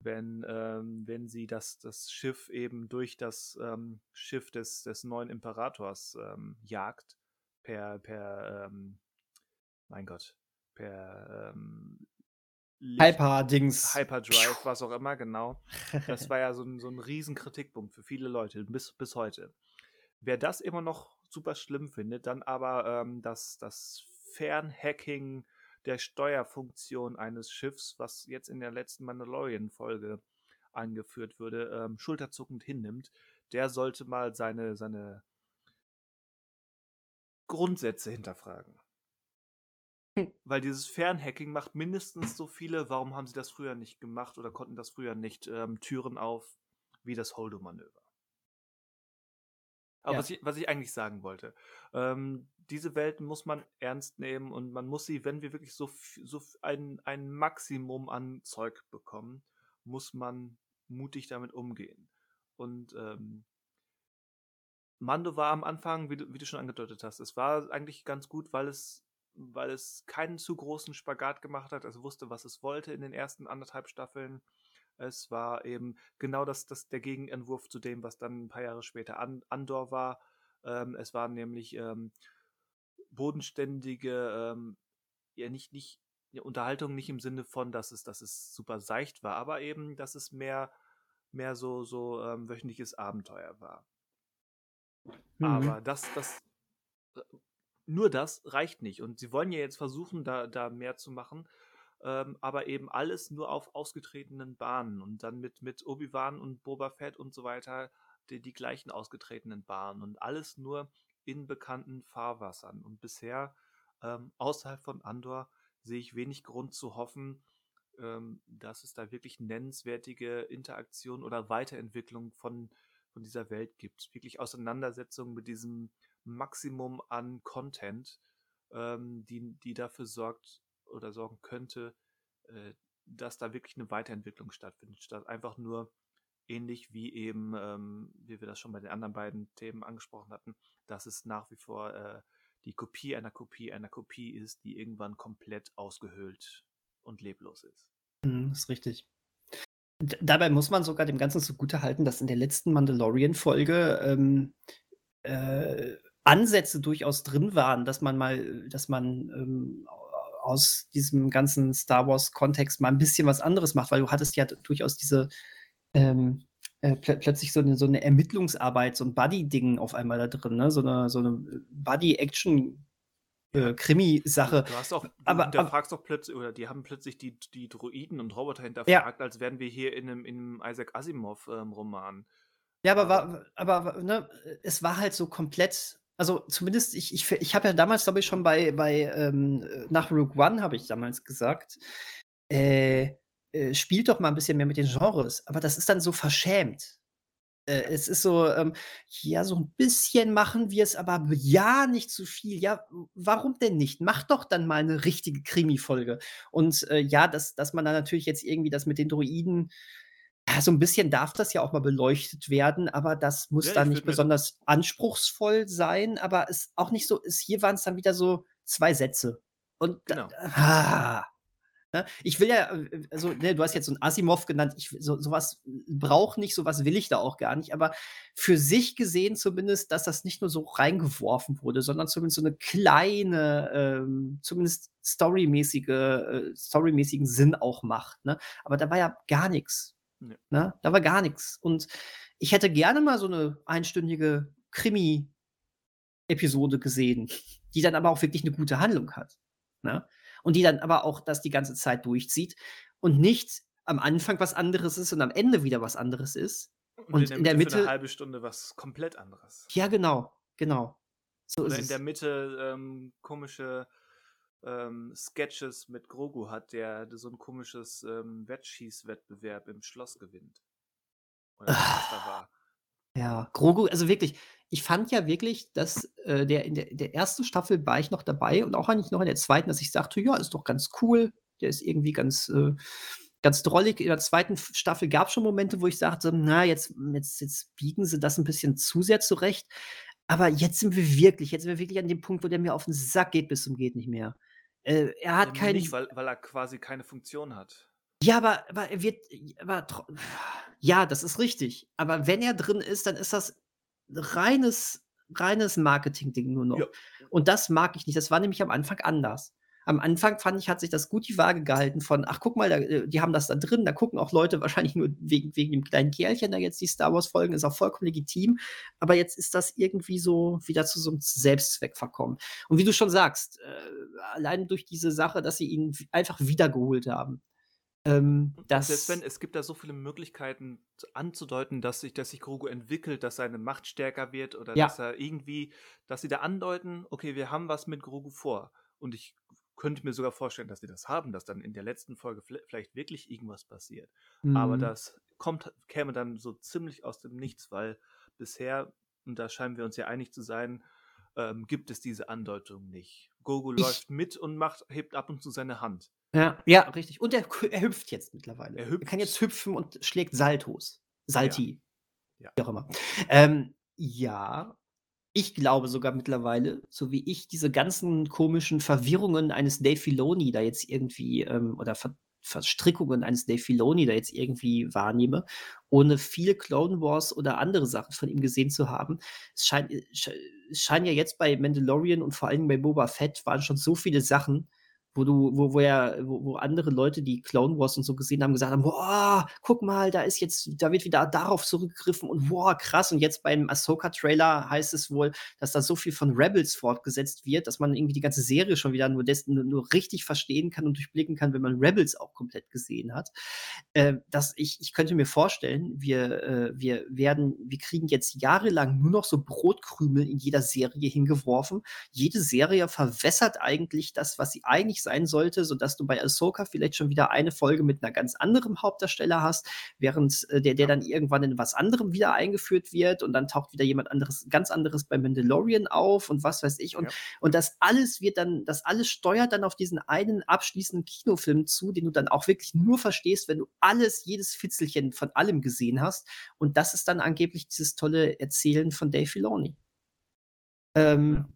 Speaker 1: wenn, ähm wenn sie das das Schiff eben durch das, ähm, Schiff des des neuen Imperators, ähm, jagt per per, ähm mein Gott, per, ähm,
Speaker 2: Hyperdings.
Speaker 1: Hyperdrive, was auch immer, genau. Das war ja so 'n so 'n Riesen-Kritikpunkt für viele Leute bis bis heute. Wer das immer noch super schlimm findet, dann aber, ähm, das das Fernhacking der Steuerfunktion eines Schiffs, was jetzt in der letzten Mandalorian-Folge angeführt würde, ähm, schulterzuckend hinnimmt, der sollte mal seine seine Grundsätze hinterfragen. [LAUGHS] Weil dieses Fernhacking macht mindestens so viele warum haben sie das früher nicht gemacht oder konnten das früher nicht, ähm, Türen auf wie das Holdo-Manöver. Aber
Speaker 2: Ja.
Speaker 1: was ich was ich eigentlich sagen wollte, ähm, diese Welten muss man ernst nehmen und man muss sie, wenn wir wirklich so so ein ein Maximum an Zeug bekommen, muss man mutig damit umgehen. Und, ähm Mando war am Anfang, wie du, wie du schon angedeutet hast, es war eigentlich ganz gut, weil es, weil es keinen zu großen Spagat gemacht hat. Es wusste, was es wollte in den ersten anderthalb Staffeln. Es war eben genau das, das der Gegenentwurf zu dem, was dann ein paar Jahre später An Andor war. Ähm, es waren nämlich ähm, bodenständige, ähm, ja nicht, nicht, ja, Unterhaltung nicht im Sinne von, dass es, dass es super seicht war, aber eben, dass es mehr, mehr so, so ähm, wöchentliches Abenteuer war. Mhm. Aber das, das, nur das reicht nicht. Und sie wollen ja jetzt versuchen, da, da mehr zu machen ähm, aber eben alles nur auf ausgetretenen Bahnen und dann mit, mit Obi-Wan und Boba Fett und so weiter die, die gleichen ausgetretenen Bahnen und alles nur in bekannten Fahrwassern. Und bisher ähm, außerhalb von Andor sehe ich wenig Grund zu hoffen, ähm, dass es da wirklich nennenswertige Interaktion oder Weiterentwicklung von, von dieser Welt gibt. Wirklich Auseinandersetzung mit diesem Maximum an Content, ähm, die, die dafür sorgt, oder sorgen könnte, äh, dass da wirklich eine Weiterentwicklung stattfindet, statt einfach nur ähnlich wie eben, ähm, wie wir das schon bei den anderen beiden Themen angesprochen hatten, dass es nach wie vor äh, die Kopie einer Kopie einer Kopie ist, die irgendwann komplett ausgehöhlt und leblos ist.
Speaker 2: Mhm, ist richtig. D dabei muss man sogar dem Ganzen zugute halten, dass in der letzten Mandalorian-Folge ähm, äh, Ansätze durchaus drin waren, dass man mal, dass man ähm, aus diesem ganzen Star Wars-Kontext mal ein bisschen was anderes macht, weil du hattest ja durchaus diese ähm, äh, pl plötzlich so eine, so eine Ermittlungsarbeit, so ein Buddy-Ding auf einmal da drin, ne? so eine, so eine Buddy-Action- äh, Krimi-Sache.
Speaker 1: Du hast auch, du aber, hinterfragst doch plötzlich, oder die haben plötzlich die, die Droiden und Roboter hinterfragt, ja. als wären wir hier in einem, in einem Isaac Asimov-Roman. Ähm,
Speaker 2: ja, aber, war, aber ne, es war halt so komplett also zumindest, ich, ich, ich habe ja damals, glaube ich, schon bei, bei ähm, nach Rogue One habe ich damals gesagt, äh, äh, spielt doch mal ein bisschen mehr mit den Genres. Aber das ist dann so verschämt. Äh, es ist so, ähm, ja, so ein bisschen machen wir es, aber ja, nicht zu viel. Ja, warum denn nicht? Mach doch dann mal eine richtige Krimi-Folge. Und äh, ja, dass, dass man da natürlich jetzt irgendwie das mit den Droiden ja, so ein bisschen darf das ja auch mal beleuchtet werden, aber das muss Ja, dann nicht besonders anspruchsvoll sein, aber es auch nicht so ist hier waren es dann wieder so zwei Sätze. Und Genau. ah, ne? Ich will ja, also, ne, du hast jetzt so 'n Asimov genannt, ich so so was brauche nicht, so was will ich da auch gar nicht, aber für sich gesehen zumindest, dass das nicht nur so reingeworfen wurde, sondern zumindest so eine kleine, ähm, zumindest storymäßige äh, storymäßigen Sinn auch macht, ne? Aber da war ja gar nichts. Ne. Ne? Da war gar nichts. Und ich hätte gerne mal so eine einstündige Krimi-Episode gesehen, die dann aber auch wirklich eine gute Handlung hat, ne? Und die dann aber auch das die ganze Zeit durchzieht und nicht am Anfang was anderes ist und am Ende wieder was anderes ist.
Speaker 1: Und, in der Mitte für 'ne halbe Stunde was komplett anderes.
Speaker 2: Ja, genau, genau.
Speaker 1: So Oder in der Mitte, ähm, komische ähm, Sketches mit Grogu hat, der so ein komisches ähm, Wettschießwettbewerb im Schloss gewinnt.
Speaker 2: Oder was da war. Ja, Grogu, also wirklich, ich fand ja wirklich, dass äh, der in der, der ersten Staffel war ich noch dabei und auch eigentlich noch in der zweiten, dass ich sagte, ja, ist doch ganz cool, der ist irgendwie ganz, äh, ganz drollig. In der zweiten Staffel gab es schon Momente, wo ich sagte, na, jetzt, jetzt, jetzt biegen sie das ein bisschen zu sehr zurecht. Aber jetzt sind wir wirklich, jetzt sind wir wirklich an dem Punkt, wo der mir auf den Sack geht bis zum geht nicht mehr. Äh, er hat keinen.
Speaker 1: Nicht, weil, weil er quasi keine Funktion hat.
Speaker 2: Ja, aber, aber er wird. Aber, ja, das ist richtig. Aber wenn er drin ist, dann ist das reines, reines Marketing-Ding nur noch. Ja. Und das mag ich nicht. Das war nämlich am Anfang anders am Anfang fand ich, hat sich das gut die Waage gehalten von, ach guck mal, da, äh, die haben das da drin, da gucken auch Leute [LAUGHS] wahrscheinlich nur wegen, wegen dem kleinen Kerlchen, da jetzt die Star Wars folgen, ist auch vollkommen legitim. Aber jetzt ist das irgendwie so wieder zu so einem Selbstzweck verkommen. Und wie du schon sagst, äh, allein durch diese Sache, dass sie ihn einfach wiedergeholt haben.
Speaker 1: Ähm, selbst wenn, es gibt da so viele Möglichkeiten anzudeuten, dass sich, dass sich Grogu entwickelt, dass seine Macht stärker wird oder ja. dass er irgendwie, dass sie da andeuten, okay, wir haben was mit Grogu vor. Und ich könnte mir sogar vorstellen, dass sie das haben, dass dann in der letzten Folge vielleicht wirklich irgendwas passiert. Mhm. Aber das kommt, käme dann so ziemlich aus dem Nichts, weil bisher, und da scheinen wir uns ja einig zu sein, ähm, gibt es diese Andeutung nicht. Gogo ich läuft mit und macht, hebt ab und zu seine Hand.
Speaker 2: Ja, ja richtig. Und er, [LAUGHS] er hüpft jetzt mittlerweile. Er, hüpft. er kann jetzt hüpfen und schlägt Saltos. Salti. Ja. ja. Wie auch immer. Ähm, ja, ich glaube sogar mittlerweile, so wie ich diese ganzen komischen Verwirrungen eines Dave Filoni da jetzt irgendwie, ähm, oder Ver Verstrickungen eines Dave Filoni da jetzt irgendwie wahrnehme, ohne viel Clone Wars oder andere Sachen von ihm gesehen zu haben. Es scheint, es scheinen ja jetzt bei Mandalorian und vor allem bei Boba Fett waren schon so viele Sachen, wo du, wo, wo ja, wo, wo andere Leute, die Clone Wars und so gesehen haben, gesagt haben, boah, guck mal, da ist jetzt, da wird wieder darauf zurückgegriffen und boah, krass. Und jetzt beim Ahsoka-Trailer heißt es wohl, dass da so viel von Rebels fortgesetzt wird, dass man irgendwie die ganze Serie schon wieder nur, des, nur, richtig verstehen kann und durchblicken kann, wenn man Rebels auch komplett gesehen hat. Äh, dass ich, ich könnte mir vorstellen, wir, äh, wir werden, wir kriegen jetzt jahrelang nur noch so Brotkrümel in jeder Serie hingeworfen. Jede Serie verwässert eigentlich das, was sie eigentlich sein sollte, sodass du bei Ahsoka vielleicht schon wieder eine Folge mit einer ganz anderen Hauptdarsteller hast, während äh, der, der dann irgendwann in was anderem wieder eingeführt wird und dann taucht wieder jemand anderes, ganz anderes bei Mandalorian auf und was weiß ich. Und, ja. und das alles wird dann, das alles steuert dann auf diesen einen abschließenden Kinofilm zu, den du dann auch wirklich nur verstehst, wenn du alles, jedes Fitzelchen von allem gesehen hast. Und das ist dann angeblich dieses tolle Erzählen von Dave Filoni. Ähm,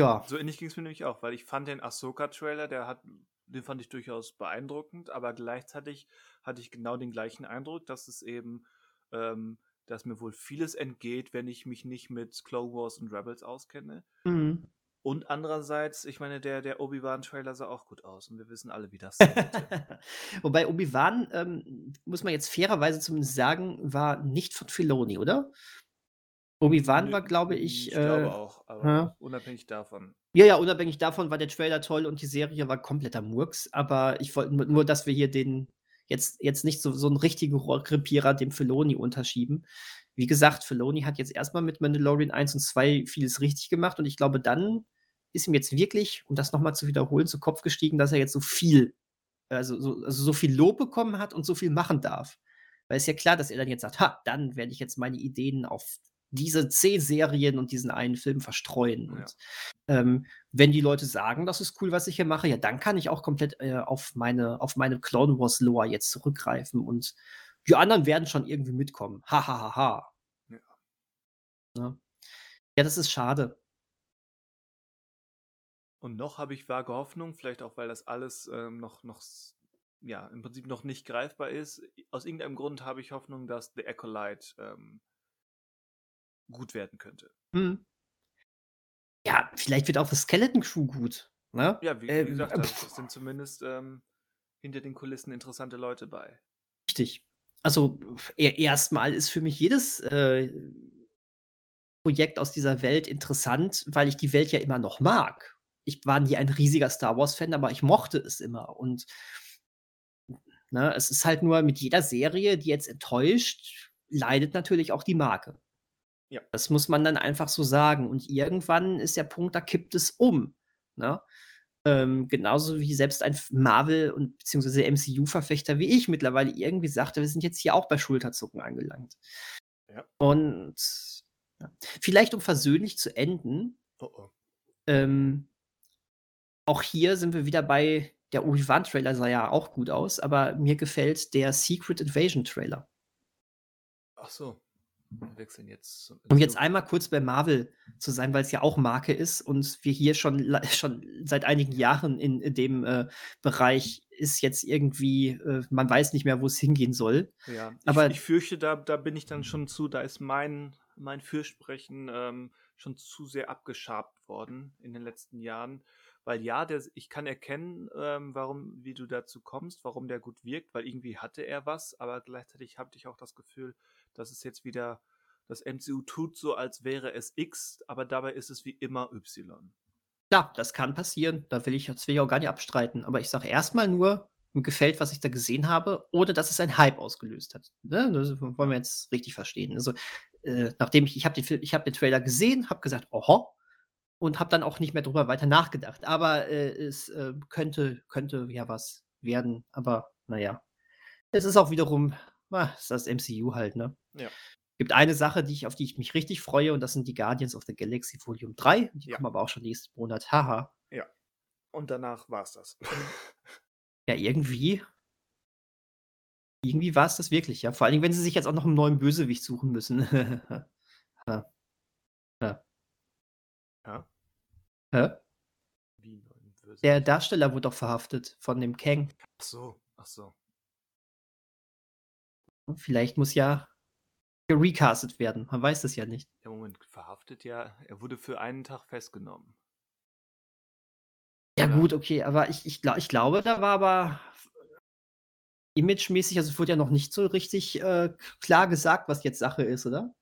Speaker 2: ja.
Speaker 1: So ähnlich ging es mir nämlich auch, weil ich fand den Ahsoka-Trailer, der hat, den fand ich durchaus beeindruckend, aber gleichzeitig hatte ich genau den gleichen Eindruck, dass es eben, ähm, dass mir wohl vieles entgeht, wenn ich mich nicht mit Clone Wars und Rebels auskenne. Mhm. Und andererseits, ich meine, der, der Obi-Wan-Trailer sah auch gut aus und wir wissen alle, wie das ist. [LAUGHS]
Speaker 2: Wobei Obi-Wan, ähm, muss man jetzt fairerweise zumindest sagen, war nicht von Filoni, oder? Obi-Wan war, glaube ich.
Speaker 1: Ich glaube äh, auch, aber ja. unabhängig davon.
Speaker 2: Ja, ja, unabhängig davon war der Trailer toll und die Serie war kompletter Murks, aber ich wollte nur, dass wir hier den jetzt, jetzt nicht so, so einen richtigen Rohrkrepierer dem Filoni unterschieben. Wie gesagt, Filoni hat jetzt erstmal mit Mandalorian 1 und 2 vieles richtig gemacht und ich glaube, dann ist ihm jetzt wirklich, um das nochmal zu wiederholen, zu Kopf gestiegen, dass er jetzt so viel, also so, also so viel Lob bekommen hat und so viel machen darf. Weil es ist ja klar, dass er dann jetzt sagt, ha, dann werde ich jetzt meine Ideen auf diese C-Serien und diesen einen Film verstreuen. Ja. Und ähm, wenn die Leute sagen, das ist cool, was ich hier mache, ja, dann kann ich auch komplett äh, auf meine, auf meine Clone Wars Lore jetzt zurückgreifen und die anderen werden schon irgendwie mitkommen. Ha, ha, ha, ha. Ja. ja. ja das ist schade.
Speaker 1: Und noch habe ich vage Hoffnung, vielleicht auch, weil das alles ähm, noch, noch, ja, im Prinzip noch nicht greifbar ist. Aus irgendeinem Grund habe ich Hoffnung, dass The Acolyte ähm, gut werden könnte. Hm.
Speaker 2: Ja, vielleicht wird auch das Skeleton Crew gut. Ne?
Speaker 1: Ja, wie, wie ähm, gesagt, äh, es sind zumindest ähm, hinter den Kulissen interessante Leute bei.
Speaker 2: Richtig. Also erstmal ist für mich jedes äh, Projekt aus dieser Welt interessant, weil ich die Welt ja immer noch mag. Ich war nie ein riesiger Star Wars-Fan, aber ich mochte es immer. Und ne, es ist halt nur mit jeder Serie, die jetzt enttäuscht, leidet natürlich auch die Marke. Ja. Das muss man dann einfach so sagen. Und irgendwann ist der Punkt, da kippt es um. Ne? Ähm, genauso wie selbst ein Marvel- und beziehungsweise MCU-Verfechter wie ich mittlerweile irgendwie sagte, wir sind jetzt hier auch bei Schulterzucken angelangt. Ja. Und ja. vielleicht um versöhnlich zu enden, oh oh. Ähm, auch hier sind wir wieder bei der Obi-Wan-Trailer sah ja auch gut aus, aber mir gefällt der Secret Invasion-Trailer.
Speaker 1: Ach so. Wir wechseln jetzt.
Speaker 2: Um jetzt einmal kurz bei Marvel zu sein, weil es ja auch Marke ist und wir hier schon, [LAUGHS] schon seit einigen Jahren in, in dem äh, Bereich ist jetzt irgendwie, äh, man weiß nicht mehr, wo es hingehen soll.
Speaker 1: Ja, aber ich, ich, fürchte, da, da bin ich dann schon zu, da ist mein, mein Fürsprechen ähm, schon zu sehr abgeschabt worden in den letzten Jahren. Weil ja, der, ich kann erkennen, ähm, warum, wie du dazu kommst, warum der gut wirkt, weil irgendwie hatte er was, aber gleichzeitig habe ich auch das Gefühl, dass es jetzt wieder, das MCU tut so, als wäre es X, aber dabei ist es wie immer Y.
Speaker 2: Ja, das kann passieren. Da will ich, das will ich auch gar nicht abstreiten. Aber ich sage erstmal nur, mir gefällt, was ich da gesehen habe, ohne dass es einen Hype ausgelöst hat. Ne? Das wollen wir jetzt richtig verstehen. Also, äh, nachdem ich, ich habe den, hab den Trailer gesehen, habe gesagt, oho, und habe dann auch nicht mehr drüber weiter nachgedacht. Aber äh, es äh, könnte, könnte ja was werden. Aber naja, es ist auch wiederum, ah, ist das MCU halt, ne? Ja. Gibt eine Sache, die ich, auf die ich mich richtig freue, und das sind die Guardians of the Galaxy Volume 3. Die ja. kommen aber auch schon nächsten Monat. Haha.
Speaker 1: Ja. Und danach war es das. [LAUGHS]
Speaker 2: ja, irgendwie. Irgendwie war es das wirklich, ja. Vor allem, wenn sie sich jetzt auch noch einen neuen Bösewicht suchen müssen. [LAUGHS] ja. ja.
Speaker 1: Ja?
Speaker 2: Hä?
Speaker 1: Wie neuen Versus?
Speaker 2: Der Darsteller wurde doch verhaftet von dem Kang.
Speaker 1: Ach so, ach so.
Speaker 2: Vielleicht muss ja gerecastet werden. Man weiß es ja nicht.
Speaker 1: Der Moment, verhaftet ja. Er wurde für einen Tag festgenommen.
Speaker 2: Ja,
Speaker 1: Oder?
Speaker 2: gut, okay, aber ich, ich, glaub, ich glaube, da war aber imagemäßig, also es wurde ja noch nicht so richtig äh, klar gesagt, was jetzt Sache ist, oder?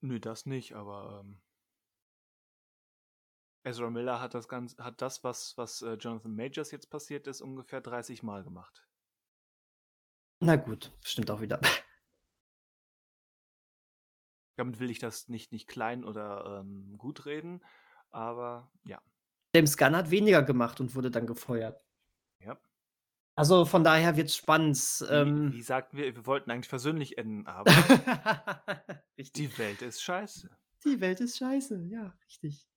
Speaker 1: Nö, das nicht, aber ähm, Ezra Miller hat das ganz, hat das, was, was äh, Jonathan Majors jetzt passiert ist, ungefähr 30 Mal gemacht.
Speaker 2: Na gut, stimmt auch wieder. [LAUGHS]
Speaker 1: Damit will ich das nicht, nicht klein oder ähm, gut reden, aber ja.
Speaker 2: James Gunn hat weniger gemacht und wurde dann gefeuert.
Speaker 1: Ja.
Speaker 2: Also von daher wird es spannend.
Speaker 1: Wie,
Speaker 2: Ähm,
Speaker 1: wie sagten wir, wir wollten eigentlich versöhnlich enden, aber [LAUGHS] die Welt ist scheiße.
Speaker 2: Die Welt ist scheiße, ja, richtig.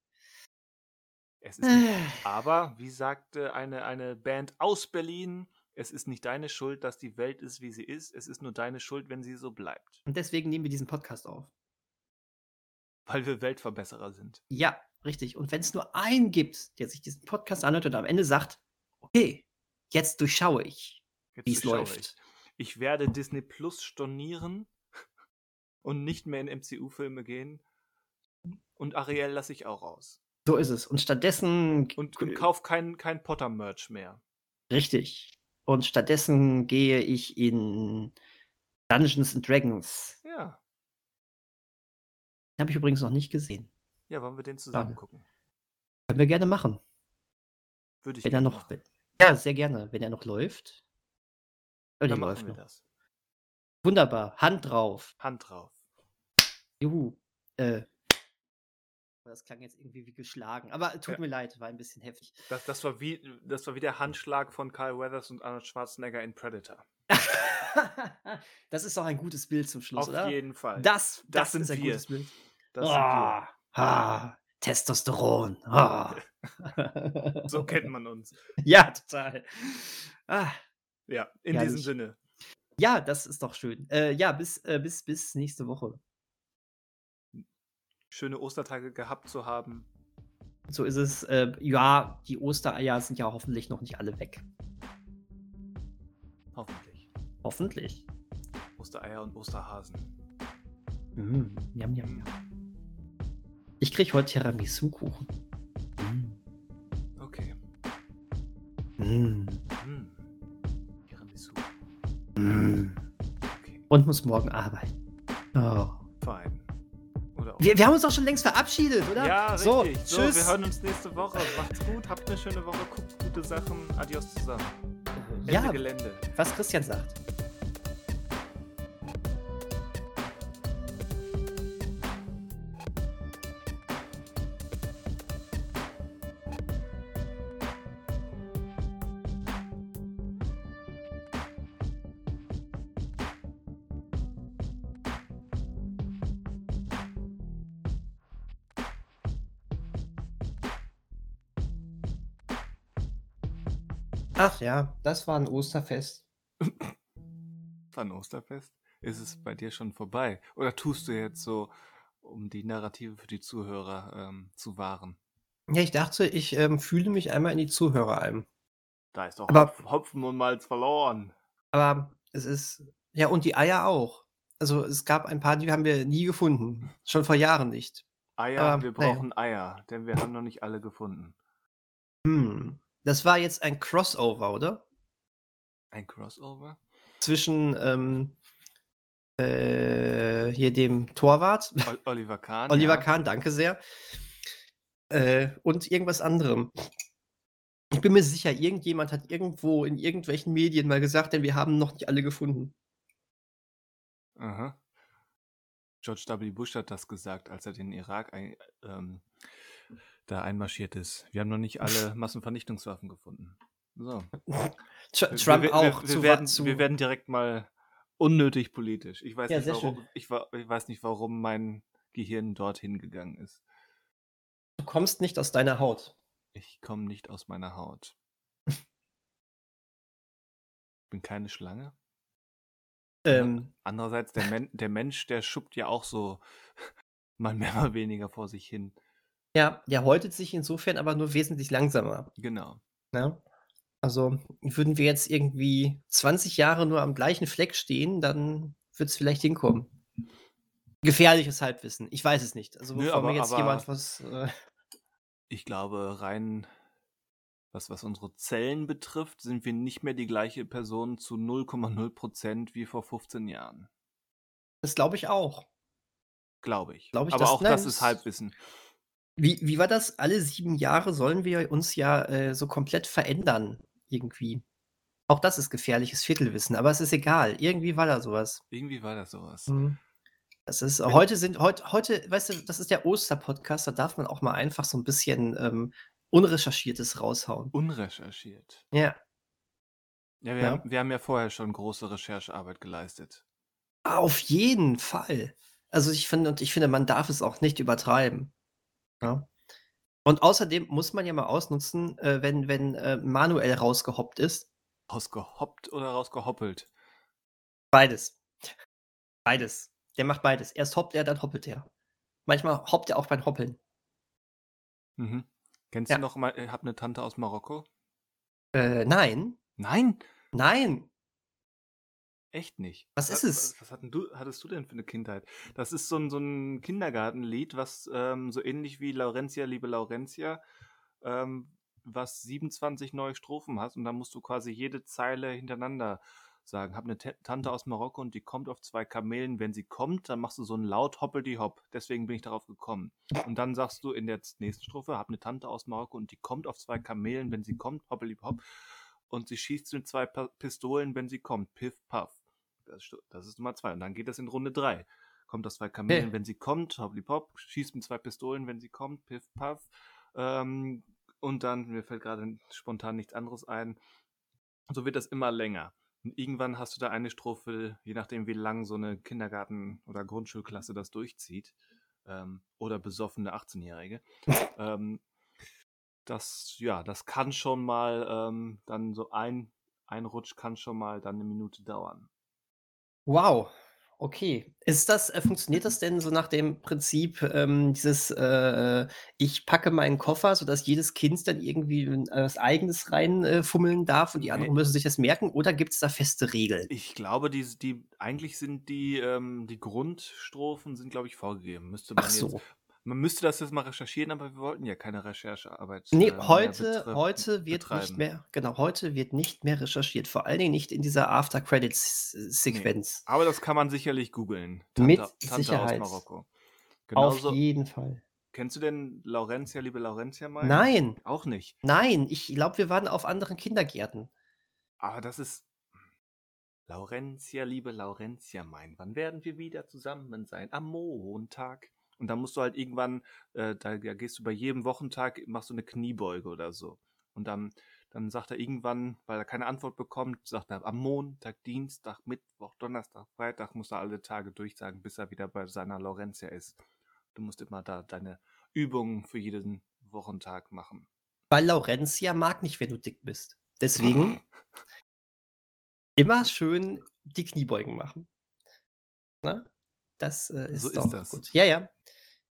Speaker 1: Es ist
Speaker 2: Äh, [SIGHS]
Speaker 1: aber, wie sagte eine, eine Band aus Berlin, es ist nicht deine Schuld, dass die Welt ist, wie sie ist. Es ist nur deine Schuld, wenn sie so bleibt.
Speaker 2: Und deswegen nehmen wir diesen Podcast auf.
Speaker 1: Weil wir Weltverbesserer sind.
Speaker 2: Ja, richtig. Und wenn es nur einen gibt, der sich diesen Podcast anhört und am Ende sagt, okay, jetzt durchschaue ich, wie es läuft.
Speaker 1: Ich. ich werde Disney Plus stornieren [LAUGHS] und nicht mehr in MCU-Filme gehen. Und Ariel lasse ich auch aus.
Speaker 2: So ist es. Und stattdessen.
Speaker 1: Und, und kauf kein, kein Potter-Merch mehr.
Speaker 2: Richtig. Und stattdessen gehe ich in Dungeons and Dragons.
Speaker 1: Ja.
Speaker 2: Den habe ich übrigens noch nicht gesehen.
Speaker 1: Ja, wollen wir den zusammen
Speaker 2: Schade.
Speaker 1: gucken?
Speaker 2: Können wir gerne machen.
Speaker 1: Würde ich
Speaker 2: Wenn er
Speaker 1: gerne
Speaker 2: noch.
Speaker 1: machen.
Speaker 2: Ja, sehr gerne. Wenn er noch läuft. Oh,
Speaker 1: Dann
Speaker 2: läuft noch.
Speaker 1: das.
Speaker 2: Wunderbar. Hand drauf.
Speaker 1: Hand drauf.
Speaker 2: Juhu. Äh. Das klang jetzt irgendwie wie geschlagen. Aber tut
Speaker 1: Ja.
Speaker 2: mir leid, war ein bisschen heftig.
Speaker 1: Das, das, war wie, das war wie der Handschlag von Kyle Weathers und Arnold Schwarzenegger in Predator. [LAUGHS]
Speaker 2: das ist doch ein gutes Bild zum Schluss,
Speaker 1: Auf
Speaker 2: oder?
Speaker 1: jeden Fall.
Speaker 2: Das, das,
Speaker 1: Das
Speaker 2: ist ein
Speaker 1: wir.
Speaker 2: gutes Bild.
Speaker 1: Das sind wir.
Speaker 2: Ah, ah, Testosteron. Ah. [LAUGHS]
Speaker 1: So kennt man uns. [LAUGHS]
Speaker 2: Ja, total. Ah,
Speaker 1: Ja, in
Speaker 2: Herrlich.
Speaker 1: diesem Sinne.
Speaker 2: ja, das ist doch schön. Äh, ja, bis, äh, bis, bis nächste Woche.
Speaker 1: Schöne Ostertage gehabt zu haben.
Speaker 2: So ist es. Äh, ja, die Ostereier sind ja hoffentlich noch nicht alle weg.
Speaker 1: Hoffentlich.
Speaker 2: Hoffentlich.
Speaker 1: Ostereier und Osterhasen.
Speaker 2: Mm, jam, jam, jam. Ich krieg heute Tiramisu-Kuchen.
Speaker 1: Okay.
Speaker 2: Mm,
Speaker 1: Hm. Tiramisu.
Speaker 2: mm.
Speaker 1: Okay.
Speaker 2: Und muss morgen arbeiten. Oh.
Speaker 1: Auch.
Speaker 2: Wir, wir haben uns doch schon längst verabschiedet, oder?
Speaker 1: Ja,
Speaker 2: so,
Speaker 1: richtig. So,
Speaker 2: tschüss.
Speaker 1: wir hören uns nächste Woche. Macht's gut, habt eine schöne Woche, guckt gute Sachen. Adios zusammen. Ende
Speaker 2: ja,
Speaker 1: Gelände.
Speaker 2: was Christian sagt. Ja, das war ein Osterfest.
Speaker 1: Wann Osterfest? Ist es bei dir schon vorbei? Oder tust du jetzt so, um die Narrative für die Zuhörer ähm, zu wahren?
Speaker 2: Ja, ich dachte, ich ähm, fühle mich einmal in die Zuhörer ein.
Speaker 1: Da ist doch
Speaker 2: Aber-
Speaker 1: Hopfen und Malz verloren.
Speaker 2: Aber es ist. Ja, und die Eier auch. Also es gab ein paar, die haben wir nie gefunden. Schon vor Jahren nicht.
Speaker 1: Eier,
Speaker 2: Aber,
Speaker 1: wir
Speaker 2: naja.
Speaker 1: brauchen Eier, denn wir haben noch nicht alle gefunden.
Speaker 2: Hm. Das war jetzt ein Crossover, oder?
Speaker 1: Ein Crossover?
Speaker 2: Zwischen ähm, äh, hier dem Torwart,
Speaker 1: Ol Oliver Kahn. [LAUGHS]
Speaker 2: Oliver
Speaker 1: ja.
Speaker 2: Kahn, danke sehr. Äh, und irgendwas anderem. Ich bin mir sicher, irgendjemand hat irgendwo in irgendwelchen Medien mal gesagt, denn wir haben noch nicht alle gefunden.
Speaker 1: Aha. George W. Bush hat das gesagt, als er den Irak ein, ähm, da einmarschiert ist. Wir haben noch nicht alle [LAUGHS] Massenvernichtungswaffen gefunden. So.
Speaker 2: Tr
Speaker 1: Wir-
Speaker 2: Trump
Speaker 1: wir,
Speaker 2: auch.
Speaker 1: Wir,
Speaker 2: zu,
Speaker 1: werden,
Speaker 2: zu,
Speaker 1: wir werden direkt mal unnötig politisch. Ich weiß,
Speaker 2: Ja,
Speaker 1: nicht, warum, ich, ich weiß nicht, warum mein Gehirn dorthin gegangen ist.
Speaker 2: du kommst nicht aus deiner Haut.
Speaker 1: Ich komme nicht aus meiner Haut. bin keine Schlange.
Speaker 2: Ähm,
Speaker 1: Andererseits, der, Men der Mensch, der schuppt ja auch so [LAUGHS] mal mehr, mal weniger vor sich hin.
Speaker 2: Ja, der häutet sich insofern aber nur wesentlich langsamer.
Speaker 1: Genau.
Speaker 2: Ne? Also, würden wir jetzt irgendwie 20 Jahre nur am gleichen Fleck stehen, dann würde es vielleicht hinkommen. Gefährliches Halbwissen. Ich weiß es nicht. Also,
Speaker 1: Nö,
Speaker 2: bevor mir
Speaker 1: aber
Speaker 2: jetzt jemand was, äh
Speaker 1: ich glaube, rein was was unsere Zellen betrifft, sind wir nicht mehr die gleiche Person zu 0,0% wie vor 15 Jahren.
Speaker 2: Das glaube ich auch.
Speaker 1: Glaube ich.
Speaker 2: Glaube ich,
Speaker 1: Aber
Speaker 2: dass
Speaker 1: auch
Speaker 2: nein,
Speaker 1: das ist
Speaker 2: das
Speaker 1: Halbwissen.
Speaker 2: Wie wie war das? Alle 7 Jahre sollen wir uns ja, äh, so komplett verändern irgendwie. Auch das ist gefährliches Viertelwissen, aber es ist egal. Irgendwie war da so was.
Speaker 1: Irgendwie war da so was.
Speaker 2: Mhm. Das ist heute sind heut heute weißt du, das ist der Osterpodcast, da darf man auch mal einfach so 'n bisschen, ähm, Unrecherchiertes raushauen.
Speaker 1: Unrecherchiert.
Speaker 2: Ja.
Speaker 1: Ja, wir
Speaker 2: Ja.
Speaker 1: haben wir haben ja vorher schon große Recherchearbeit geleistet.
Speaker 2: Auf jeden Fall. Also, ich finde und ich finde, man darf es auch nicht übertreiben, ja? Und außerdem muss man ja mal ausnutzen, äh, wenn wenn, äh, Manuel rausgehoppt ist.
Speaker 1: Rausgehoppt oder rausgehoppelt?
Speaker 2: Beides. Beides. Der macht beides. Erst hoppt er, dann hoppelt er. Manchmal hoppt er auch beim Hoppeln.
Speaker 1: Mhm. Kennst du
Speaker 2: Ja.
Speaker 1: noch mal äh, „Habe 'ne Tante aus Marokko“?
Speaker 2: Äh, nein.
Speaker 1: Nein?
Speaker 2: Nein.
Speaker 1: Echt nicht?
Speaker 2: Was
Speaker 1: Wa
Speaker 2: ist
Speaker 1: wa
Speaker 2: es?
Speaker 1: was hatten du hattest du denn für 'ne Kindheit? Das ist so 'n so 'n Kindergartenlied, was, ähm, so ähnlich wie „Laurentia, liebe Laurentia“, ähm, was 27 neue Strophen hat und dann musst du quasi jede Zeile hintereinander sagen. „Habe 'ne Tä Tante aus Marokko und die kommt auf 2 Kamelen. Wenn sie kommt, dann machst du so 'n Laut Hoppeldi-Hopp.“ Deswegen bin ich darauf gekommen. Und dann sagst du in der nächsten Strophe: „Habe 'ne Tante aus Marokko und die kommt auf 2 Kamelen. Wenn sie kommt, Hoppeli-Hopp. Und sie schießt mit 2 Pa Pistolen, wenn sie kommt. Piff, Paff.“ Das das ist Nummer 2. Und dann geht das in Runde 3. „Kommt auf 2 Kamelen,
Speaker 2: Okay.
Speaker 1: wenn sie kommt, Hoppeli-Popp. Schießt mit 2 Pistolen, wenn sie kommt. Piff, Paff.“ Ähm, und dann mir fällt grade spontan nichts anderes ein. So wird das immer länger. Und irgendwann hast du da eine Strophe, je nachdem, wie lang so 'ne Kindergarten oder Grundschulklasse das durchzieht, ähm, oder besoffene 18-Jährige. [LAUGHS] Ähm, das ja, das kann schon mal, ähm dann so ein ein Rutsch kann schon mal dann 'ne Minute dauern.
Speaker 2: Wow, okay. Ist das äh, funktioniert das denn so nach dem Prinzip, ähm, dieses, äh, äh: „Ich packe meinen Koffer“, sodass jedes Kind dann irgendwie äh, was Eigenes rein, äh, darf und die anderen müssen sich das merken oder gibt's da feste Regeln?
Speaker 1: Ich glaube, dies die eigentlich sind die, ähm die Grundstrophen sind, glaube ich, vorgegeben. Müsste man
Speaker 2: Ach
Speaker 1: jetzt
Speaker 2: so.
Speaker 1: Man müsste das jetzt mal recherchieren, aber wir wollten ja keine Recherchearbeit,
Speaker 2: Ne,
Speaker 1: äh,
Speaker 2: heute heute wird nicht
Speaker 1: betreiben.
Speaker 2: mehr genau, heute wird nicht mehr recherchiert, vor allen Dingen nicht in dieser After Credits
Speaker 1: Ne.
Speaker 2: Sequenz.
Speaker 1: Aber das kann man sicherlich googeln.
Speaker 2: Mit
Speaker 1: Tante Tante aus
Speaker 2: Sicherheit.
Speaker 1: Marokko.
Speaker 2: Auf jeden Fall.
Speaker 1: Kennst du denn „Laurentia, liebe Laurentia“ meinen?
Speaker 2: Nein.
Speaker 1: Auch nicht?
Speaker 2: Nein, ich glaube, wir waren auf anderen Kindergärten.
Speaker 1: Aber das ist „Laurentia, liebe Laurentia, mein, wann werden wir wieder zusammen sein? Am Montag.“ Und dann musst du halt irgendwann äh, da da gehst du bei jedem Wochentag machst du 'ne Kniebeuge oder so. Und dann dann sagt er irgendwann, weil er keine Antwort bekommt, sagt er: „Am Montag, Dienstag, Mittwoch, Donnerstag, Freitag“, muss er alle Tage durchsagen, bis er wieder bei seiner Laurentia ist. Du musst immer da deine Übungen für jeden Wochentag machen.
Speaker 2: Weil Laurentia mag nicht, wenn du dick bist. Deswegen [LAUGHS] immer schön die Kniebeugen machen. Ne? Das, äh, ist
Speaker 1: So ist
Speaker 2: doch
Speaker 1: das.
Speaker 2: gut. Ja, ja.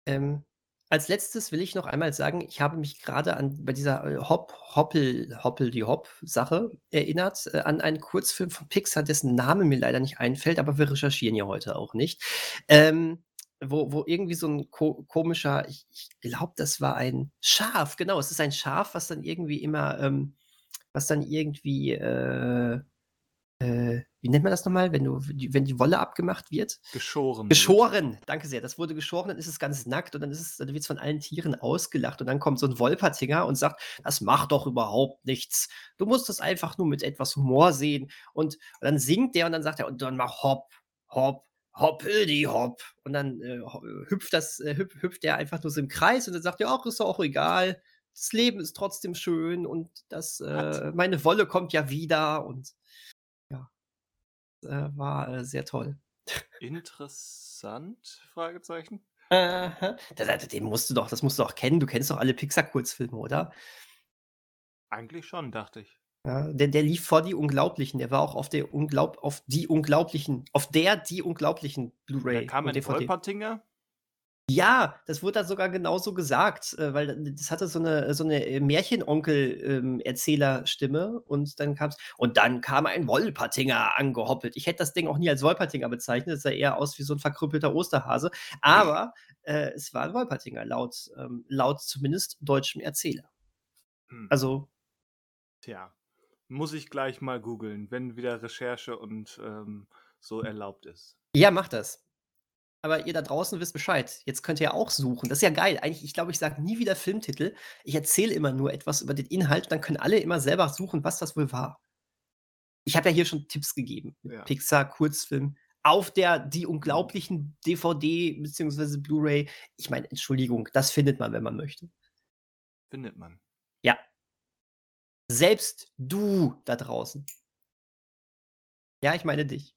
Speaker 2: Ähm, als Letztes will ich noch einmal sagen, ich habe mich grade an bei dieser, äh, Hop Hoppel Hoppeldi-Hopp-Sache erinnert, äh, an einen Kurzfilm von Pixar, dessen Name mir leider nicht einfällt, aber wir recherchieren ja heute auch nicht. Ähm, wo wo irgendwie so 'n ko komischer ich ich glaube, das war ein Schaf, genau, es ist ein Schaf, was dann irgendwie immer, ähm was dann irgendwie, äh äh, wie nennt man das noch mal, wenn du die wenn die Wolle abgemacht wird?
Speaker 1: Geschoren wird.
Speaker 2: Geschoren, danke sehr. Das wurde geschoren, dann ist es ganz nackt und dann ist es dann wird's von allen Tieren ausgelacht und dann kommt so 'n Wolpertinger und sagt: „Das macht doch überhaupt nichts. Du musst das einfach nur mit etwas Humor sehen.“ Und dann singt der und dann sagt er: „Und dann mach Hopp, Hopp, Hoppeldi-Hopp.“ Und dann, äh, hüpft das äh, hüp hüpft der einfach nur so im Kreis und dann sagt er: „Ach, ist doch auch egal. Das Leben ist trotzdem schön und das, äh meine Wolle kommt ja wieder“ und war, äh, sehr toll.
Speaker 1: Interessant? Fragezeichen.
Speaker 2: Aha. Da da den musst du doch das musst du doch kennen. Du kennst doch alle Pixar-Kurzfilme, oder?
Speaker 1: Eigentlich schon, dachte ich.
Speaker 2: Ja, der der lief vor „Die Unglaublichen“. Der war auch auf der Unglaub auf „Die Unglaublichen“ auf der „Die Unglaublichen“
Speaker 1: Da
Speaker 2: Blu-ray
Speaker 1: kam
Speaker 2: und
Speaker 1: ein
Speaker 2: DVD.
Speaker 1: Wolpertinger?
Speaker 2: Ja, das wurde dann sogar genauso gesagt, äh, weil das hatte so 'ne so 'ne, äh, Märchenonkel ähm, und dann kam's: „Und dann kam ein Wolpertinger angehoppelt.“ Ich hätte das Ding auch nie als Wolpertinger bezeichnet, das sah eher aus wie so 'n verkrüppelter Osterhase, aber, äh, es war 'n Wolpertinger laut ähm, laut zumindest deutschem Erzähler.
Speaker 1: Hm.
Speaker 2: Also
Speaker 1: Tja, muss ich gleich mal googeln, wenn wieder Recherche und, ähm, so erlaubt ist.
Speaker 2: Ja, mach das. Aber ihr da draußen wisst Bescheid. Jetzt könnt ihr auch suchen. Das ist ja geil. Eigentlich ich glaube, ich sage nie wieder Filmtitel. Ich erzähle immer nur etwas über den Inhalt, dann können alle immer selber suchen, was das wohl war. Ich habe ja hier schon Tipps gegeben.
Speaker 1: Ja.
Speaker 2: Pixar-Kurzfilm auf der „Die Unglaublichen“ DVD beziehungsweise Blu-ray. Ich meine, Entschuldigung, das findet man, wenn man möchte.
Speaker 1: Findet man.
Speaker 2: Ja. Selbst du da draußen. Ja, ich meine dich.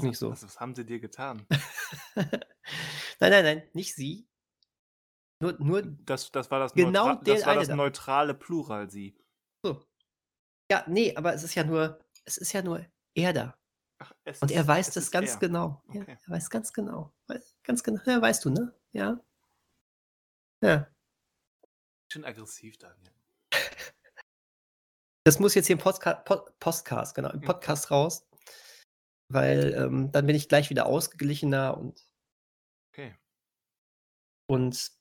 Speaker 2: Guck nicht so.
Speaker 1: Was was haben sie dir getan? [LAUGHS]
Speaker 2: Nein, nein, nein, nicht sie. Nur nur
Speaker 1: Das das war das
Speaker 2: Genau
Speaker 1: neutral
Speaker 2: den
Speaker 1: das war das
Speaker 2: da.
Speaker 1: neutrale Plural sie.
Speaker 2: So. Ja, ne, aber es ist ja nur es ist ja nur er da.
Speaker 1: Ach,
Speaker 2: Und er
Speaker 1: ist
Speaker 2: weiß das ganz
Speaker 1: er.
Speaker 2: genau. Ja,
Speaker 1: Okay.
Speaker 2: er weiß ganz genau. Weiß ganz genau. Ja, weißt du, ne? Ja. Ja.
Speaker 1: Schön aggressiv, Daniel.
Speaker 2: Das muss jetzt hier im Postka Pod Postcast, genau, im
Speaker 1: Mhm.
Speaker 2: Podcast raus, weil, ähm, dann bin ich gleich wieder ausgeglichener und
Speaker 1: Okay.
Speaker 2: und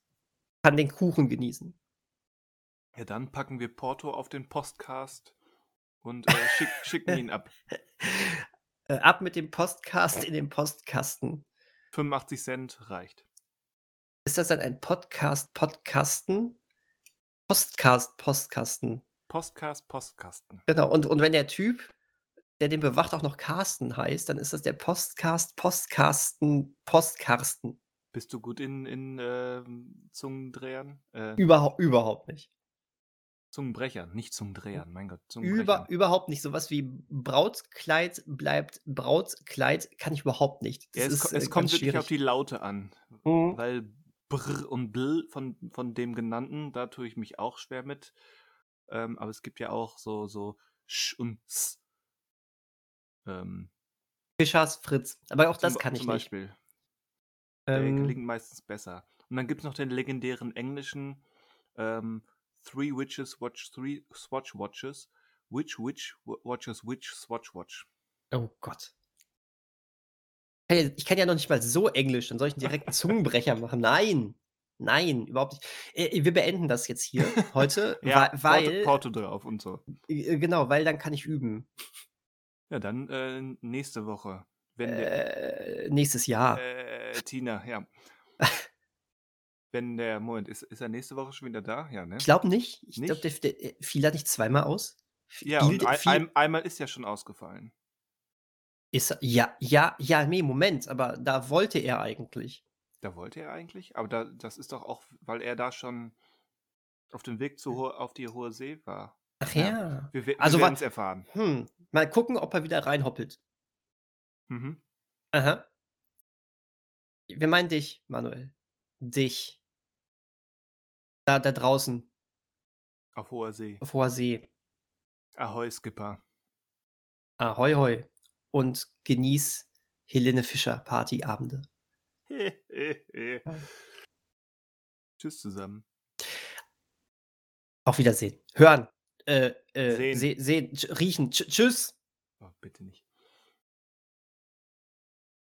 Speaker 2: kann den Kuchen genießen.
Speaker 1: Ja, dann packen wir Porto auf den Postcast und, äh, schick [LAUGHS] schicken ihn ab.
Speaker 2: Äh, ab mit dem Postcast in den Postkasten.
Speaker 1: 85 Cent reicht.
Speaker 2: Ist das dann ein Podcast Podcasten? Postcast Postkasten.
Speaker 1: Postcast, Postkasten.
Speaker 2: Genau. Und und wenn der Typ, der den bewacht, auch noch Carsten heißt, dann ist das der Postcast Postkasten Postkarsten.
Speaker 1: Bist du gut in in, ähm, Zungendrehern? Äh,
Speaker 2: Überhau überhaupt nicht.
Speaker 1: Zungenbrechern, nicht Zungendrehern, mein Gott,
Speaker 2: Über überhaupt nicht. So was wie Brautkleid bleibt Brautkleid kann ich überhaupt nicht.
Speaker 1: Ja, es
Speaker 2: ist, äh,
Speaker 1: es kommt wirklich auf die Laute an,
Speaker 2: Mhm.
Speaker 1: weil Brr und Bl von von dem Genannten, da tue ich mich auch schwer mit. Ähm, aber es gibt ja auch so so Sch und S. Ähm,
Speaker 2: Fischers Fritz. Aber auch
Speaker 1: zum
Speaker 2: das
Speaker 1: Be
Speaker 2: kann ich
Speaker 1: zum
Speaker 2: nicht.
Speaker 1: Beispiel. Der
Speaker 2: Ähm
Speaker 1: gelingt meistens besser. Und dann gibt's noch den legendären englischen, ähm, Three Witches watch three Swatch Watches. Which witch wa watches which Swatch Watch?
Speaker 2: Oh Gott. Ich kann ja noch nicht mal so Englisch, dann soll ich 'n direkten Zungenbrecher machen. Nein, nein, überhaupt nicht. Äh, wir beenden das jetzt hier [LAUGHS] heute,
Speaker 1: Ja,
Speaker 2: weil
Speaker 1: Porto drauf und so.
Speaker 2: äh, genau, weil dann kann ich üben.
Speaker 1: Ja, dann, äh, nächste Woche, wenn der
Speaker 2: Äh, nächstes Jahr.
Speaker 1: äh, Tina, ja. Wenn der Moment, ist ist er nächste Woche schon wieder da? Ja, ne?
Speaker 2: Ich glaube nicht. Ich glaube, der der fiel er nicht zweimal aus?
Speaker 1: Ja,
Speaker 2: fiel
Speaker 1: und
Speaker 2: der
Speaker 1: ei
Speaker 2: fiel
Speaker 1: ein einmal ist ja schon ausgefallen.
Speaker 2: Ist er ja, ja, ja, ne, Moment, aber da wollte er eigentlich.
Speaker 1: Da wollte er eigentlich, aber da das ist doch auch, weil er da schon auf dem Weg zu ho auf die hohe See war.
Speaker 2: Ach
Speaker 1: Ja,
Speaker 2: ja.
Speaker 1: wir wir
Speaker 2: Also wa
Speaker 1: werden's erfahren.
Speaker 2: hm, mal gucken, ob er wieder reinhoppelt.
Speaker 1: Mhm.
Speaker 2: Aha. Wir meinen dich, Manuel. Dich. Da da draußen.
Speaker 1: Auf hoher See.
Speaker 2: Auf hoher See.
Speaker 1: Ahoi, Skipper.
Speaker 2: Ahoi, hoi und genieß Helene Fischer Partyabende. [LAUGHS]
Speaker 1: Tschüss zusammen.
Speaker 2: Auf Wiedersehen. Hören, äh, äh,
Speaker 1: Sehen.
Speaker 2: se tsch riechen. Tsch tschüss.
Speaker 1: Oh, bitte nicht.